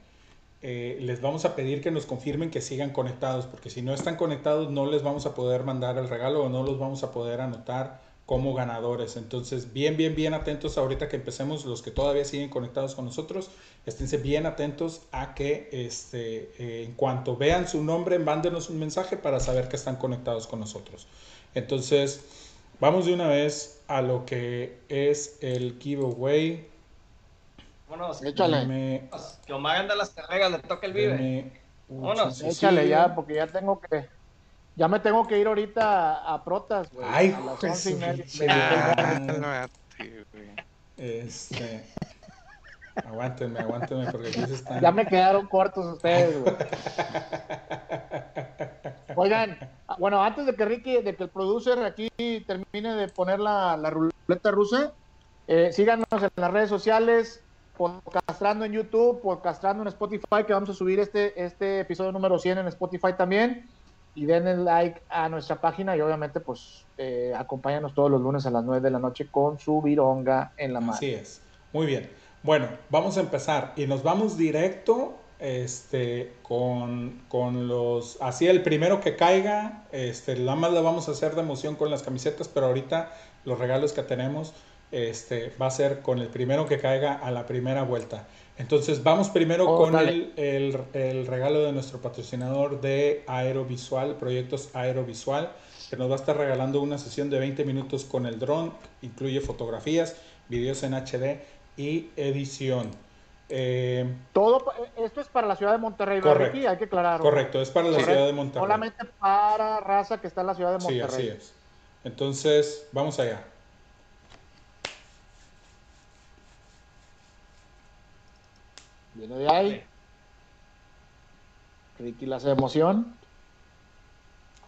eh, les vamos a pedir que nos confirmen que sigan conectados, porque si no están conectados no les vamos a poder mandar el regalo o no los vamos a poder anotar como ganadores. Entonces, bien, bien, bien atentos ahorita que empecemos, los que todavía siguen conectados con nosotros, esténse bien atentos a que este, eh, en cuanto vean su nombre, mándenos un mensaje para saber que están conectados con nosotros. Entonces, vamos de una vez a lo que es el giveaway. Vámonos. Échale, Deme- Que Omar anda a las carreras, le toca el vive. Vámonos. échale ya, porque ya tengo que. Ya me tengo que ir ahorita a, a Protas, güey. Ay, a las once y media. Ah. Este. Aguántenme, aguántenme, porque aquí se están. Ya me quedaron cortos ustedes, güey. <laughs> Oigan, bueno, antes de que Ricky, de que el producer aquí termine de poner la, la ruleta rusa, eh, síganos en las redes sociales, podcastrando en YouTube, podcastrando en Spotify, que vamos a subir este, este episodio número 100 en Spotify también. Y denle like a nuestra página y obviamente pues eh, acompáñanos todos los lunes a las 9 de la noche con su vironga en la mano. Así es. Muy bien. Bueno, vamos a empezar y nos vamos directo este, con, con los, así el primero que caiga, este, nada más lo vamos a hacer de emoción con las camisetas, pero ahorita los regalos que tenemos, este, va a ser con el primero que caiga a la primera vuelta. Entonces vamos primero Oh, con el, el- el regalo de nuestro patrocinador de Aerovisual, Proyectos Aerovisual, que nos va a estar regalando una sesión de 20 minutos con el dron, incluye fotografías, videos en HD y edición. Eh, Todo, pa- esto es para la ciudad de Monterrey, ¿verdad, Correcto. Ricky? Hay que aclararlo. correcto, es para la Correcto. ciudad de Monterrey. Solamente para raza que está en la ciudad de Sí, Monterrey. así es. Entonces, vamos allá. Viene de ahí. Ricky la hace emoción.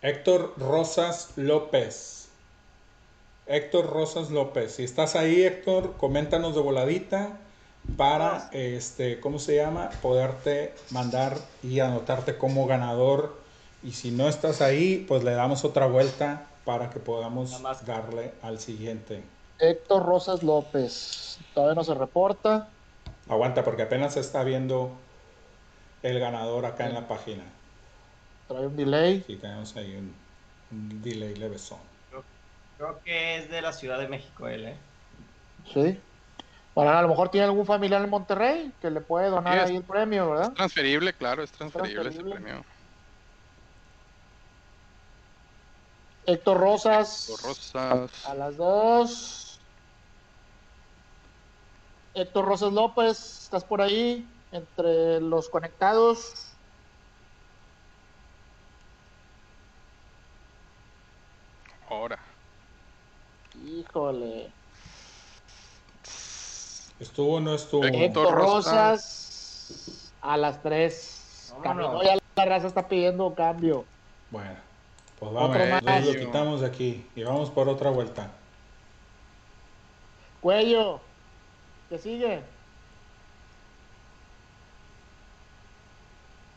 Héctor Rosas López. Héctor Rosas López. Si estás ahí, Héctor, coméntanos de voladita para, este, ¿cómo se llama? Poderte mandar y anotarte como ganador. Y si no estás ahí, pues le damos otra vuelta para que podamos darle al siguiente. Héctor Rosas López. Todavía no se reporta. Aguanta, porque apenas se está viendo el ganador acá en la página. Trae un delay. Sí, tenemos ahí un, un delay levesón. Creo que es de la Ciudad de México él, ¿eh? Sí. Bueno, a lo mejor tiene algún familiar en Monterrey que le puede donar Sí, es- ahí el premio, ¿verdad? Transferible, claro, es transferible, Transferible. ese premio. Héctor Rosas. Los Rosas. A las dos. Héctor Rosas López, ¿estás por ahí? Entre los conectados. Ahora. Híjole. ¿Estuvo o no estuvo? Héctor Rosas. A las tres. Vámonos. Caminó ya la raza está pidiendo cambio. Bueno, pues vamos, más. lo quitamos de aquí y vamos por otra vuelta. Cuello. ¿Qué sigue?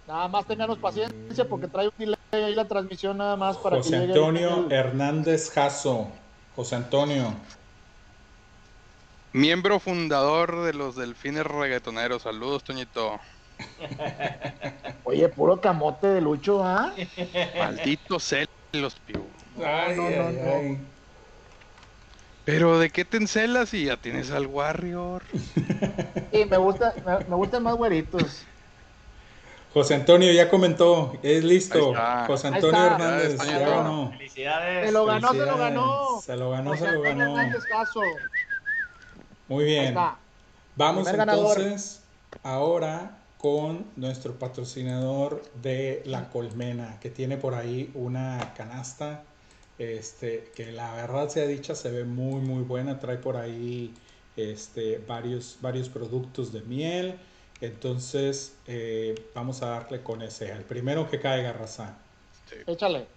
Nada más ténganos paciencia porque trae un delay ahí la transmisión nada más para José que Antonio Hernández Jasso. José Antonio, Miembro fundador de los Delfines Reggaetoneros. Saludos, Toñito. <laughs> Oye, puro camote de Lucho, ¿ah? Malditos celos, piu. Ay, no, no, ay, no. ay. Pero ¿de qué te encelas si ya tienes al Warrior? <laughs> Sí, me gusta, me, me gustan más güeritos. José Antonio ya comentó, es listo. José Antonio. Hernández Ya ganó. Felicidades. Se lo ganó, se lo ganó. Se lo ganó, se lo ganó. Muy bien. Vamos entonces ahora con nuestro patrocinador de La Colmena, que tiene por ahí una canasta, este, que la verdad sea dicha, se ve muy muy buena, trae por ahí este, varios, varios productos de miel, entonces eh, vamos a darle con ese, el primero que caiga, raza. Sí. Échale.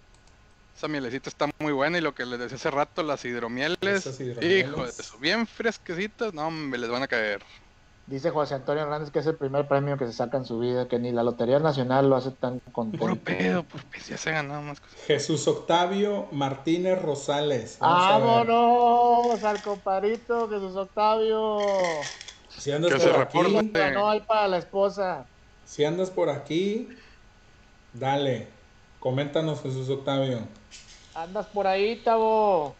Esa mielecita está muy buena y lo que les decía hace rato, las hidromieles, Esas hidromieles. hijo de eso, bien fresquecitas, no, hombre, les van a caer. Dice José Antonio Hernández que es el primer premio que se saca en su vida, que ni la Lotería Nacional lo hace tan Puro contento. pedo, puro pedo, ya se ganado más cosas. Jesús Octavio Martínez Rosales. ¡Vámonos al comparito Jesús Octavio! Si andas Que por se aquí, reporte. Ganó ahí para la esposa. Si andas por aquí, dale. Coméntanos, Jesús Octavio. Andas por ahí, Tavo.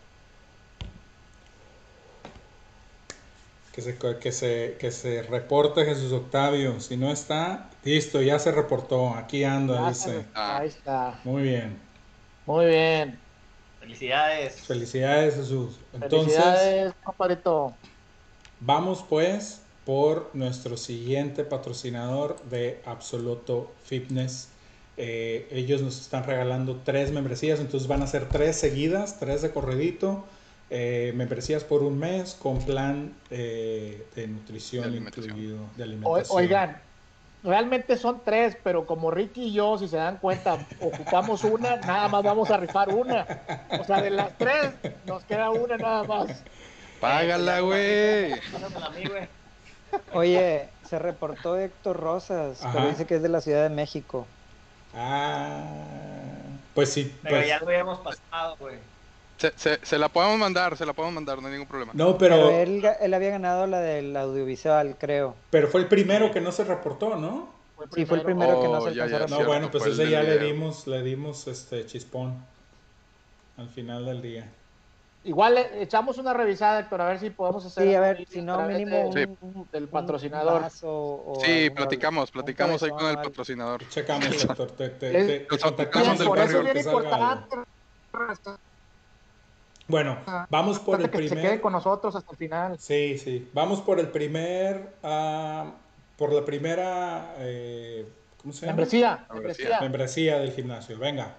Que se, que se, que se reporte Jesús Octavio. Si no está, listo, ya se reportó. Aquí anda, Ya dice. Ahí está. Muy bien. Muy bien. Felicidades. Felicidades, Jesús. Entonces, Felicidades, vamos pues por nuestro siguiente patrocinador de Absoluto Fitness. Eh, ellos nos están regalando tres membresías, entonces van a ser tres seguidas, tres de corredito. Eh, membresías por un mes con plan eh, de nutrición De incluido, de O- alimentación. oigan, realmente son tres, pero como Ricky y yo, si se dan cuenta, ocupamos una, nada más vamos a rifar una. O sea, de las tres, nos queda una nada más. Págala, güey. Oye, se reportó Héctor Rosas, Ajá. pero dice que es de la Ciudad de México. Ah, pues sí. Pero pues- ya lo habíamos pasado, güey. Se, se, se la podemos mandar, se la podemos mandar, no hay ningún problema. No, Pero, pero, él, él había ganado la del audiovisual, creo. pero fue el primero que no se reportó, ¿no? Sí, fue el primero que no Oh, se ya, alcanzó a ya, No, cierto, bueno, pues ese ya le dimos, le dimos este chispón al final del día. Igual le echamos una revisada, Héctor, a ver si podemos hacer. Sí, a ver, si no, mínimo de- un, del patrocinador. o Sí, alguna- platicamos, platicamos ahí con el patrocinador. Checamos, <laughs> Héctor. Te, te, te- por eso barrio es bien importante. Bueno, vamos por el que se quede primer. con nosotros hasta el final. Sí, sí. Vamos por el primer. ah, por la primera. eh, ¿Cómo se llama? Membresía, Membresía. del gimnasio. Venga.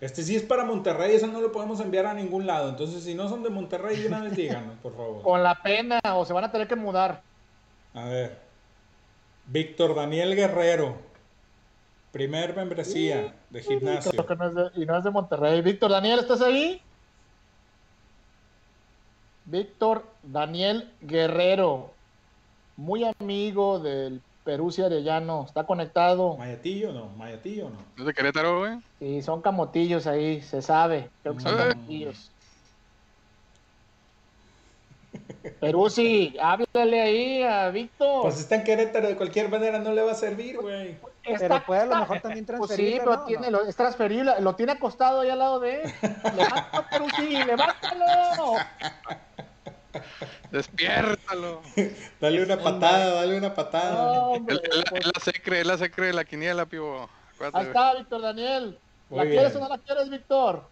Este sí es para Monterrey, eso no lo podemos enviar a ningún lado. Entonces, si no son de Monterrey, de una vez díganos, por favor. <laughs> Con la pena, o se van a tener que mudar. A ver. Víctor Daniel Guerrero. Primer membresía de gimnasio. Que no es de- y no es de Monterrey. Víctor Daniel, ¿estás ahí? Víctor Daniel Guerrero, muy amigo del Perusia Arellano, está conectado. ¿Mayatillo no? ¿Mayatillo no? ¿Es de Querétaro, güey? Y son camotillos ahí, se sabe. Creo que son Eh. camotillos. Perusi, háblale ahí a Víctor. Pues está en Querétaro, de cualquier manera no le va a servir, güey. Pero puede a lo mejor también Pues sí, pero ¿no? tiene, ¿No? lo- es transferible, lo tiene acostado ahí al lado de él. <laughs> Levántalo, Perusi, levántalo. ¡Despiértalo! Dale una patada, dale una patada. No, hombre, pues, él la secre, él la secre de la quiniela, pivo. Acuérdate, ahí está, Víctor Daniel. ¿La quieres o no la quieres, Víctor?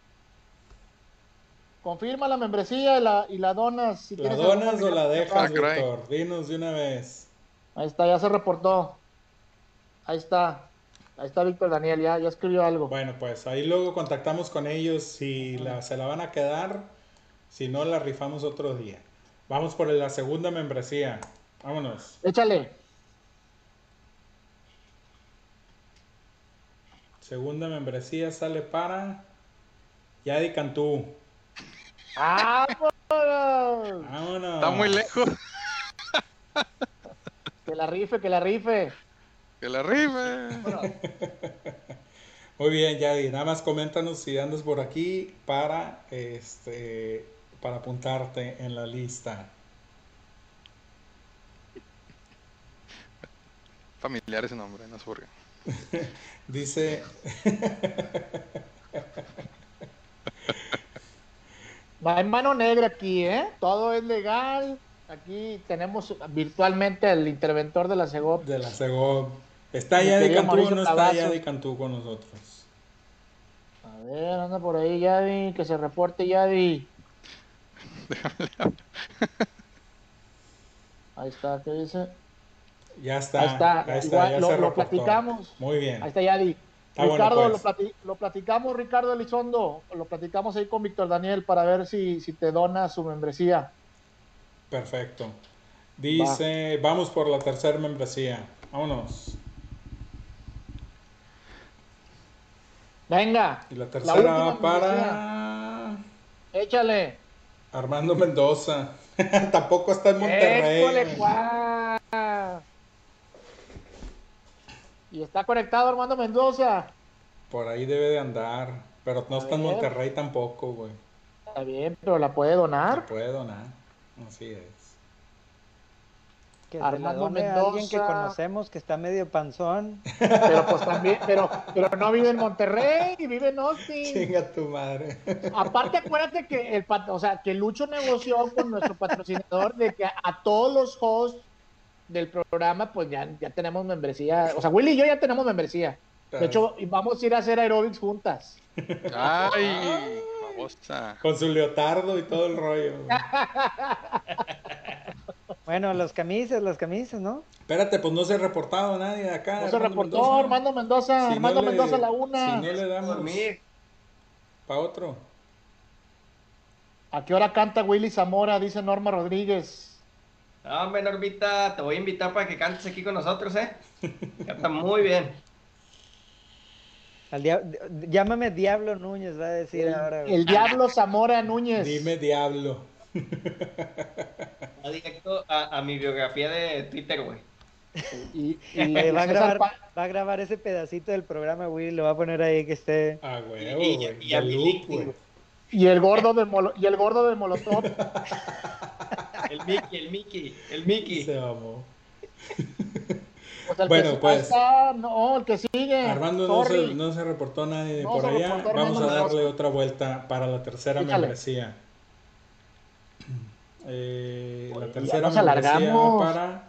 Confirma la membresía y la, y la donas. Si ¿La donas o la dejas, Ah. Víctor? Dinos de una vez. Ahí está, ya se reportó. Ahí está. Ahí está Víctor Daniel, ya, ya escribió algo. Bueno, pues ahí luego contactamos con ellos si la- se la van a quedar, si no la rifamos otro día. Vamos por la segunda membresía. Vámonos. Échale. Segunda membresía sale para Yadi Cantú. ¡Ah, Vámonos. Está muy lejos. Que la rife, que la rife. Que la rife. <laughs> Muy bien, Yadi. Nada más coméntanos si andas por aquí para este para apuntarte en la lista. Familiar ese nombre, no es porque. <laughs> Dice <laughs> Va en mano negra aquí, ¿eh? Todo es legal. Aquí tenemos virtualmente al interventor de la CEGOP. de la Segov. ¿Está Yadi querido Cantú o no está Cavazo. Yadi Cantú con nosotros? A ver, anda por ahí, Yadi. Que se reporte, Yadi. <laughs> Ahí está, ¿qué dice? Ya está. Ahí está. ya está, Igual, ya lo- se lo platicamos. Muy bien. Ahí está Yadi. Está bueno, Ricardo, pues. lo, plati- lo platicamos, Ricardo Elizondo. Lo platicamos ahí con Víctor Daniel para ver si, si te dona su membresía. Perfecto. Dice, vamos por la tercera membresía. Vámonos. Venga, Y la La tercera última va para échale. Armando Mendoza. <laughs> Tampoco está en Monterrey. École. Y está conectado Armando Mendoza. Por ahí debe de andar. Pero no A está en. Monterrey tampoco, güey. Está bien, pero la puede donar. puede donar. Así es. Que Armando done a alguien que Mendoza. conocemos que está medio panzón. Pero pues también, pero, pero no vive en Monterrey, vive en Austin. Chinga tu madre. Aparte, acuérdate que el o sea, que Lucho negoció con nuestro patrocinador de que a todos los hosts del programa, pues ya, ya tenemos membresía. O sea, Willy y yo ya tenemos membresía. De hecho, y vamos a ir a hacer aerobics juntas. Ay, babosa. Con su leotardo y todo el rollo. <laughs> Bueno, las camisas, las camisas, ¿no? Espérate, pues no se ha reportado nadie de acá. No se reportó Mendoza. Armando Mendoza, Si Armando no le- Mendoza la una. Si no le damos Dormir. para otro. ¿A qué hora canta Willy Zamora? Dice Norma Rodríguez. No, hombre, Normita, te voy a invitar para que cantes aquí con nosotros, ¿eh? Canta muy bien. Al dia- Llámame Diablo Núñez, va a decir ahora. güey. El Diablo Zamora Núñez. Dime diablo. Va directo a, a mi biografía de Twitter, güey. Y, y <laughs> Eh, va, a grabar, va a grabar ese pedacito del programa, Willy, lo va a poner ahí que esté. Ah, huevo, Y- y- güey. y a De mi loop, link, güey. güey. y el gordo de Molo- y el gordo de Molotov. <laughs> El Mickey, el Mickey, el Mickey. Se mamó. Pues el Bueno, que pues. no, el que sigue. Armando no se, no se reportó nadie de No por allá. Vamos a darle otra vuelta para la tercera Échale. membresía. Eh, la tercera nos alargamos. para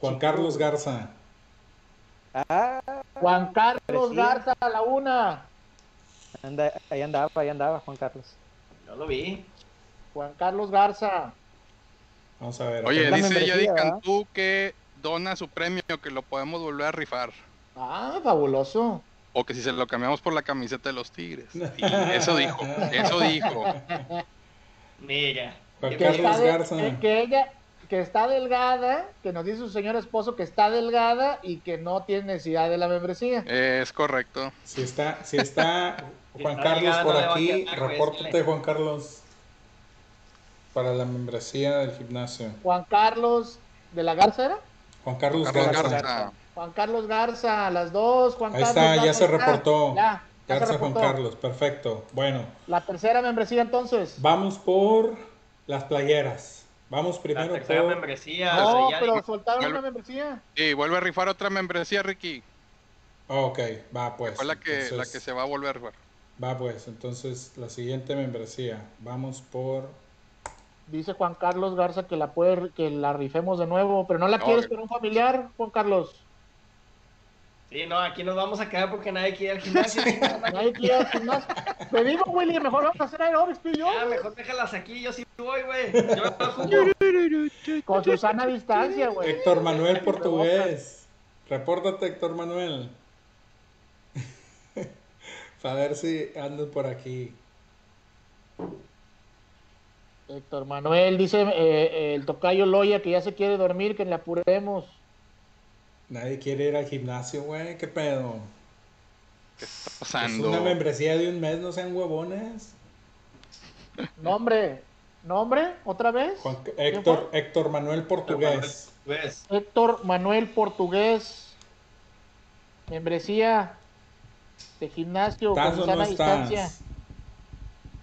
Juan Carlos Garza. Ah, Juan Carlos Parecía. Garza a la una. anda, ahí andaba, ahí andaba Juan Carlos. Yo lo vi. Juan Carlos Garza. Vamos a ver. Oye, dice Yadi. Cantú que dona su premio, que lo podemos volver a rifar. Ah, fabuloso. O que si se lo cambiamos por la camiseta de los Tigres. <laughs> Eso dijo, eso dijo. Mira. Que Carlos está, de- Garza. que, que ella, que está delgada, que nos dice su señor esposo que está delgada y que no tiene necesidad de la membresía. Es correcto. Si está, si está <laughs> Juan está Carlos por no aquí, quedar, güey, repórtate. Juan Carlos para la membresía del gimnasio. Juan Carlos de la Garza era? Juan Carlos, Carlos Garza. Garza. Juan Carlos Garza, las dos. Juan Ahí Carlos está, ya se ahí reportó. Ya, ya se Garza Juan. Carlos, perfecto. Bueno, La tercera membresía entonces. vamos por las playeras. Vamos La primero tercera por membresía. No, o sea, ya- pero soltaron Vuelve- una membresía. Y vuelve a rifar otra membresía, Ricky. Oh, ok, va pues. Fue la que, la que se va a volver a rifar. Va pues, entonces la siguiente membresía. Vamos por... Dice Juan Carlos Garza que la puede, que la rifemos de nuevo, pero no la No, quieres que- con un familiar, Juan Carlos. Sí, no, aquí nos vamos a quedar porque nadie quiere ir al <laughs> gimnasio. Nadie quiere al gimnasio. Te digo, Willy, mejor vamos a hacer aeróbics tú y yo. Ya, mejor déjalas aquí, yo sí voy, güey. Yo me. <laughs> Con Susana a distancia, güey. Héctor Manuel Portugués. Repórtate, Héctor Manuel. <laughs> Para ver si ando por aquí. Héctor Manuel dice eh, eh, el tocayo Loya que ya se quiere dormir, que le apuremos. Nadie quiere ir al gimnasio, güey. ¿Qué pedo? ¿Qué está Es pasando? una membresía de un mes, no sean huevones. Nombre, nombre, otra vez. Juan- ¿Quién Héctor, Héctor Manuel Portugués. Héctor Manuel Portugués. Membresía de gimnasio con ¿Estás o no distancia.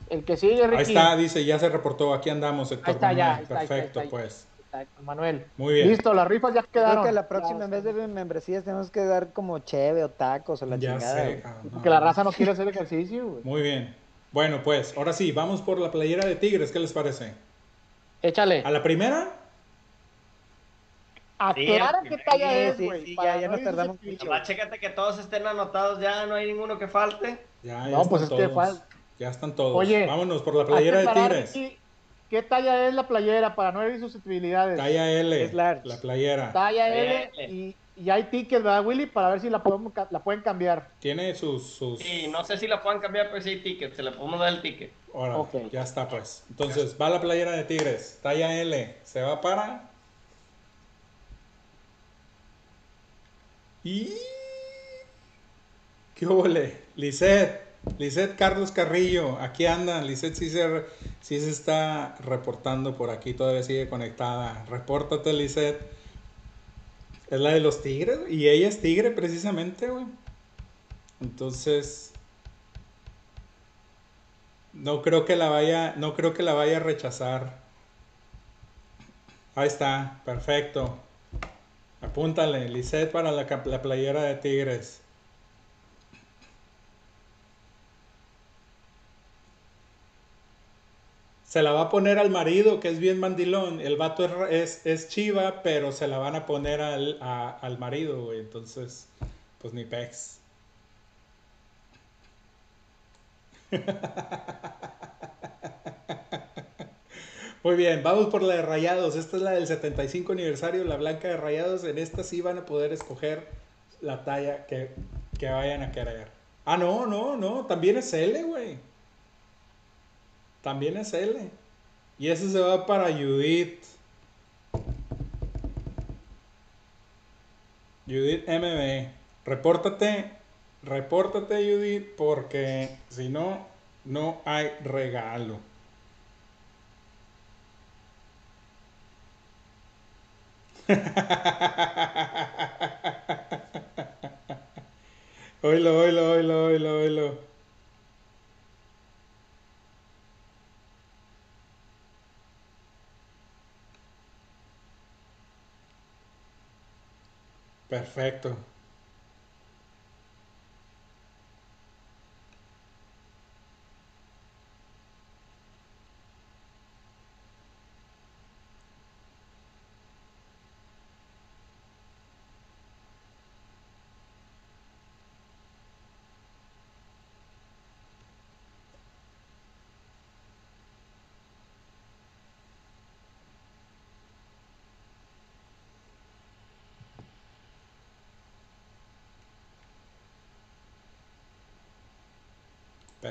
El que sigue, Ricky. Ahí está, dice, ya se reportó. Aquí andamos, Héctor Ahí está, ya, Manuel. ahí está, ahí está, Perfecto, ahí está. pues. Manuel. Muy bien. Listo, las rifas ya quedaron. Creo que la próxima, Ya, en vez de membresías, tenemos que dar como cheve o tacos o la Ya chingada. sé, cabrón, Porque la raza no quiere hacer ejercicio, güey. Muy bien. Bueno, pues, ahora sí, vamos por la playera de Tigres. ¿Qué les parece? Échale. ¿A la primera? Aclara Sí, qué talla sí, es, sí, güey. sí, ya- ya no nos tardamos mucho. nomás chécate que todos estén anotados ya, no hay ninguno que falte. Ya, No, ya pues están es que todos. fal- Ya están todos. Oye, Vámonos por la playera de Tigres. aquí ¿Qué talla es la playera para no herir susceptibilidades? Talla L. Es large. La playera. Talla L L. y, y hay tickets, ¿verdad, Willy? Para ver si la, podemos, la pueden cambiar. Tiene sus. sus... Sí, no sé si la puedan cambiar, pero sí hay ticket, se le podemos dar el ticket. Órale, Ok. ya está pues. Entonces, va la playera de Tigres. Talla L. Se va para. Y. ¿Qué huele? Lisette. Lisette Carlos Carrillo. Aquí anda. Lisette sí se, se está reportando por aquí. Todavía sigue conectada. Repórtate, Lisette. Es la de los tigres. Y ella es tigre precisamente, güey. Entonces. No creo que la vaya, no creo que la vaya a rechazar. Ahí está, perfecto. Apúntale, Lisette para la, la playera de Tigres. Se la va a poner al marido, que es bien mandilón. El vato es, es, chiva, pero se la van a poner al, al marido, güey. Entonces, pues ni pex. <laughs> Muy bien, vamos por la de Rayados. Esta es la del 75 aniversario, la blanca de Rayados. En esta sí van a poder escoger la talla que, que vayan a querer. Ah, no, no, no. También es L, güey. También es L. Y ese se va para Judith. Judith MB. Repórtate. Repórtate, Judith, porque si no, no hay regalo. <laughs> Oilo, oilo. Perfecto.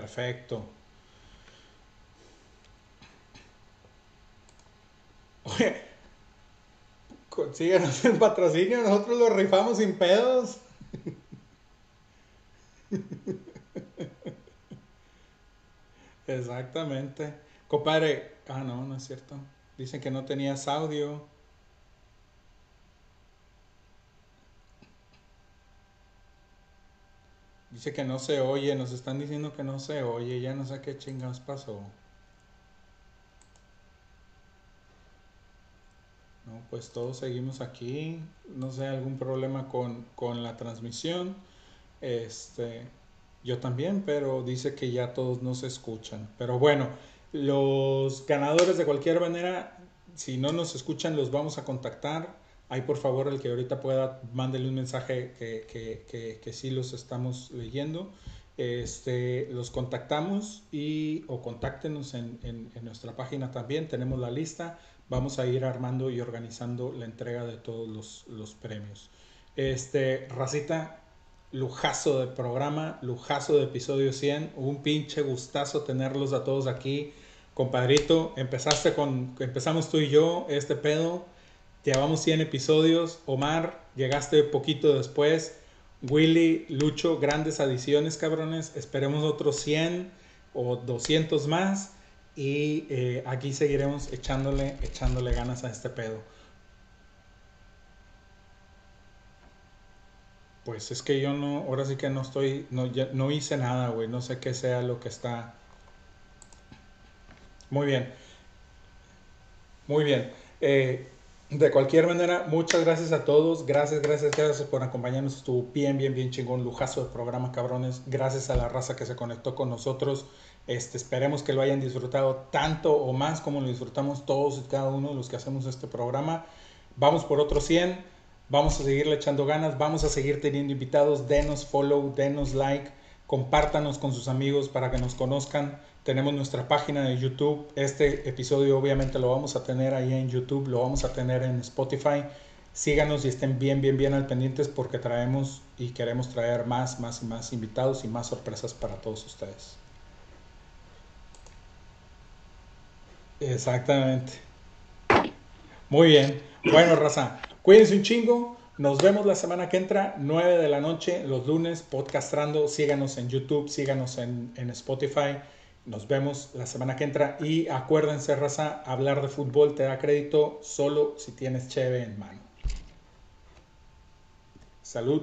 Perfecto. Oye, consíguenos <laughs> el patrocinio, nosotros lo rifamos sin pedos. <laughs> Exactamente. Compadre, ah, no, no es cierto. Dicen que no tenías audio. Dice que no se oye, nos están diciendo que no se oye, ya no sé qué chingados pasó. No, pues todos seguimos aquí. No sé, algún problema con, con la transmisión. Este, yo también, pero dice que ya todos nos escuchan. Pero bueno, los ganadores de cualquier manera, si no nos escuchan, los vamos a contactar. Ahí por favor el que ahorita pueda, mándele un mensaje que, que, que, sí los estamos leyendo. Este, los contactamos y o contáctenos en, en, en nuestra página también. Tenemos la lista. Vamos a ir armando y organizando la entrega de todos los, los premios. Este, Racita, lujazo de programa, lujazo de episodio 100. Un pinche gustazo tenerlos a todos aquí. Compadrito, empezaste con, empezamos tú y yo este pedo. Llevamos 100 episodios. Omar, llegaste poquito después. Willy, Lucho, grandes adiciones, cabrones. Esperemos otros 100 o 200 más. Y eh, aquí seguiremos echándole, echándole ganas a este pedo. Pues es que yo no, ahora sí que no estoy, no, ya- no hice nada, güey. No sé qué sea lo que está. Muy bien, muy bien. Eh, de cualquier manera, muchas gracias a todos. Gracias, gracias, gracias por acompañarnos. Estuvo bien, bien, bien chingón. Lujazo de programa, cabrones. Gracias a la raza que se conectó con nosotros. Este, esperemos que lo hayan disfrutado tanto o más como lo disfrutamos todos y cada uno de los que hacemos este programa. Vamos por otros 100. Vamos a seguirle echando ganas. Vamos a seguir teniendo invitados. Denos follow, denos like. Compártanos con sus amigos para que nos conozcan. Tenemos nuestra página de YouTube. Este episodio obviamente lo vamos a tener ahí en YouTube, lo vamos a tener en Spotify. Síganos y estén bien, bien, bien al pendientes porque traemos y queremos traer más, más y más invitados y más sorpresas para todos ustedes. Exactamente. Muy bien. Bueno, raza, cuídense un chingo. Nos vemos la semana que entra, 9 de la noche, los lunes, podcastrando. Síganos en YouTube, síganos en, en Spotify. Nos vemos la semana que entra. Y acuérdense, raza, hablar de fútbol te da crédito solo si tienes cheve en mano. Salud.